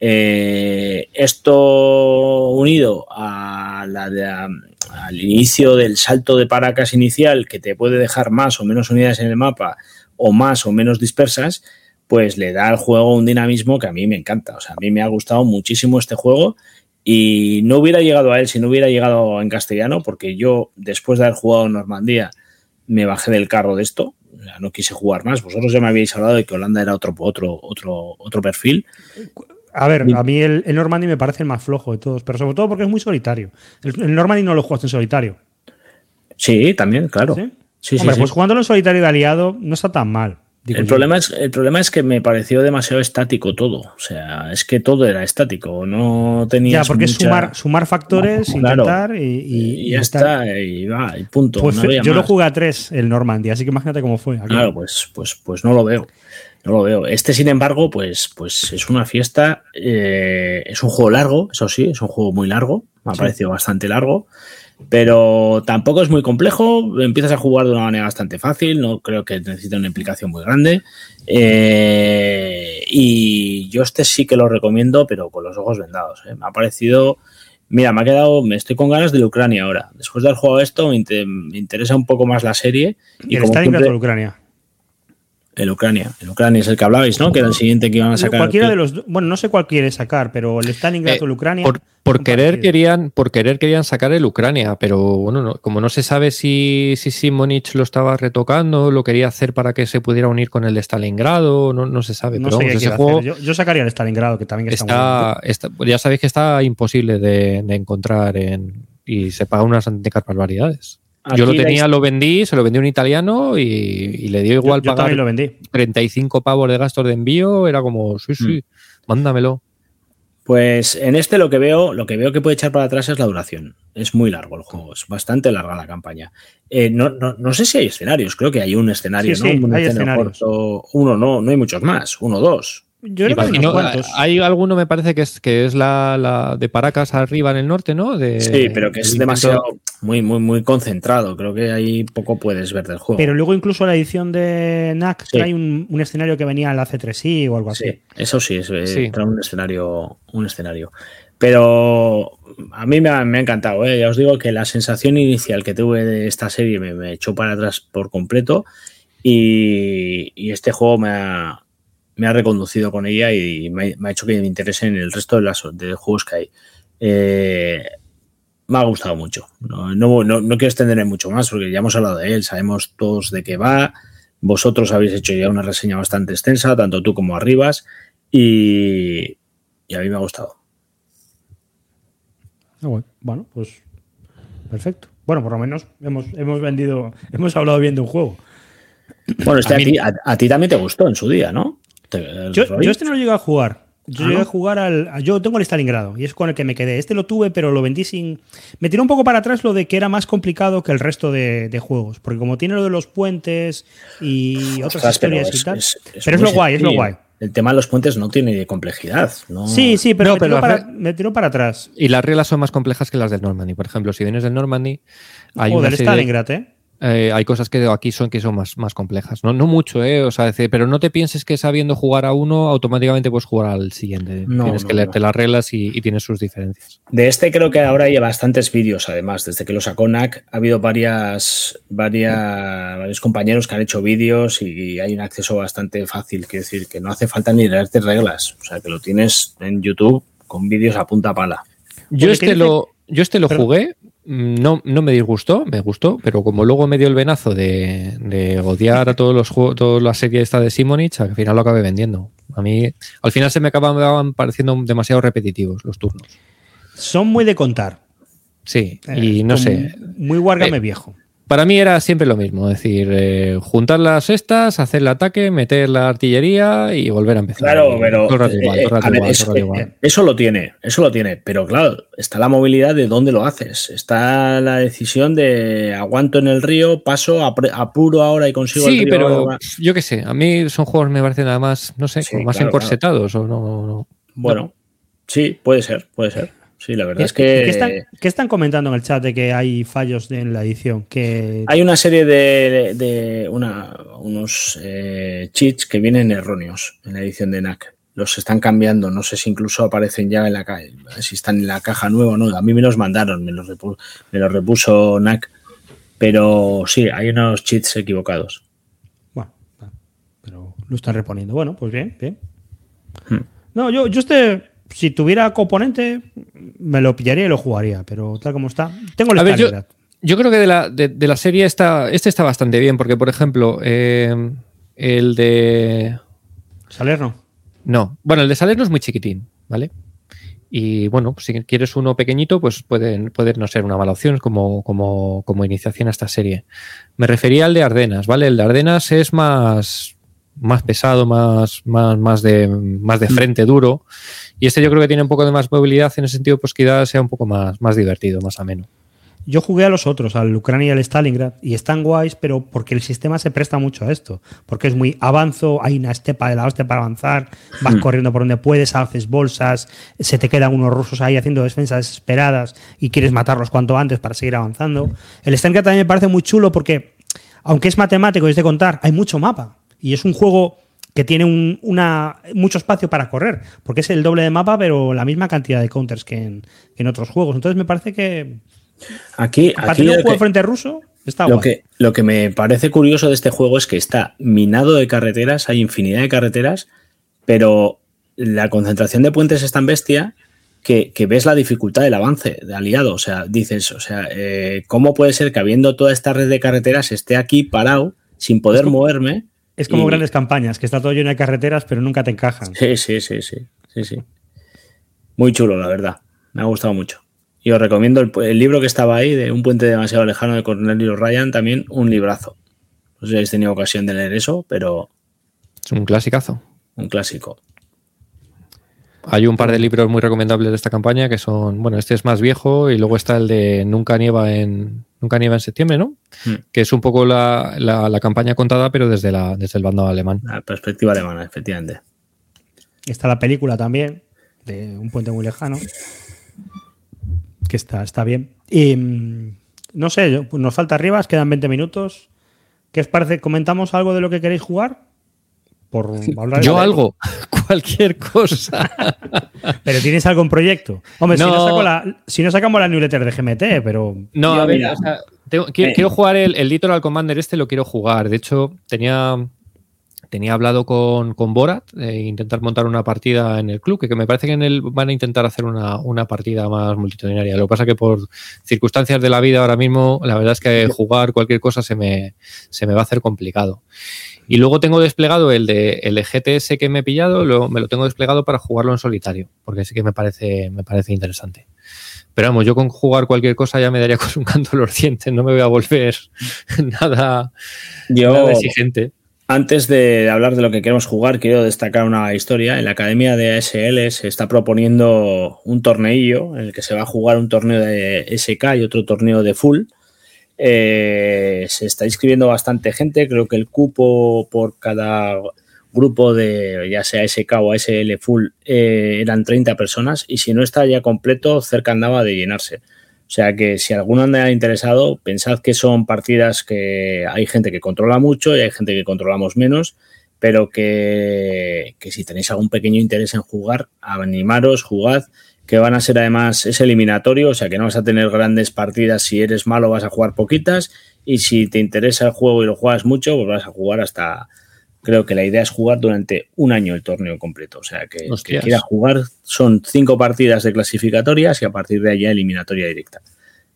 Eh, esto unido a la al inicio del salto de paracas inicial que te puede dejar más o menos unidades en el mapa o más o menos dispersas, pues le da al juego un dinamismo que a mí me encanta. O sea, a mí me ha gustado muchísimo este juego y no hubiera llegado a él si no hubiera llegado en castellano, porque yo, después de haber jugado en Normandía, me bajé del carro de esto. no quise jugar más. Vosotros ya me habéis hablado de que Holanda era otro, otro, otro, otro perfil.
A ver, a mí el, Normandy me parece el más flojo de todos, pero sobre todo porque es muy solitario. El, Normandy no lo jugaste en solitario.
Sí, también, claro.
Sí, Hombre, pues jugándolo en solitario de aliado no está tan mal.
El problema, es, el problema es que me pareció demasiado estático todo. O sea, es que todo era estático. No tenía.
Ya, porque es sumar, sumar factores, intentar y,
y, ya está, y va, y punto.
Pues yo lo jugué a tres, el Normandy, así que imagínate cómo fue.
Claro, pues, pues, pues no lo veo. No lo veo. Este, sin embargo, pues, pues es una fiesta. Eh, es un juego largo, eso sí, es un juego muy largo. Me ha parecido bastante largo pero tampoco es muy complejo. Empiezas a jugar de una manera bastante fácil, no creo que necesite una implicación muy grande. Eh, y yo este sí que lo recomiendo, pero con los ojos vendados. ¿eh? Me ha parecido. Mira, me ha quedado. Me estoy con ganas de Ucrania ahora. Después de haber jugado esto, me, interesa un poco más la serie.
Y, el Stalingrad de Ucrania.
El Ucrania. El Ucrania es el que hablabais, ¿no? Que era el siguiente que iban a sacar.
Cualquiera de los. Bueno, no sé cuál quiere sacar, pero el Stalingrad o el Ucrania.
Por, querer querían, por querer querían sacar el Ucrania, pero bueno, como no se sabe si, si Simonich lo estaba retocando, lo quería hacer para que se pudiera unir con el de Stalingrado, no, no se sabe.
No sé ese juego yo, sacaría el Stalingrado, que también
está, está, Ya sabéis que está imposible de, encontrar en, y se paga unas auténticas barbaridades. Yo lo tenía, lo vendí, se lo vendí a un italiano y, le dio igual pagar
lo vendí.
35 pavos de gastos de envío. Era como, sí, sí, mm. mándamelo.
Pues en este lo que veo, lo que veo que puede echar para atrás es la duración. Es muy largo el juego, es bastante larga la campaña. Eh, no, no, sé si hay escenarios, creo que hay un escenario, ¿no?
hay escenarios.
uno, no, no hay muchos más, uno, dos.
Yo creo que
Imagino,
cuantos.
hay alguno, me parece que es, que es la, la de Paracas arriba en el norte, ¿no? De,
Sí, pero que es demasiado, muy, muy, muy concentrado. Creo que ahí poco puedes ver del juego.
Pero luego incluso la edición de NAC
Sí.
trae un, un escenario que venía en la C3i o algo así.
Sí, eso sí, es eh,
Sí.
trae un escenario, un escenario. Pero a mí me ha, me ha encantado, ¿eh? ya os digo que la sensación inicial que tuve de esta serie me, me echó para atrás por completo y, y este juego me ha, me ha reconducido con ella y me, me ha hecho que me interese en el resto de, las, de juegos que hay. Eh, me ha gustado mucho. No, no, no, no quiero extenderme mucho más porque ya hemos hablado de él, sabemos todos de qué va. Vosotros habéis hecho ya una reseña bastante extensa, tanto tú como Arribas, y, y a mí me ha gustado.
Ah, bueno, pues perfecto. Bueno, por lo menos hemos, hemos vendido, hemos hablado bien de un juego.
Bueno, este
A
a,
mí-
ti, a- a ti también te gustó en su día, ¿no? Te-
Yo, yo este no lo llegué a jugar. Yo
Ah,
llegué
¿no?
a jugar al. a- Yo tengo el Stalingrado y es con el que me quedé. Este lo tuve, pero lo vendí sin. Me tiró un poco para atrás lo de que era más complicado que el resto de, de juegos. Porque como tiene lo de los puentes y otras
Ostras,
historias y tal.
es- es
pero es lo guay, es lo guay.
El tema de los puentes no tiene complejidad. ¿no?
Sí, sí, pero,
No,
me,
pero
tiró para,
re-
me tiró para atrás.
Y las reglas son más complejas que las del Normandy. Por ejemplo, si vienes del Normandy, hay
o
una
del
serie-
Stalingrad, ¿eh?
Eh, hay cosas que aquí son que son más, más complejas. No, no mucho, ¿eh? O sea, decir, pero no te pienses que sabiendo jugar a uno, automáticamente puedes jugar al siguiente.
No,
Tienes
no,
que leerte
no.
las reglas y, y tienes sus diferencias.
De este creo que ahora hay bastantes vídeos, además. Desde que lo sacó NAC ha habido varias, varias, varios compañeros que han hecho vídeos y hay un acceso bastante fácil. Quiero decir, que no hace falta ni leerte reglas. O sea, que lo tienes en YouTube con vídeos a punta pala.
Yo este, lo, yo este lo
Perdón.
jugué, no, no me disgustó, me gustó, pero como luego me dio el venazo de, de odiar a todos los juegos, toda la serie esta de Simonich, al final lo acabé vendiendo. A mí, al final se me acababan pareciendo demasiado repetitivos los turnos.
Son muy de contar.
Sí,
Eh,
y no
como
sé.
Muy Wargame
Eh,
viejo.
Para mí era siempre lo mismo, es decir, eh, juntar las estas, hacer el ataque, meter la artillería y volver a empezar.
Claro, pero eso, lo tiene, eso lo tiene, pero claro, está la movilidad de dónde lo haces, está la decisión de aguanto en el río, paso, apuro ahora y consigo el
Sí,
río.
pero
ahora.
yo qué sé, a mí son juegos me parecen nada más, no sé,
Sí,
más
claro,
encorsetados o no, no.
bueno, sí, puede ser, puede ser. Sí, la verdad
¿Qué,
es que
qué están, qué están comentando en el chat de que hay fallos en la edición? Que
hay una serie de, de una, unos eh, cheats que vienen erróneos en la edición de NAC. Los están cambiando, no sé si incluso aparecen ya en la caja, si están en la caja nueva o no. A mí me los mandaron, me los, repu- me los repuso NAC, pero sí, hay unos cheats equivocados.
Bueno, pero lo están reponiendo. Bueno, pues bien, bien.
Hmm.
No, yo, yo este, si tuviera componente, me lo pillaría y lo jugaría, pero tal como está. Tengo el
A ver, yo, creo que de la, de, de la serie está, este está bastante bien, porque por ejemplo, eh, el de...
Salerno.
No, bueno, el de Salerno es muy chiquitín, ¿vale? Y bueno, pues si quieres uno pequeñito, pues puede, puede no ser una mala opción como, como, como iniciación a esta serie. Me refería al de Ardenas, ¿vale? El de Ardenas es más, más pesado, más, más, más, de, más de frente duro. Y este yo creo que tiene un poco de más movilidad en el sentido pues quizás sea un poco más, más divertido, más ameno.
Yo jugué a los otros, al Ucrania y al Stalingrad, y están guays, pero porque el sistema se presta mucho a esto. Porque es muy avanzo, hay una estepa de la hostia para avanzar, vas corriendo por donde puedes, haces bolsas, se te quedan unos rusos ahí haciendo defensas desesperadas y quieres matarlos cuanto antes para seguir avanzando. El Stalingrad también me parece muy chulo porque, aunque es matemático y es de contar, hay mucho mapa. Y es un juego que tiene un- una, mucho espacio para correr, porque es el doble de mapa, pero la misma cantidad de counters que en, otros juegos. Entonces me parece que
Aquí,
para
aquí
tener un juego
que-
frente ruso, está
Lo
guay.
que, lo que me parece curioso de este juego es que está minado de carreteras, hay infinidad de carreteras, pero la concentración de puentes es tan bestia que, que ves la dificultad del avance de aliado. O sea, dices, o sea, eh, ¿cómo puede ser que habiendo toda esta red de carreteras esté aquí parado sin poder
como-
moverme?
Es como
y-
grandes campañas, que está todo lleno de carreteras, pero nunca te encajan.
Sí, sí, sí, sí, sí, sí. Muy chulo, la verdad. Me ha gustado mucho. Y os recomiendo el, el libro que estaba ahí, de Un puente demasiado lejano de Cornelio Ryan, también un librazo. No sé si habéis tenido ocasión de leer eso, pero
Es un clasicazo.
un clásico.
Hay un par de libros muy recomendables de esta campaña que son, bueno, este es más viejo y luego está el de Nunca nieva en Nunca nieva en septiembre, ¿no?
Hmm.
Que es un poco la, la- la campaña contada, pero desde, la, desde el bando alemán.
La perspectiva alemana, efectivamente.
Está la película también, de Un puente muy lejano, que está, está bien. Y mm, no sé, nos falta arriba, quedan 20 minutos. ¿Qué os parece? ¿Comentamos algo de lo que queréis jugar?
Por Yo algo, *laughs* cualquier cosa. *laughs*
pero tienes algo en proyecto. Hombre, si, no sacamos la newsletter de GMT, pero.
No, a ver, eh. quiero, jugar el, el Litoral Commander este, lo quiero jugar. De hecho, tenía tenía hablado con, con Borat e intentar montar una partida en el club, que, me parece que en él van a intentar hacer una, una, partida más multitudinaria. Lo que pasa que por circunstancias de la vida ahora mismo, la verdad es que jugar cualquier cosa se me, se me va a hacer complicado. Y luego tengo desplegado el de, el GTS que me he pillado, me lo tengo desplegado para jugarlo en solitario, porque sí que me parece, me parece interesante. Pero vamos, yo con jugar cualquier cosa ya me daría *laughs* con un canto los dientes, no me voy a volver *laughs* nada, nada exigente.
Antes de hablar de lo que queremos jugar, quiero destacar una historia. En la Academia de ASL se está proponiendo un torneillo en el que se va a jugar un torneo de SK y otro torneo de full. Eh, se está inscribiendo bastante gente, creo que el cupo por cada grupo de ya sea SK o ASL full eh, eran 30 personas y si no está ya completo, cerca andaba de llenarse. O sea que si alguno anda interesado, pensad que son partidas que hay gente que controla mucho y hay gente que controlamos menos, pero que, si tenéis algún pequeño interés en jugar, animaros, jugad, que van a ser además, es eliminatorio, o sea que no vas a tener grandes partidas, si eres malo vas a jugar poquitas y si te interesa el juego y lo juegas mucho, pues vas a jugar hasta, creo que la idea es jugar durante un año el torneo completo. O sea, que, que quiera jugar son cinco partidas de clasificatorias y a partir de allá eliminatoria directa.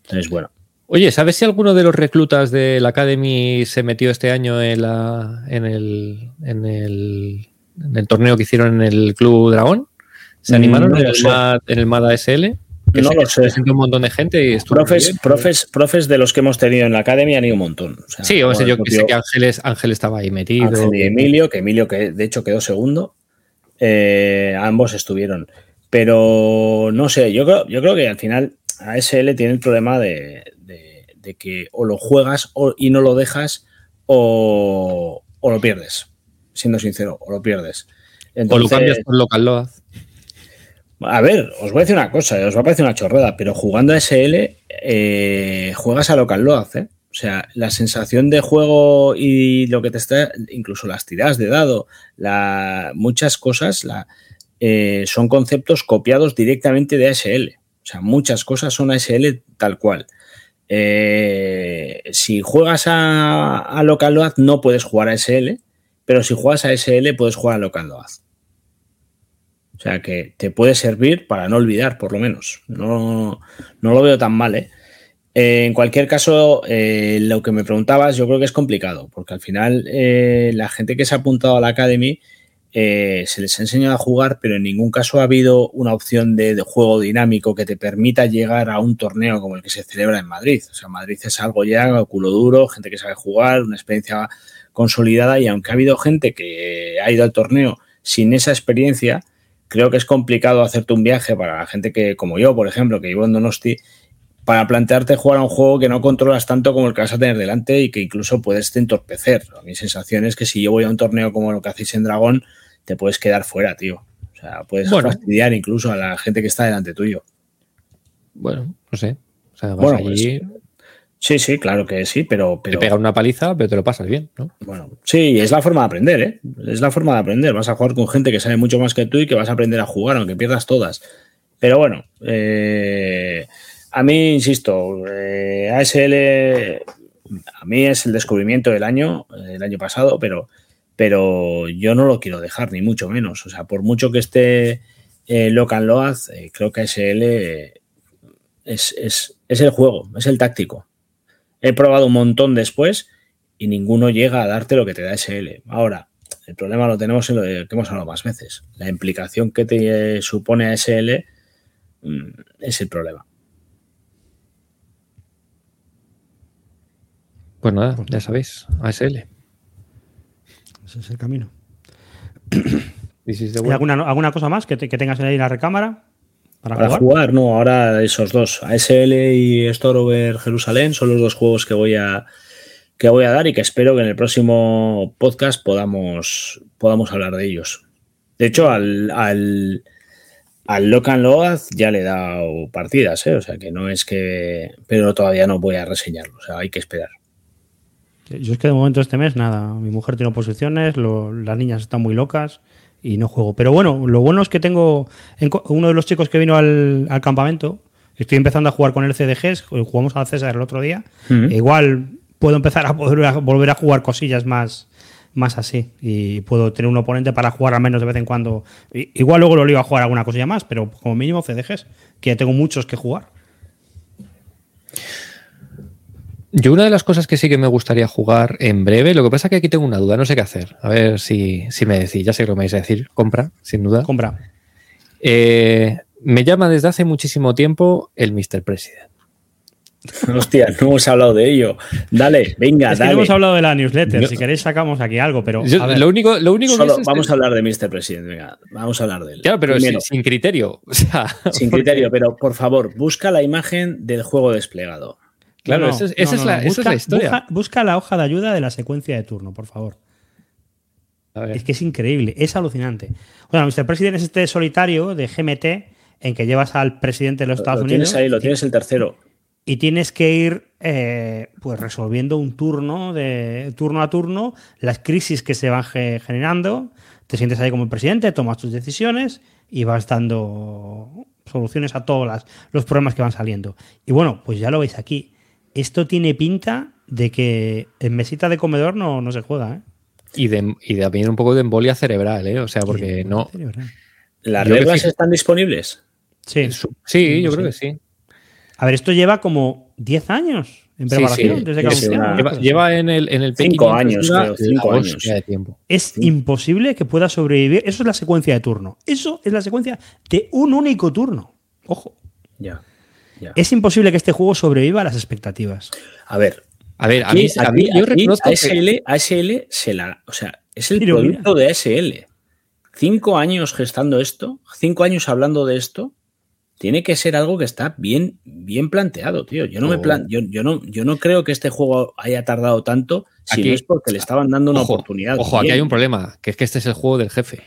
Entonces, bueno.
Oye, ¿sabes si alguno de los reclutas de la Academy se metió este año en, la, en, el, en, el, en el torneo que hicieron en el Club Dragón? ¿Se mm, animaron en, el MAD, en el MAD ASL?
No lo sé.
un montón de gente y
profes, profes, profes de los que hemos tenido en la academia han ido un montón.
sí, o sea, yo sé que Ángeles, Ángel estaba ahí metido.
Ángel y Emilio, que Emilio que de hecho quedó segundo. Eh, ambos estuvieron. Pero no sé, yo creo, yo creo que al final ASL tiene el problema de, que o lo juegas y no lo dejas o, lo pierdes. Siendo sincero, o lo pierdes.
o lo cambias por local load.
A ver, os voy a decir una cosa, os va a parecer una chorrada, pero jugando a SL eh, juegas a local lo hace. O sea, la sensación de juego y lo que te está, incluso las tiradas de dado, muchas cosas eh, son conceptos copiados directamente de ASL. O sea, muchas cosas son ASL tal cual. Eh, si juegas a, a local load no puedes jugar a ASL, pero si juegas a SL puedes jugar a local load. O sea que te puede servir para no olvidar, por lo menos. No, no lo veo tan mal, ¿eh? en cualquier caso, eh, lo que me preguntabas, yo creo que es complicado, porque al final eh, la gente que se ha apuntado a la Academy se les ha enseñado a jugar, pero en ningún caso ha habido una opción de, juego dinámico que te permita llegar a un torneo como el que se celebra en Madrid. O sea, Madrid es algo ya culo duro, gente que sabe jugar, una experiencia consolidada, y aunque ha habido gente que ha ido al torneo sin esa experiencia, creo que es complicado hacerte un viaje para la gente que, como yo, por ejemplo, que vivo en Donosti, para plantearte jugar a un juego que no controlas tanto como el que vas a tener delante y que incluso puedes te entorpecer. Mi sensación es que si yo voy a un torneo como lo que hacéis en Dragón, te puedes quedar fuera, tío. O sea, puedes fastidiar incluso a la gente que está delante tuyo.
Bueno, no sé. O sea, vas allí, pues,
Sí, sí, claro que sí, pero, pero.
Te pega una paliza, pero te lo pasas bien, ¿no?
Bueno, sí, es la forma de aprender, ¿eh? Es la forma de aprender. Vas a jugar con gente que sabe mucho más que tú y que vas a aprender a jugar, aunque pierdas todas. Pero bueno, eh, a mí, insisto, eh, ASL a mí es el descubrimiento del año, el año pasado, pero, pero yo no lo quiero dejar, ni mucho menos. O sea, por mucho que esté eh, Locan Load, eh, creo que ASL es, es, es el juego, es el táctico. He probado un montón después y ninguno llega a darte lo que te da SL. Ahora, el problema lo tenemos en lo que hemos hablado más veces. La implicación que te supone a SL mm, es el problema.
Pues nada, ya sabéis, ASL.
Ese es el camino. ¿Y alguna, alguna cosa más que, que tengas ahí en la recámara?
Para, jugar? no, ahora esos dos, ASL y Store Over Jerusalén, son los dos juegos que voy a que voy a dar y que espero que en el próximo podcast podamos, podamos hablar de ellos. De hecho, al, al, al Locan Loaz ya le he dado partidas, ¿eh? o sea que no es que. Pero todavía no voy a reseñarlo, o sea, hay que esperar.
Yo es que de momento este mes nada. Mi mujer tiene oposiciones, lo, las niñas están muy locas y no juego. Pero bueno, lo bueno es que tengo uno de los chicos que vino al, al campamento. Estoy empezando a jugar con el CDGs, jugamos al César el otro día. Uh -huh. Igual puedo empezar a, poder, a volver a jugar cosillas más, más así. Y puedo tener un oponente para jugar al menos de vez en cuando. Igual luego lo iba a jugar alguna cosilla más, pero como mínimo CDGs, que ya tengo muchos que jugar.
Yo una de las cosas que sí que me gustaría jugar en breve, lo que pasa es que aquí tengo una duda, no sé qué hacer. A ver si, si me decís, ya sé que lo me vais a decir, compra, sin duda.
Compra.
Eh, me llama desde hace muchísimo tiempo el Mr. President. *laughs*
Hostia, no hemos hablado de ello. Dale, venga,
es
dale.
Que no hemos hablado de la newsletter. No. Si queréis, sacamos aquí algo, pero.
Yo, lo único, lo único
Solo, que es vamos este... a hablar de Mr. President, venga, vamos a hablar de él.
Claro, pero sin, sin, criterio. *laughs* O sea,
sin porque... criterio, pero por favor, busca la imagen del juego desplegado.
Claro, no, esa, es, esa, no, es la, busca, esa, es, la, historia.
Busca, busca, la hoja de ayuda de la secuencia de turno, por favor. Es que es increíble, es alucinante. Bueno, Mr. President es este solitario de GMT en que llevas al presidente de los Estados
lo
Unidos.
Tienes ahí, lo tienes el tercero.
Y tienes que ir eh, pues resolviendo un turno de turno a turno, las crisis que se van generando. Te sientes ahí como el presidente, tomas tus decisiones y vas dando soluciones a todos los problemas que van saliendo. Y bueno, pues ya lo veis aquí esto tiene pinta de que en mesita de comedor no, no se juega, ¿eh?
Y de, y de también un poco de embolia cerebral, ¿eh? O sea, porque no. Cerebral.
¿Las reglas sí. están disponibles?
Sí.
Sí, yo sí. creo que sí.
A ver, esto lleva como 10 años en preparación
sí,
desde que
una... lleva, lleva, en el, en el
cinco años, creo, cinco años.
de tiempo.
Es imposible que pueda sobrevivir. Eso es la secuencia de turno. Eso es la secuencia de un único turno. Ojo.
Ya.
Es imposible que este juego sobreviva a las expectativas.
A ver.
A ver, a mí,
aquí, a mí yo reconozco ASL, que... ASL se la. O sea, es el Pero producto mira. de ASL. Cinco años gestando esto, cinco años hablando de esto, tiene que ser algo que está bien, bien planteado, tío. Yo no oh. me plan, yo, yo, no, yo no creo que este juego haya tardado tanto si aquí, no es porque le estaban dando una
ojo,
oportunidad.
Ojo, bien. aquí hay un problema, que es que este es el juego del jefe.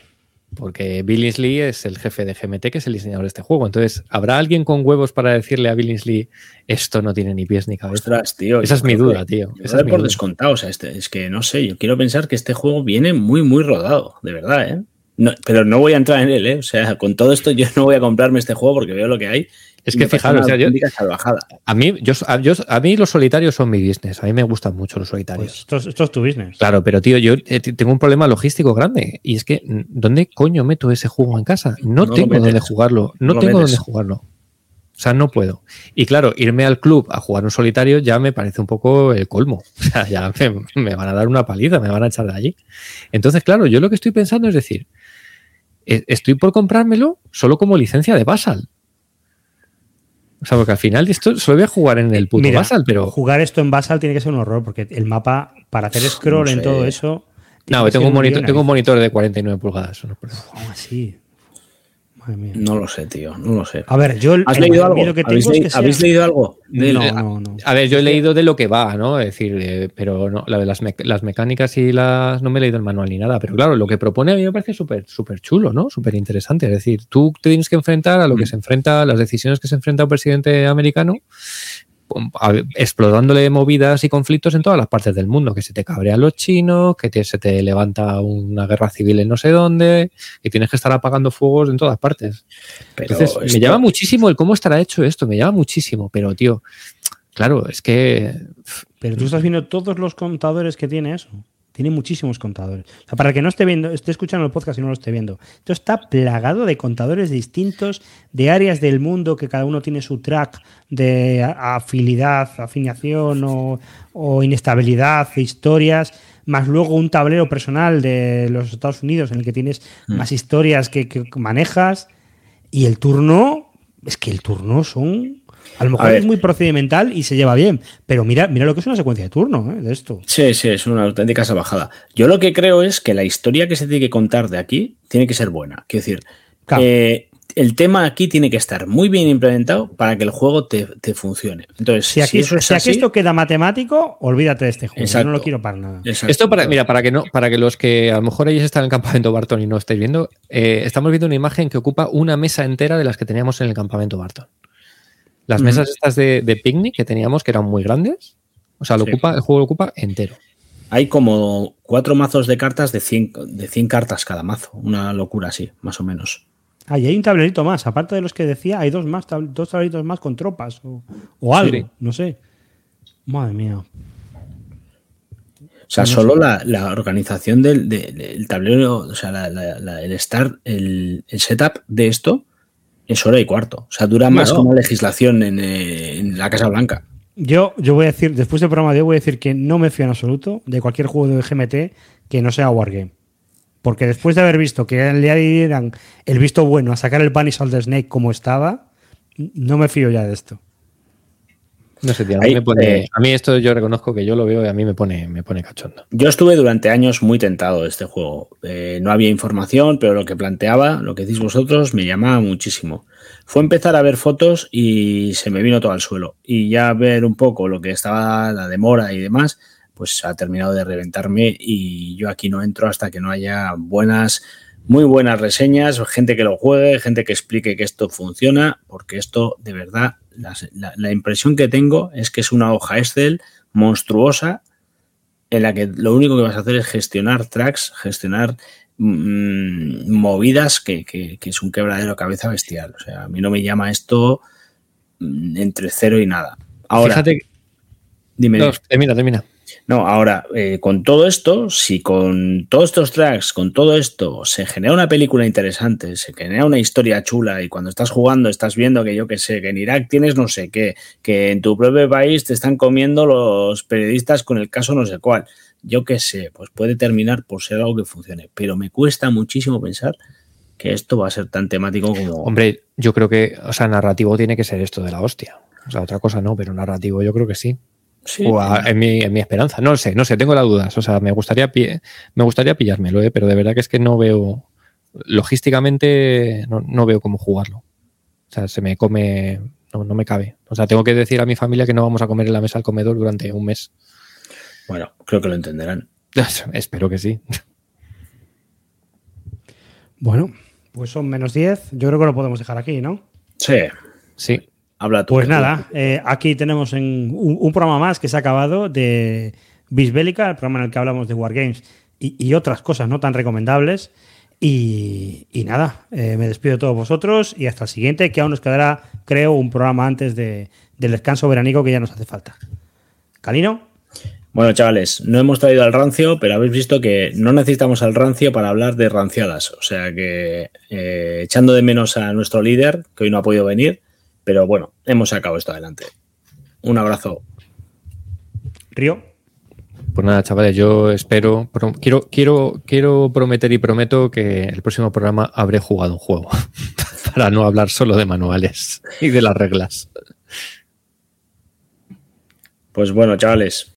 Porque Billingsley es el jefe de GMT, que es el diseñador de este juego. Entonces, ¿habrá alguien con huevos para decirle a Billingsley esto no tiene ni pies ni cabeza?
Ostras, tío.
Esa es mi duda, tío.
Esa es mi por duda. descontado. O sea, este, es que no sé, yo quiero pensar que este juego viene muy, muy rodado, de verdad, ¿eh? No, pero no voy a entrar en él, ¿eh? O sea, con todo esto yo no voy a comprarme este juego porque veo lo que hay.
Es que fijaros, o sea, yo, a mí, yo, a, yo, a mí los solitarios son mi business. A mí me gustan mucho los solitarios.
Pues esto, esto, es tu business.
Claro, pero tío, yo eh, tengo un problema logístico grande. Y es que, ¿dónde coño meto ese juego en casa? No, no tengo dónde jugarlo. No, no tengo dónde jugarlo. O sea, no puedo. Y claro, irme al club a jugar un solitario ya me parece un poco el colmo. *laughs* O sea, ya me, me van a dar una paliza, me van a echar de allí. Entonces, claro, yo lo que estoy pensando es decir, e, estoy por comprármelo solo como licencia de Basal. O sea, porque al final esto solo voy a jugar en el puto
Mira,
Basal, pero.
Jugar esto en Basal tiene que ser un horror, porque el mapa, para hacer scroll no sé. en todo eso.
No, tengo un, monitor, tengo un monitor de 49 pulgadas. No
¿Cómo así?
Madre mía. No lo sé, tío, no lo sé.
A ver, yo
¿Has el leído algo? Que ¿Habéis, leído, que sea... ¿Habéis leído algo?
De no, no, no, A ver, yo he leído de lo que va, ¿no? Es decir, eh, pero no, la de las, me las, mecánicas y las. No me he leído el manual ni nada, pero claro, lo que propone a mí me parece súper súper chulo, ¿no? Súper interesante. Es decir, tú te tienes que enfrentar a lo que se enfrenta, a las decisiones que se enfrenta un presidente americano, explotándole movidas y conflictos en todas las partes del mundo, que se te cabrean los chinos, que te, se te levanta una guerra civil en no sé dónde, y tienes que estar apagando fuegos en todas partes. Pero Entonces, esto... me llama muchísimo el cómo estará hecho esto, me llama muchísimo, pero tío, claro, es que...
Pero tú estás viendo todos los contadores que tiene eso. Tiene muchísimos contadores. O sea, para el que no esté viendo, esté escuchando el podcast y no lo esté viendo, esto está plagado de contadores distintos, de áreas del mundo que cada uno tiene su track de afilidad, afiliación o, o inestabilidad, historias, más luego un tablero personal de los Estados Unidos en el que tienes mm. más historias que, que manejas. Y el turno, es que el turno son a lo mejor a es muy procedimental y se lleva bien, pero mira, mira lo que es una secuencia de turno ¿eh? de esto.
Sí, sí, es una auténtica salvajada. Yo lo que creo es que la historia que se tiene que contar de aquí tiene que ser buena. Quiero decir, claro. eh, el tema aquí tiene que estar muy bien implementado para que el juego te, funcione. Entonces,
si aquí, eso esto queda matemático, olvídate de este juego. no lo quiero para nada.
Esto para, mira, para que no, para que los que a lo mejor ellos están en el campamento Barton y no estáis viendo, eh, estamos viendo una imagen que ocupa una mesa entera de las que teníamos en el campamento Barton. Las mesas estas de, picnic que teníamos, que eran muy grandes, o sea, lo ocupa, el juego lo ocupa entero.
Hay como cuatro mazos de cartas de 100, de 100 cartas cada mazo. Una locura así, más o menos.
Ah, y hay un tablerito más. Aparte de los que decía, hay dos más, dos tableritos más con tropas o, algo. No sé. Madre mía. O
sea, solo la, organización del, tablero, o sea, el start, el, setup de esto es hora y cuarto. O sea, dura más una legislación en, en, la Casa Blanca.
Yo, yo voy a decir, después del programa de hoy, voy a decir que no me fío en absoluto de cualquier juego de GMT que no sea Wargame. Porque después de haber visto que le dieran el visto bueno a sacar el of the Snake como estaba, no me fío ya de esto.
No sé, tío, a, mí me pone, eh, a mí esto yo reconozco que yo lo veo y a mí me pone, me pone cachondo.
Yo estuve durante años muy tentado de este juego. Eh, no había información, pero lo que planteaba, lo que decís vosotros, me llamaba muchísimo. Fue empezar a ver fotos y se me vino todo al suelo. Y ya ver un poco lo que estaba, la demora y demás, pues ha terminado de reventarme y yo aquí no entro hasta que no haya buenas, muy buenas reseñas, gente que lo juegue, gente que explique que esto funciona, porque esto de verdad, la, impresión que tengo es que es una hoja Excel monstruosa en la que lo único que vas a hacer es gestionar tracks, gestionar mm, movidas que, que, es un quebradero cabeza bestial. O sea, a mí no me llama esto mm, entre cero y nada. Ahora, Fíjate.
Dime. termina, termina.
No, ahora, eh, con todo esto, si con todos estos tracks, con todo esto, se genera una película interesante, se genera una historia chula y cuando estás jugando estás viendo que yo qué sé, que en Irak tienes no sé qué, que en tu propio país te están comiendo los periodistas con el caso no sé cuál, yo qué sé, pues puede terminar por ser algo que funcione, pero me cuesta muchísimo pensar que esto va a ser tan temático como...
Hombre, yo creo que, o sea, narrativo tiene que ser esto de la hostia. O sea, otra cosa no, pero narrativo yo creo que sí o en, mi, en, mi, esperanza. No sé, no sé, tengo las dudas. O sea, me gustaría, me gustaría pillármelo, ¿eh? pero de verdad que es que no veo, logísticamente, no, veo cómo jugarlo. O sea, se me come, no, no, me cabe. O sea, tengo que decir a mi familia que no vamos a comer en la mesa al comedor durante un mes.
Bueno, creo que lo entenderán. *laughs*
Espero que sí.
Bueno, pues son menos 10. Yo creo que lo podemos dejar aquí, ¿no?
Sí.
Sí
pues nada, eh, aquí tenemos un, programa más que se ha acabado de Bisbélica, el programa en el que hablamos de Wargames y, otras cosas no tan recomendables. Y, nada, eh, me despido de todos vosotros y hasta el siguiente, que aún nos quedará, creo, un programa antes del descanso veranico que ya nos hace falta. Calino.
Bueno, chavales, no hemos traído al rancio, pero habéis visto que no necesitamos al rancio para hablar de ranciadas. O sea que, eh, echando de menos a nuestro líder, que hoy no ha podido venir, pero bueno, hemos sacado esto adelante. Un abrazo.
Río.
Pues nada, chavales, yo espero, quiero, quiero, quiero prometer y prometo que el próximo programa habré jugado un juego *laughs* para no hablar solo de manuales y de las reglas.
Pues bueno, chavales,